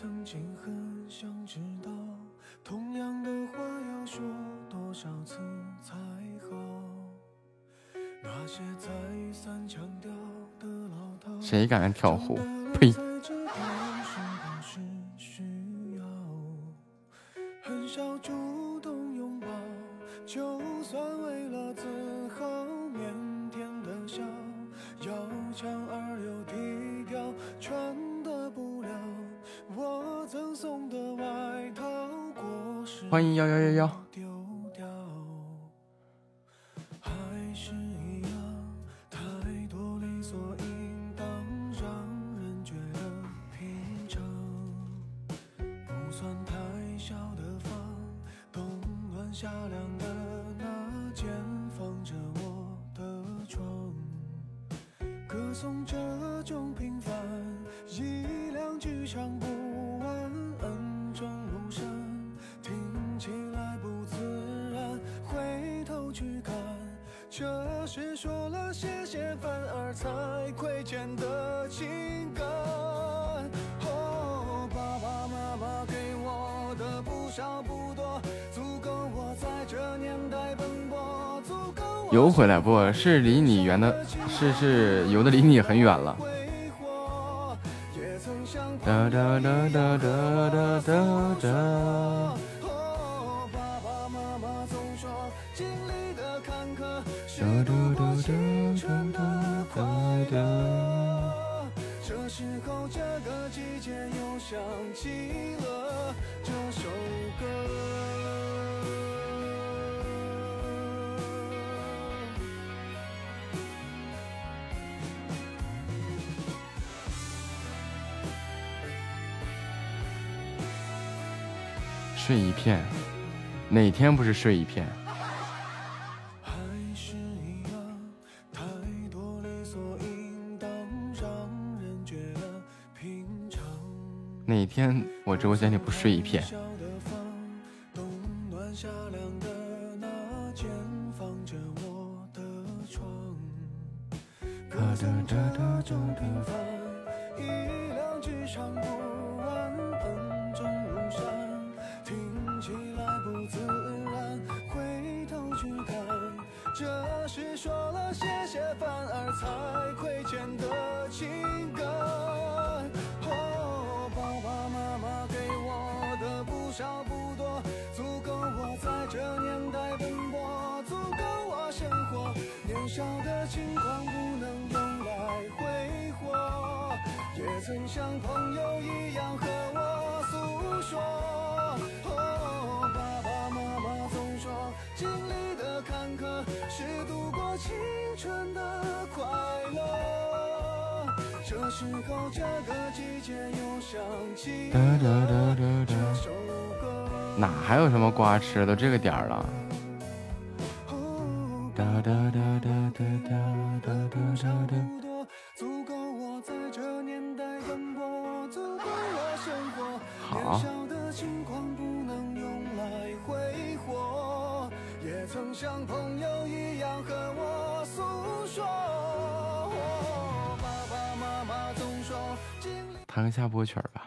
曾经很想知道同样的话要说多少次才好，那些再三强调的老套，谁敢跳湖？呸！欢迎幺幺幺幺。回来不是离你远的，是是有的离你很远了。哪天不是睡一片？哪天我直播间里不睡一片？都这个点了。好。弹个下播曲儿。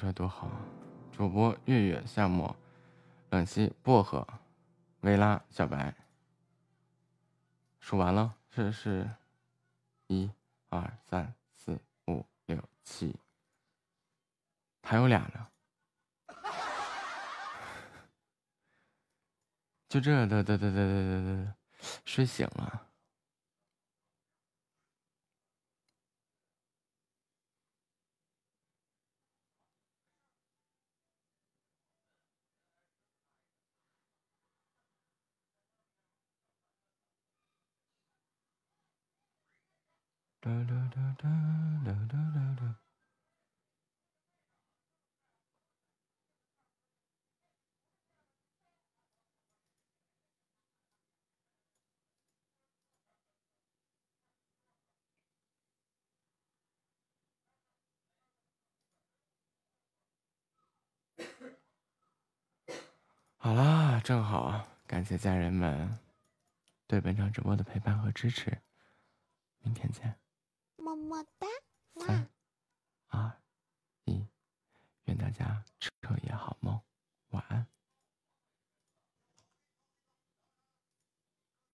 这多好！主播月月、夏末、冷溪、薄荷、维拉、小白，数完了，是是，一、二、三、四、五、六、七，还有俩呢。就这的的的的的的的，睡醒了。好啦，正好，感谢家人们对本场直播的陪伴和支持，明天见。么哒，三二一，愿大家彻夜好梦，晚安。